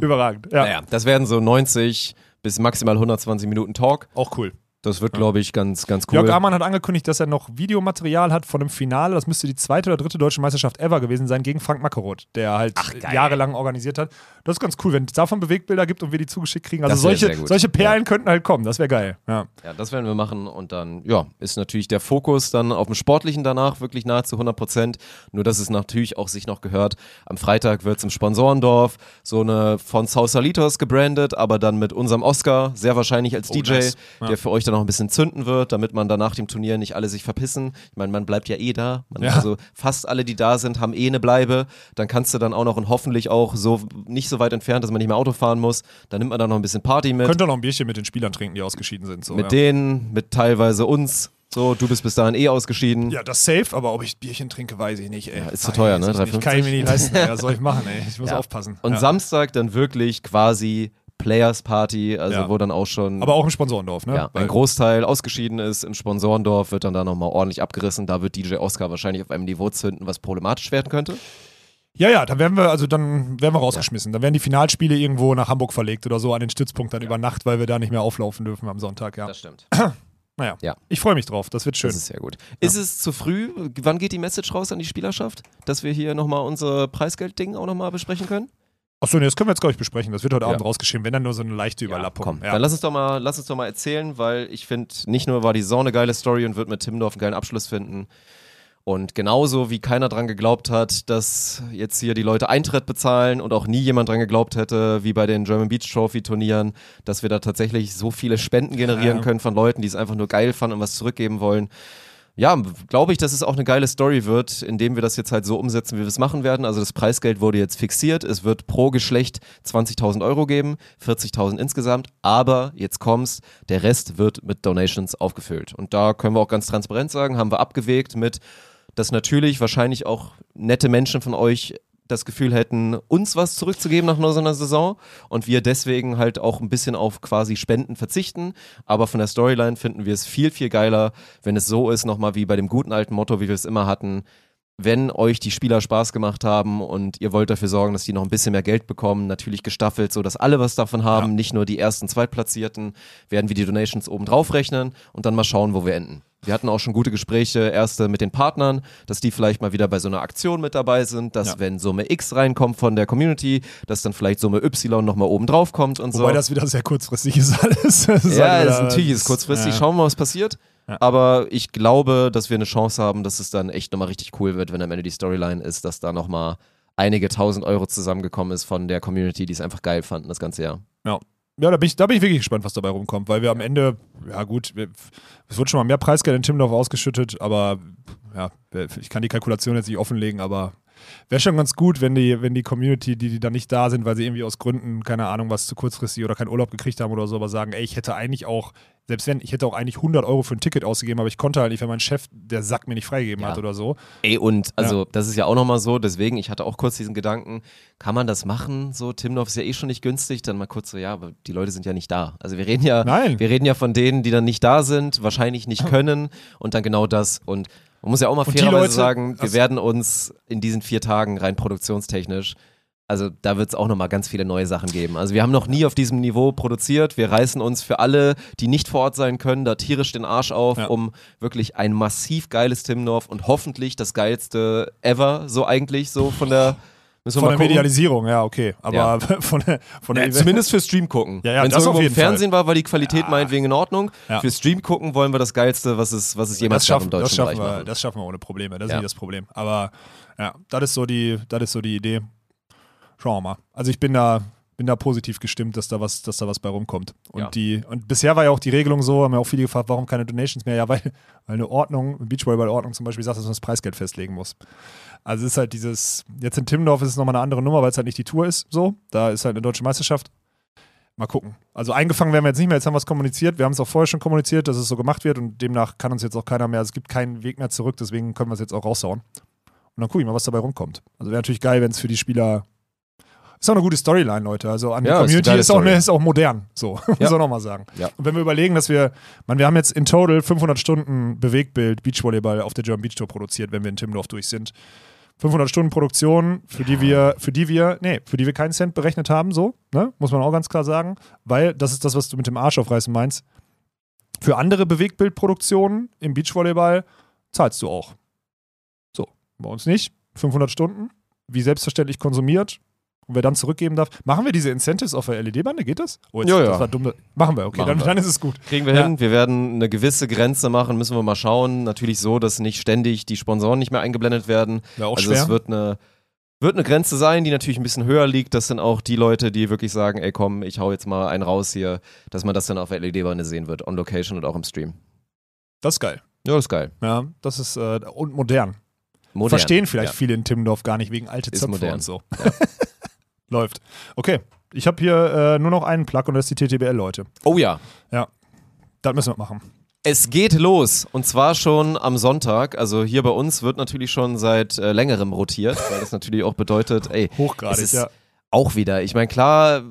Überragend. Ja. Naja, das werden so 90 bis maximal 120 Minuten Talk. Auch cool. Das wird, glaube ich, ganz, ganz cool. Jörg Amann hat angekündigt, dass er noch Videomaterial hat von einem Finale. Das müsste die zweite oder dritte deutsche Meisterschaft ever gewesen sein gegen Frank Mackeroth, der halt geil. jahrelang organisiert hat. Das ist ganz cool, wenn es davon Bewegtbilder gibt und wir die zugeschickt kriegen. Also solche, solche Perlen könnten halt kommen. Das wäre geil. Ja. Ja, das werden wir machen und dann, ja, ist natürlich der Fokus dann auf dem Sportlichen danach wirklich nahezu 100 Prozent. Nur, dass es natürlich auch sich noch gehört. Am Freitag wird es im Sponsorendorf so eine von Sausalitos gebrandet, aber dann mit unserem Oscar, sehr wahrscheinlich als Oh, DJ, nice. Ja. der für euch dann noch ein bisschen zünden wird, damit man dann nach dem Turnier nicht alle sich verpissen. Ich meine, man bleibt ja eh da. Man, Ja. Also fast alle, die da sind, haben eh eine Bleibe. Dann kannst du dann auch noch und hoffentlich auch so nicht so weit entfernt, dass man nicht mehr Auto fahren muss. Dann nimmt man da noch ein bisschen Party mit. Könnt ihr noch ein Bierchen mit den Spielern trinken, die ausgeschieden sind. So, mit ja. denen, mit teilweise uns. So, du bist bis dahin eh ausgeschieden. Ja, das safe, aber ob ich Bierchen trinke, weiß ich nicht, ey. Ja, ist zu teuer, ne? Weiß ich nicht. 3,50? Kann ich mir nicht leisten, ey. Was soll ich machen, ey? Ich muss Ja. aufpassen. Und ja. Samstag dann wirklich quasi Players Party, also Ja. wo dann auch schon Aber auch im Sponsorendorf, ne? ja, Weil- ein Großteil ausgeschieden ist. Im Sponsorendorf wird dann da nochmal ordentlich abgerissen. Da wird DJ Oscar wahrscheinlich auf einem Niveau zünden, was problematisch werden könnte. Ja, ja, dann werden wir, also dann werden wir rausgeschmissen. Dann werden die Finalspiele irgendwo nach Hamburg verlegt oder so an den Stützpunkt dann über Nacht, weil wir da nicht mehr auflaufen dürfen am Sonntag, ja. Das stimmt. Naja, Ja. ich freue mich drauf, das wird schön. Das ist sehr gut. Ist es zu früh? Wann geht die Message raus an die Spielerschaft, dass wir hier nochmal unser Preisgeldding auch nochmal besprechen können? Achso, nee, das können wir jetzt, glaube ich, besprechen. Das wird heute Ja. Abend rausgeschrieben, wenn dann nur so eine leichte Überlappung. Komm, Ja. dann lass uns doch mal, lass uns doch mal erzählen, weil ich finde, nicht nur war die Saison eine geile Story und wird mit Timmendorf einen geilen Abschluss finden. Und genauso wie keiner dran geglaubt hat, dass jetzt hier die Leute Eintritt bezahlen und auch nie jemand dran geglaubt hätte, wie bei den German Beach Trophy Turnieren, dass wir da tatsächlich so viele Spenden generieren Ja. können von Leuten, die es einfach nur geil fanden und was zurückgeben wollen. Ja, glaube ich, dass es auch eine geile Story wird, indem wir das jetzt halt so umsetzen, wie wir es machen werden. Also das Preisgeld wurde jetzt fixiert. Es wird pro Geschlecht 20.000 Euro geben, 40.000 insgesamt. Aber jetzt kommt's, der Rest wird mit Donations aufgefüllt. Und da können wir auch ganz transparent sagen, haben wir abgewegt mit, dass natürlich wahrscheinlich auch nette Menschen von euch das Gefühl hätten, uns was zurückzugeben nach nur so einer Saison und wir deswegen halt auch ein bisschen auf quasi Spenden verzichten. Aber von der Storyline finden wir es viel, viel geiler, wenn es so ist, nochmal wie bei dem guten alten Motto, wie wir es immer hatten. Wenn euch die Spieler Spaß gemacht haben und ihr wollt dafür sorgen, dass die noch ein bisschen mehr Geld bekommen, natürlich gestaffelt, so dass alle was davon haben, Ja. nicht nur die ersten Zweitplatzierten, werden wir die Donations oben drauf rechnen und dann mal schauen, wo wir enden. Wir hatten auch schon gute Gespräche, erste mit den Partnern, dass die vielleicht mal wieder bei so einer Aktion mit dabei sind, dass Ja. wenn Summe X reinkommt von der Community, dass dann vielleicht Summe Y nochmal oben drauf kommt und Wobei so. das wieder sehr kurzfristig ist alles. Ist ja, halt das ist natürlich ist kurzfristig. Ja. Schauen wir mal, was passiert. Ja. Aber ich glaube, dass wir eine Chance haben, dass es dann echt nochmal richtig cool wird, wenn am Ende die Storyline ist, dass da nochmal einige tausend Euro zusammengekommen ist von der Community, die es einfach geil fanden, das ganze Jahr. Ja, da bin, ich, da bin ich wirklich gespannt, was dabei rumkommt, weil wir am Ende, ja gut, wir, es wird schon mal mehr Preisgeld in Timmendorf ausgeschüttet, aber ja, ich kann die Kalkulation jetzt nicht offenlegen, aber wäre schon ganz gut, wenn die, wenn die Community, die, die da nicht da sind, weil sie irgendwie aus Gründen, keine Ahnung, was zu kurzfristig oder keinen Urlaub gekriegt haben oder so, aber sagen, ey, ich hätte eigentlich auch Selbst wenn, ich hätte auch eigentlich 100 Euro für ein Ticket ausgegeben, aber ich konnte halt nicht, weil mein Chef der Sack mir nicht freigegeben Ja. hat oder so. Ey, und also das ist ja auch nochmal so, deswegen, ich hatte auch kurz diesen Gedanken, kann man das machen? So, Timdorf ist ja eh schon nicht günstig, dann mal kurz so, ja, aber die Leute sind ja nicht da. Also wir reden ja, Nein. wir reden ja von denen, die dann nicht da sind, wahrscheinlich nicht können und dann genau das. Und man muss ja auch mal fairerweise Leute- sagen, wir werden uns in diesen vier Tagen rein produktionstechnisch also da wird es auch nochmal ganz viele neue Sachen geben. Also wir haben noch nie auf diesem Niveau produziert. Wir reißen uns für alle, die nicht vor Ort sein können, da tierisch den Arsch auf, Ja. um wirklich ein massiv geiles Timdorf und hoffentlich das geilste ever, so eigentlich, so von der Von der. Medialisierung, ja, okay. Aber von der, von der Ja, zumindest für Stream gucken. Ja, ja, Wenn es irgendwo im jeden Fall. Fernsehen war, war die Qualität meinetwegen in Ordnung. Ja. Für Stream gucken wollen wir das Geilste, was es, was es jemals das gab schaffen, im deutschen das schaffen, wir, das schaffen wir ohne Probleme. Das ist Ja. nicht das Problem. Aber ja, das ist so die, das ist so die Idee. Schauen wir mal. Also ich bin da, bin da positiv gestimmt, dass da was, dass da was bei rumkommt. Und Ja. die, und bisher war ja auch die Regelung so, haben ja auch viele gefragt, warum keine Donations mehr? Ja, weil, weil eine Ordnung, eine Beachvolleyball-Ordnung zum Beispiel sagt, dass man das Preisgeld festlegen muss. Also es ist halt dieses, jetzt in Timmendorf ist es nochmal eine andere Nummer, weil es halt nicht die Tour ist, so. Da ist halt eine deutsche Meisterschaft. Mal gucken. Also eingefangen werden wir jetzt nicht mehr, jetzt haben wir es kommuniziert. Wir haben es auch vorher schon kommuniziert, dass es so gemacht wird und demnach kann uns jetzt auch keiner mehr, es gibt keinen Weg mehr zurück, deswegen können wir es jetzt auch raushauen. Und dann gucke ich mal, was dabei rumkommt. Also wäre natürlich geil, wenn es für die Spieler. Ist auch eine gute Storyline, Leute. Also an die Ja, ist Community geile ist, auch, ist auch modern. So, muss Ja. man auch nochmal sagen. Ja. Und wenn wir überlegen, dass wir, man, wir haben jetzt in total 500 Stunden Bewegtbild Beachvolleyball auf der German Beach Tour produziert, wenn wir in Timmendorf durch sind. 500 Stunden Produktion, für die wir, für die wir, nee, für die wir keinen Cent berechnet haben, so, ne? muss man auch ganz klar sagen, weil das ist das, was du mit dem Arsch aufreißen meinst. Für andere Bewegbildproduktionen im Beachvolleyball zahlst du auch. So, bei uns nicht. 500 Stunden, wie selbstverständlich konsumiert. Und wer dann zurückgeben darf. Machen wir diese Incentives auf der LED-Bande? Geht das? Oh, jetzt, Ja, ja. Das war dumm. Machen wir, okay, Machen dann, wir. dann ist es gut. Kriegen wir Ja. hin. Wir werden eine gewisse Grenze machen, müssen wir mal schauen. Natürlich so, dass nicht ständig die Sponsoren nicht mehr eingeblendet werden. Wäre auch also schwer. es wird eine, wird eine Grenze sein, die natürlich ein bisschen höher liegt. Das sind auch die Leute, die wirklich sagen, ey komm, ich hau jetzt mal einen raus hier, dass man das dann auf der LED-Bande sehen wird, on Location und auch im Stream. das ist geil. Ja, das ist geil. Ja, das ist äh, und modern. Modern. Verstehen vielleicht Ja. viele in Timmendorf gar nicht wegen alte Ist Zöpfe modern. und so. Läuft. Okay, ich habe hier äh, nur noch einen Plug und das ist die TTBL, Leute. Oh ja. Das müssen wir machen. Es geht los und zwar schon am Sonntag. Also hier bei uns wird natürlich schon seit äh, längerem rotiert, weil das natürlich auch bedeutet, ey, Hochgradig, es ist ja. auch wieder. Ich meine, klar,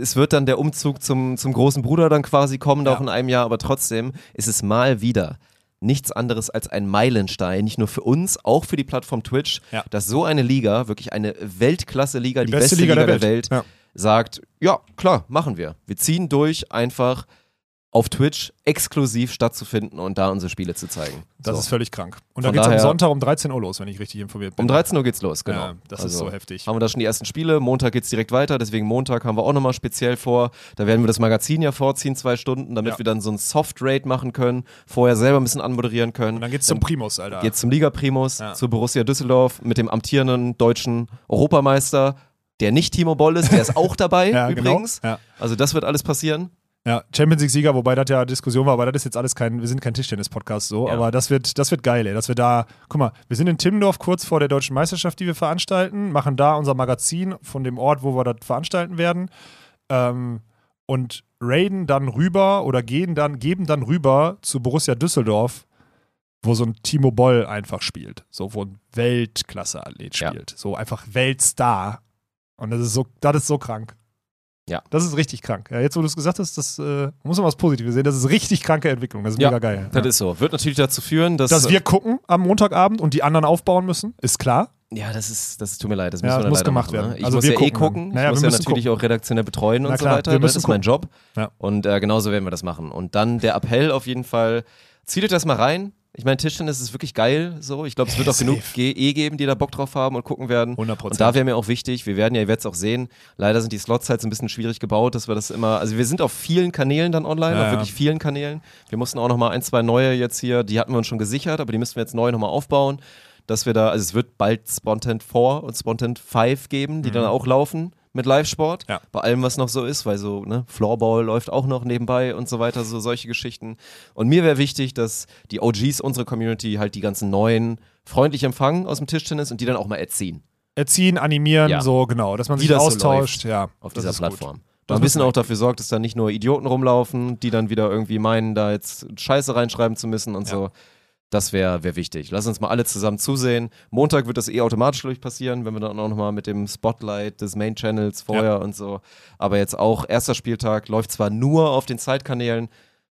es wird dann der Umzug zum, zum großen Bruder dann quasi kommen, Ja. auch in einem Jahr, aber trotzdem ist es mal wieder nichts anderes als ein Meilenstein, nicht nur für uns, auch für die Plattform Twitch, Ja. dass so eine Liga, wirklich eine Weltklasse-Liga, die, beste, Liga, der Welt, Ja. sagt, ja, klar, machen wir. Wir ziehen durch, einfach auf Twitch exklusiv stattzufinden und da unsere Spiele zu zeigen. Das so. ist völlig krank. Und da Von geht es am Sonntag um 13 Uhr los, wenn ich richtig informiert bin. um 13 Uhr geht's los, genau. Ja, das ist Also so heftig. Haben wir da schon die ersten Spiele, Montag geht's direkt weiter, deswegen Montag haben wir auch nochmal speziell vor. Da werden wir das Magazin ja vorziehen, zwei Stunden, damit Ja. wir dann so ein Soft-Raid machen können, vorher selber ein bisschen anmoderieren können. Und dann geht's zum Primus, Alter. geht's zum Liga Primus, Ja. zu Borussia Düsseldorf mit dem amtierenden deutschen Europameister, der nicht Timo Boll ist, der ist auch dabei ja, übrigens. Genau. Ja. Also das wird alles passieren. Ja, Champions League-Sieger, wobei das ja Diskussion war, aber das ist jetzt alles kein, wir sind kein Tischtennis-Podcast so, Ja. aber das wird, das wird geil, ey. Dass wir da, guck mal, wir sind in Timmendorf kurz vor der deutschen Meisterschaft, die wir veranstalten, machen da unser Magazin von dem Ort, wo wir das veranstalten werden. Ähm, und raiden dann rüber oder gehen dann, geben dann rüber zu Borussia Düsseldorf, wo so ein Timo Boll einfach spielt. So, wo ein Weltklasse-Athlet Ja. spielt. So einfach Weltstar. Und das ist so, das ist so krank. Ja. Das ist richtig krank. Ja, jetzt, wo du es gesagt hast, das äh, muss man was Positives sehen. Das ist richtig kranke Entwicklung. Das ist Ja, mega geil. Das ja. ist so. Wird natürlich dazu führen, dass. Dass wir gucken am Montagabend und die anderen aufbauen müssen, ist klar. ja, das ist, das tut mir leid, das Ja, muss leider gemacht machen, werden. Ne? Ich Also muss wir ja eh gucken gucken. dann. Naja, ich muss wir ja natürlich auch redaktionell betreuen und so klar, weiter. wir Das ist mein Job. Ja. Und äh, genauso werden wir das machen. Und dann der Appell auf jeden Fall, zieht euch das mal rein. Ich meine, Tischtennis ist wirklich geil. So, ich glaube, es wird auch genug eh geben, die da Bock drauf haben und gucken werden. 100 Und da wäre mir auch wichtig, wir werden ja, ihr werdet es auch sehen, leider sind die Slots halt so ein bisschen schwierig gebaut, dass wir das immer, also wir sind auf vielen Kanälen dann online, Ja, auf wirklich vielen Kanälen. Wir mussten auch nochmal ein, zwei neue jetzt hier, die hatten wir uns schon gesichert, aber die müssten wir jetzt neu nochmal aufbauen, dass wir da, also es wird bald Spontent 4 und Spontent 5 geben, die dann auch laufen mit Live-Sport. Ja. bei allem, was noch so ist, weil so, ne, Floorball läuft auch noch nebenbei und so weiter, so solche Geschichten. Und mir wäre wichtig, dass die OGs, unsere Community, halt die ganzen neuen freundlich empfangen aus dem Tischtennis und die dann auch mal erziehen. Erziehen, animieren, Ja. so genau, dass man Wie sich das so austauscht. ja, auf dieser gut. Plattform. Das Mal ein bisschen auch dafür sorgt, dass da nicht nur Idioten rumlaufen, die dann wieder irgendwie meinen, da jetzt Scheiße reinschreiben zu müssen und Ja. so. Das wäre wär wichtig. Lass uns mal alle zusammen zusehen. Montag wird das eh automatisch glaube ich, passieren, wenn wir dann auch nochmal mit dem Spotlight des Main Channels vorher und so. Aber jetzt auch erster Spieltag läuft zwar nur auf den Zeitkanälen,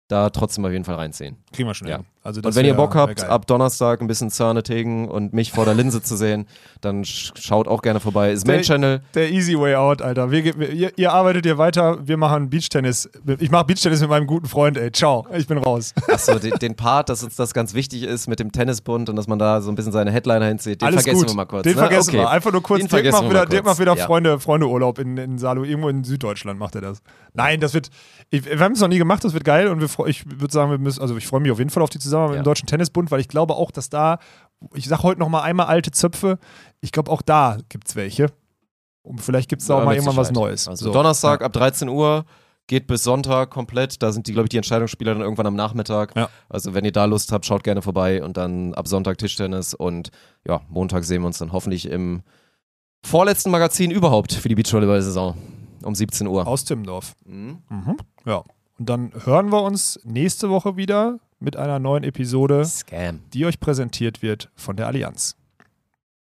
da trotzdem auf jeden Fall reinziehen. Kriegen wir schon Ja. hin. Also Und wenn ihr Bock habt, geil. ab Donnerstag ein bisschen Zörne Tegen und mich vor der Linse zu sehen, dann sch schaut auch gerne vorbei. Ist Der- Channel. Der easy way out, Alter. Wir, wir, ihr, ihr arbeitet hier weiter, wir machen Beachtennis. Ich mache Beachtennis mit meinem guten Freund, ey. Ciao, ich bin raus. Achso, den, den Part, dass uns das ganz wichtig ist mit dem Tennisbund und dass man da so ein bisschen seine Headliner hinzieht, den Alles vergessen gut. wir mal kurz. Den ne? vergessen okay. wir. Einfach nur kurz. Den Dirk macht wieder, Dirk macht wieder Ja. Freunde, Freundeurlaub in, in Salo. Irgendwo in Süddeutschland macht er das. Nein, das wird. Ich, wir haben es noch nie gemacht, das wird geil und wir, ich würde sagen, wir müssen, also ich freue mich auf jeden Fall auf die Zusammenarbeit Ja. mit dem Deutschen Tennisbund, weil ich glaube auch, dass da, ich sage heute noch mal einmal alte Zöpfe, ich glaube auch da gibt es welche. Und vielleicht gibt es da auch Ja, mal mit irgendwann was. Neues. Also So. Donnerstag Ja. ab 13 Uhr geht bis Sonntag komplett. Da sind die, glaube ich, die Entscheidungsspieler dann irgendwann am Nachmittag. Ja. Also wenn ihr da Lust habt, schaut gerne vorbei und dann ab Sonntag Tischtennis und ja, Montag sehen wir uns dann hoffentlich im vorletzten Magazin überhaupt für die Beachvolleyball-Saison um 17 Uhr. Aus Timmendorf. Mhm. Mhm. Ja. Und dann hören wir uns nächste Woche wieder mit einer neuen Episode, Scam. die euch präsentiert wird von der Allianz.